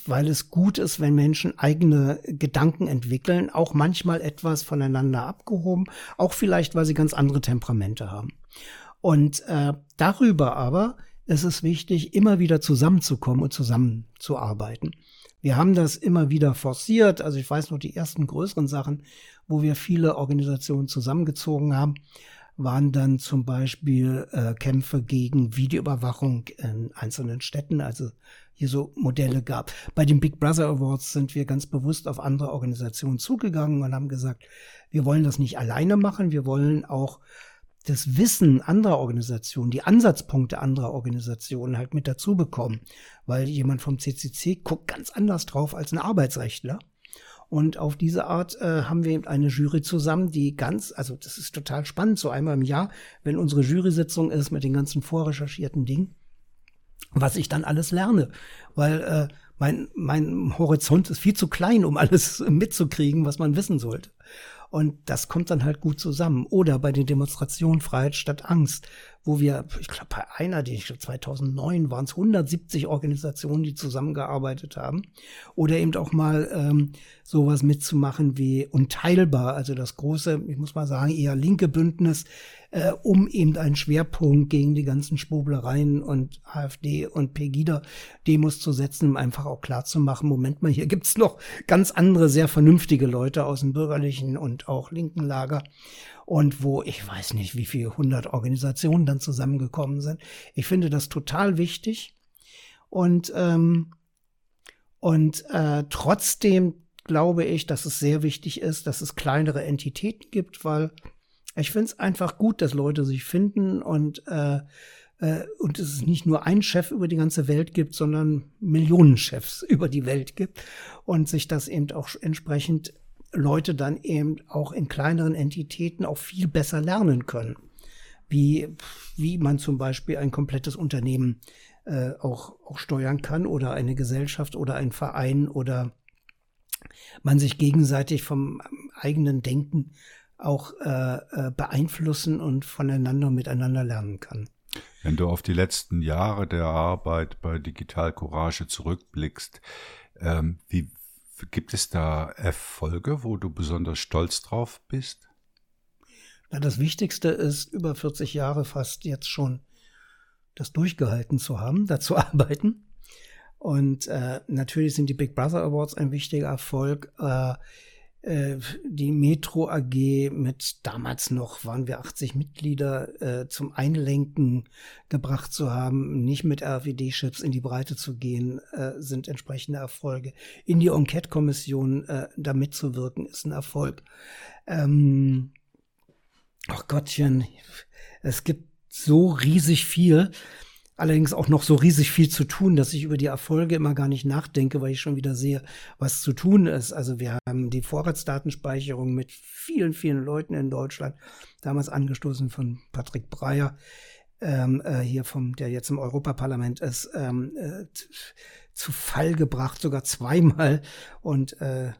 weil es gut ist, wenn Menschen eigene Gedanken entwickeln, auch manchmal etwas voneinander abgehoben, auch vielleicht, weil sie ganz andere Temperamente haben. Und äh, darüber aber ist es wichtig, immer wieder zusammenzukommen und zusammenzuarbeiten. Wir haben das immer wieder forciert. Also ich weiß noch, die ersten größeren Sachen, wo wir viele Organisationen zusammengezogen haben, waren dann zum Beispiel äh, Kämpfe gegen Videoüberwachung in einzelnen Städten, also hier so Modelle gab. Bei den Big Brother Awards sind wir ganz bewusst auf andere Organisationen zugegangen und haben gesagt, wir wollen das nicht alleine machen, wir wollen auch das Wissen anderer Organisationen, die Ansatzpunkte anderer Organisationen halt mit dazu bekommen. Weil jemand vom CCC guckt ganz anders drauf als ein Arbeitsrechtler. Und auf diese Art äh, haben wir eben eine Jury zusammen, die ganz, also das ist total spannend, so einmal im Jahr, wenn unsere Jury-Sitzung ist mit den ganzen vorrecherchierten Dingen, was ich dann alles lerne. Weil äh, mein, mein Horizont ist viel zu klein, um alles mitzukriegen, was man wissen sollte. Und das kommt dann halt gut zusammen. Oder bei den Demonstrationen Freiheit statt Angst, wo wir, ich glaube, bei einer, die ich glaube 2009 waren es 170 Organisationen, die zusammengearbeitet haben. Oder eben auch mal ähm, sowas mitzumachen wie Unteilbar, also das große, ich muss mal sagen, eher linke Bündnis, äh, um eben einen Schwerpunkt gegen die ganzen Schwurblereien und AfD und Pegida-Demos zu setzen, um einfach auch klar zu machen, Moment mal, hier gibt's noch ganz andere, sehr vernünftige Leute aus dem bürgerlichen und auch linken Lager und wo ich weiß nicht, wie viele hundert Organisationen dann zusammengekommen sind. Ich finde das total wichtig und ähm, und äh, trotzdem glaube ich, dass es sehr wichtig ist, dass es kleinere Entitäten gibt, weil ich finde es einfach gut, dass Leute sich finden und äh, äh, und es nicht nur einen Chef über die ganze Welt gibt, sondern Millionen Chefs über die Welt gibt und sich das eben auch entsprechend Leute dann eben auch in kleineren Entitäten auch viel besser lernen können, wie wie man zum Beispiel ein komplettes Unternehmen äh, auch auch steuern kann oder eine Gesellschaft oder ein Verein oder man sich gegenseitig vom eigenen Denken auch äh, äh, beeinflussen und voneinander miteinander lernen kann. Wenn du auf die letzten Jahre der Arbeit bei Digital Courage zurückblickst, ähm, wie gibt es da Erfolge, wo du besonders stolz drauf bist? Na, das Wichtigste ist, über 40 Jahre fast jetzt schon das durchgehalten zu haben, dazu arbeiten. Und äh, natürlich sind die Big Brother Awards ein wichtiger Erfolg. Äh, die Metro AG mit damals noch waren wir 80 Mitglieder äh, zum Einlenken gebracht zu haben, nicht mit RFID-Chips in die Breite zu gehen, äh, sind entsprechende Erfolge. In die Enquete-Kommission äh, da mitzuwirken, ist ein Erfolg. Ähm, ach Gottchen, es gibt so riesig viel allerdings auch noch so riesig viel zu tun, dass ich über die Erfolge immer gar nicht nachdenke, weil ich schon wieder sehe, was zu tun ist. Also wir haben die Vorratsdatenspeicherung mit vielen, vielen Leuten in Deutschland, damals angestoßen von Patrick Breyer, ähm, äh, hier vom, der jetzt im Europaparlament ist, ähm, äh, zu Fall gebracht, sogar zweimal. Und äh,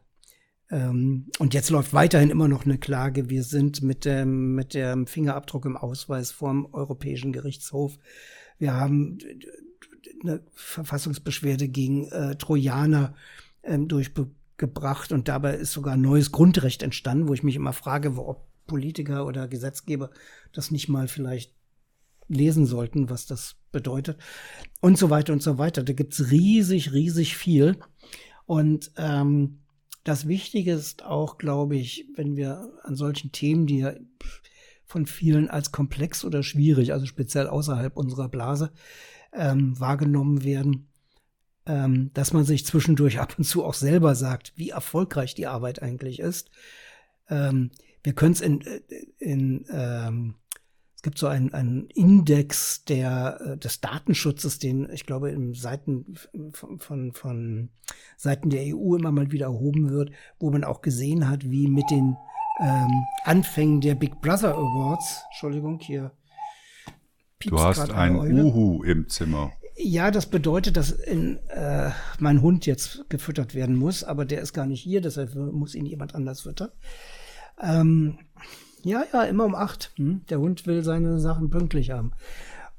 ähm, und jetzt läuft weiterhin immer noch eine Klage. Wir sind mit dem, mit dem Fingerabdruck im Ausweis vorm Europäischen Gerichtshof wir haben eine Verfassungsbeschwerde gegen äh, Trojaner ähm, durchgebracht und dabei ist sogar ein neues Grundrecht entstanden, wo ich mich immer frage, ob Politiker oder Gesetzgeber das nicht mal vielleicht lesen sollten, was das bedeutet und so weiter und so weiter. Da gibt's riesig, riesig viel. Und ähm, das Wichtige ist auch, glaube ich, wenn wir an solchen Themen, die ja von vielen als komplex oder schwierig, also speziell außerhalb unserer Blase, ähm, wahrgenommen werden, ähm, dass man sich zwischendurch ab und zu auch selber sagt, wie erfolgreich die Arbeit eigentlich ist. Ähm, wir können es in, äh, in ähm, es gibt so einen, einen Index der, äh, des Datenschutzes, den ich glaube in Seiten von, von, von Seiten der EU immer mal wieder erhoben wird, wo man auch gesehen hat, wie mit den ähm, Anfängen der Big Brother Awards. Entschuldigung, hier. Du hast ein Uhu im Zimmer. Ja, das bedeutet, dass in, äh, mein Hund jetzt gefüttert werden muss, aber der ist gar nicht hier, deshalb muss ihn jemand anders füttern. Ähm, ja, ja, immer um acht. Hm? Der Hund will seine Sachen pünktlich haben.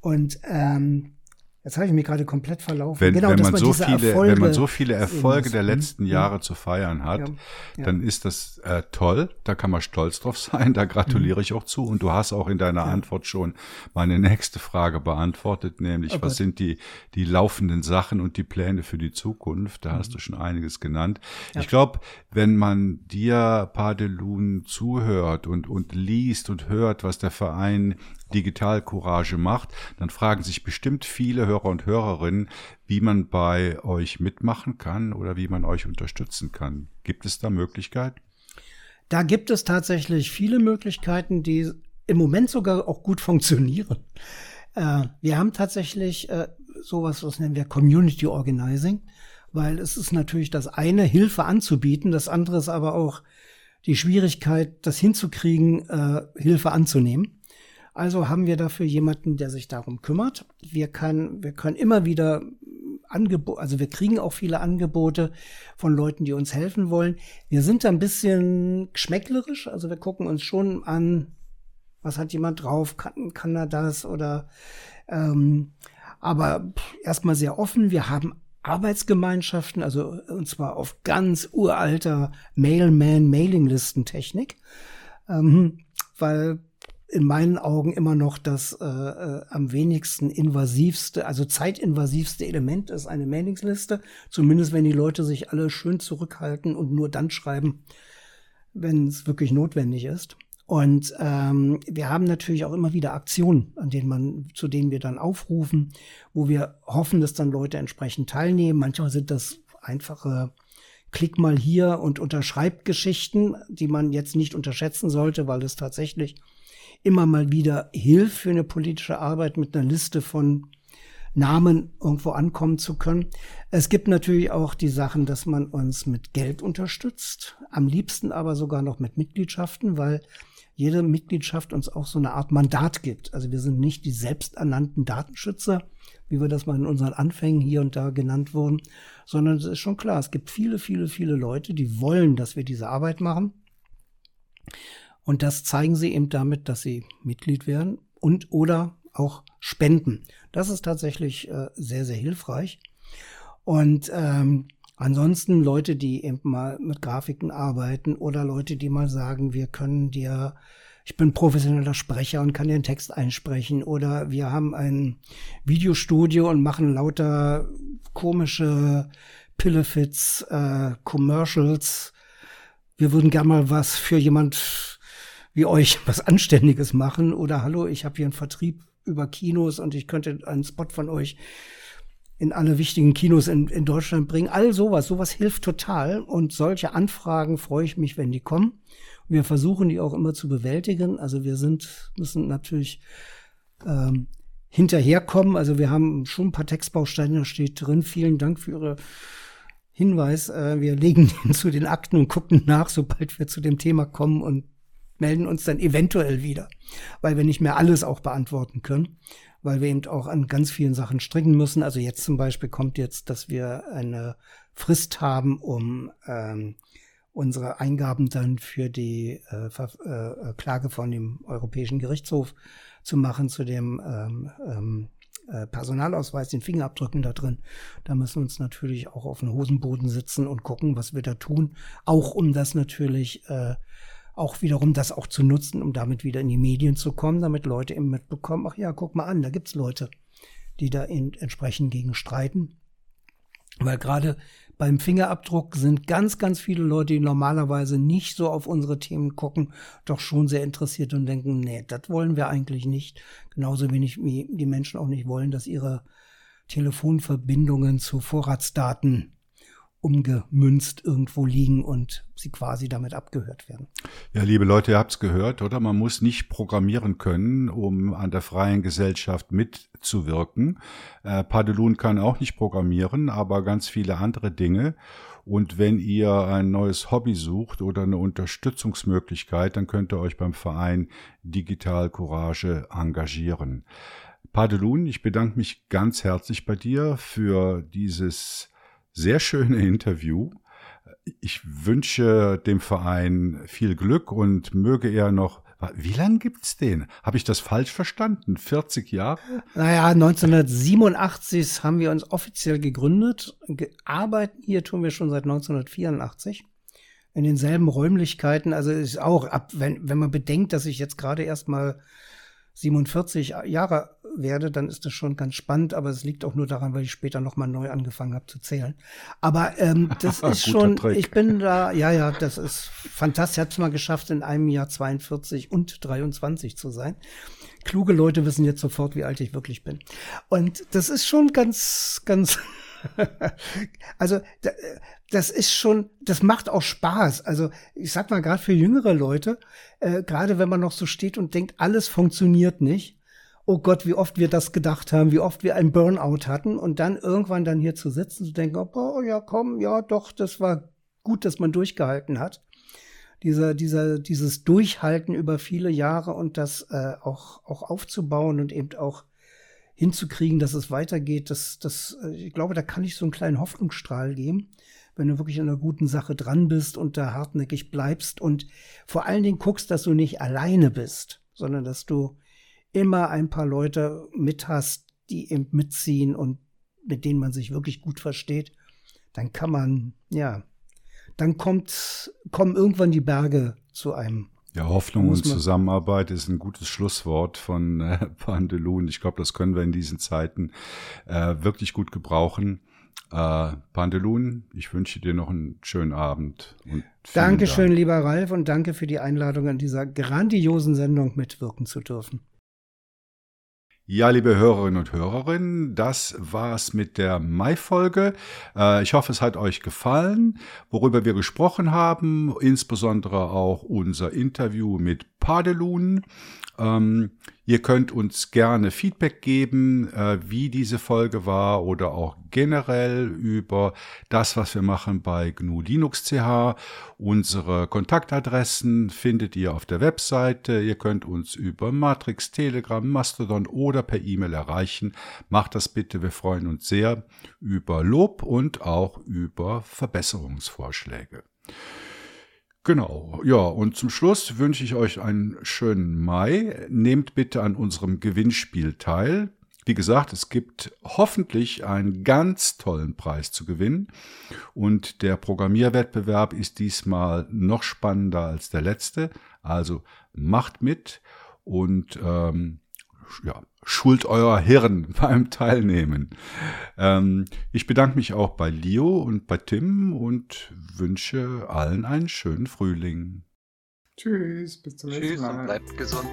Und ähm, Jetzt habe ich mich gerade komplett verlaufen. Wenn, genau, wenn, man, man so viele, Erfolge wenn man so viele Erfolge der letzten Jahre zu feiern hat, ja, ja. dann ist das äh, toll. Da kann man stolz drauf sein. Da gratuliere ich auch zu. Und du hast auch in deiner ja. Antwort schon meine nächste Frage beantwortet, nämlich oh was sind die, die laufenden Sachen und die Pläne für die Zukunft? Da mhm. hast du schon einiges genannt. Ich glaube, wenn man dir, Padelun, zuhört und, und liest und hört, was der Verein Digital Courage macht, dann fragen sich bestimmt viele Hörer und Hörerinnen, wie man bei euch mitmachen kann oder wie man euch unterstützen kann. Gibt es da Möglichkeiten? Da gibt es tatsächlich viele Möglichkeiten, die im Moment sogar auch gut funktionieren. Äh, wir haben tatsächlich äh, sowas, was nennen wir Community Organizing, weil es ist natürlich das eine, Hilfe anzubieten, das andere ist aber auch die Schwierigkeit, das hinzukriegen, äh, Hilfe anzunehmen. Also haben wir dafür jemanden, der sich darum kümmert. Wir können, wir können immer wieder Angebote, also wir kriegen auch viele Angebote von Leuten, die uns helfen wollen. Wir sind da ein bisschen geschmäcklerisch, also wir gucken uns schon an, was hat jemand drauf, kann, kann er das oder ähm, aber erstmal sehr offen. Wir haben Arbeitsgemeinschaften, also und zwar auf ganz uralter Mailman-Mailinglistentechnik, ähm, weil in meinen Augen immer noch das äh, äh, am wenigsten invasivste, also zeitinvasivste Element ist eine Mailingsliste. Zumindest wenn die Leute sich alle schön zurückhalten und nur dann schreiben, wenn es wirklich notwendig ist. Und ähm, wir haben natürlich auch immer wieder Aktionen, an denen man, zu denen wir dann aufrufen, wo wir hoffen, dass dann Leute entsprechend teilnehmen. Manchmal sind das einfache Klick mal hier und unterschreibt Geschichten, die man jetzt nicht unterschätzen sollte, weil es tatsächlich immer mal wieder hilft für eine politische Arbeit mit einer Liste von Namen irgendwo ankommen zu können. Es gibt natürlich auch die Sachen, dass man uns mit Geld unterstützt, am liebsten aber sogar noch mit Mitgliedschaften, weil jede Mitgliedschaft uns auch so eine Art Mandat gibt. Also wir sind nicht die selbsternannten Datenschützer, wie wir das mal in unseren Anfängen hier und da genannt wurden, sondern es ist schon klar, es gibt viele, viele, viele Leute, die wollen, dass wir diese Arbeit machen. Und das zeigen sie eben damit, dass sie Mitglied werden und oder auch spenden. Das ist tatsächlich äh, sehr, sehr hilfreich. Und ähm, ansonsten Leute, die eben mal mit Grafiken arbeiten oder Leute, die mal sagen, wir können dir, ich bin professioneller Sprecher und kann den Text einsprechen oder wir haben ein Videostudio und machen lauter komische Pillefits, äh, Commercials. Wir würden gerne mal was für jemand wie euch was Anständiges machen oder hallo, ich habe hier einen Vertrieb über Kinos und ich könnte einen Spot von euch in alle wichtigen Kinos in, in Deutschland bringen. All sowas, sowas hilft total. Und solche Anfragen freue ich mich, wenn die kommen. Wir versuchen die auch immer zu bewältigen. Also wir sind, müssen natürlich ähm, hinterherkommen. Also wir haben schon ein paar Textbausteine, da steht drin. Vielen Dank für Ihre Hinweis. Äh, wir legen den zu den Akten und gucken nach, sobald wir zu dem Thema kommen und melden uns dann eventuell wieder, weil wir nicht mehr alles auch beantworten können weil wir eben auch an ganz vielen Sachen stricken müssen. Also jetzt zum Beispiel kommt jetzt, dass wir eine Frist haben, um ähm, unsere Eingaben dann für die äh, äh, Klage von dem Europäischen Gerichtshof zu machen zu dem ähm, ähm, äh, Personalausweis, den Fingerabdrücken da drin. Da müssen wir uns natürlich auch auf den Hosenboden sitzen und gucken, was wir da tun. Auch um das natürlich äh, auch wiederum das auch zu nutzen, um damit wieder in die Medien zu kommen, damit Leute eben mitbekommen, ach ja, guck mal an, da gibt's Leute, die da entsprechend gegen streiten. Weil gerade beim Fingerabdruck sind ganz, ganz viele Leute, die normalerweise nicht so auf unsere Themen gucken, doch schon sehr interessiert und denken, nee, das wollen wir eigentlich nicht. Genauso wenig wie die Menschen auch nicht wollen, dass ihre Telefonverbindungen zu Vorratsdaten umgemünzt irgendwo liegen und sie quasi damit abgehört werden. Ja, liebe Leute, ihr habt's gehört, oder? Man muss nicht programmieren können, um an der freien Gesellschaft mitzuwirken. Äh, Padelun kann auch nicht programmieren, aber ganz viele andere Dinge. Und wenn ihr ein neues Hobby sucht oder eine Unterstützungsmöglichkeit, dann könnt ihr euch beim Verein Digital Courage engagieren. Padelun, ich bedanke mich ganz herzlich bei dir für dieses sehr schöne Interview. Ich wünsche dem Verein viel Glück und möge er noch wie lange gibt's den? Habe ich das falsch verstanden? 40 Jahre? Naja, 1987 haben wir uns offiziell gegründet. Arbeiten hier tun wir schon seit 1984 in denselben Räumlichkeiten. Also ist auch ab, wenn, wenn man bedenkt, dass ich jetzt gerade erst mal 47 Jahre werde, dann ist das schon ganz spannend, aber es liegt auch nur daran, weil ich später nochmal neu angefangen habe zu zählen. Aber ähm, das ist schon, Trick. ich bin da, ja, ja, das ist fantastisch. Ich habe es mal geschafft, in einem Jahr 42 und 23 zu sein. Kluge Leute wissen jetzt sofort, wie alt ich wirklich bin. Und das ist schon ganz, ganz also das ist schon, das macht auch Spaß. Also ich sag mal, gerade für jüngere Leute, äh, gerade wenn man noch so steht und denkt, alles funktioniert nicht. Oh Gott, wie oft wir das gedacht haben, wie oft wir ein Burnout hatten und dann irgendwann dann hier zu sitzen, zu denken, oh ja, komm, ja, doch, das war gut, dass man durchgehalten hat. Dieser, dieser, dieses Durchhalten über viele Jahre und das äh, auch, auch aufzubauen und eben auch hinzukriegen, dass es weitergeht, das, das, äh, ich glaube, da kann ich so einen kleinen Hoffnungsstrahl geben, wenn du wirklich an einer guten Sache dran bist und da hartnäckig bleibst und vor allen Dingen guckst, dass du nicht alleine bist, sondern dass du immer ein paar Leute mit hast, die eben mitziehen und mit denen man sich wirklich gut versteht, dann kann man, ja, dann kommt, kommen irgendwann die Berge zu einem ja, Hoffnung und Zusammenarbeit ist ein gutes Schlusswort von äh, Pandelun. Ich glaube, das können wir in diesen Zeiten äh, wirklich gut gebrauchen. Äh, Pandelun, ich wünsche dir noch einen schönen Abend. Und Dankeschön, Dank. lieber Ralf, und danke für die Einladung, an dieser grandiosen Sendung mitwirken zu dürfen. Ja, liebe Hörerinnen und Hörerinnen, das war's mit der Mai-Folge. Äh, ich hoffe, es hat euch gefallen, worüber wir gesprochen haben, insbesondere auch unser Interview mit Padelun. Ihr könnt uns gerne Feedback geben, äh, wie diese Folge war oder auch generell über das, was wir machen bei GNU Linux CH. Unsere Kontaktadressen findet ihr auf der Webseite. Ihr könnt uns über Matrix, Telegram, Mastodon oder per E-Mail erreichen. Macht das bitte. Wir freuen uns sehr über Lob und auch über Verbesserungsvorschläge. Genau, ja, und zum Schluss wünsche ich euch einen schönen Mai. Nehmt bitte an unserem Gewinnspiel teil. Wie gesagt, es gibt hoffentlich einen ganz tollen Preis zu gewinnen. Und der Programmierwettbewerb ist diesmal noch spannender als der letzte. Also macht mit und ähm, ja, schult euer Hirn beim Teilnehmen. Ähm, ich bedanke mich auch bei Leo und bei Tim und wünsche allen einen schönen Frühling. Tschüss, bis zum nächsten Tschüss Mal. und bleibt gesund.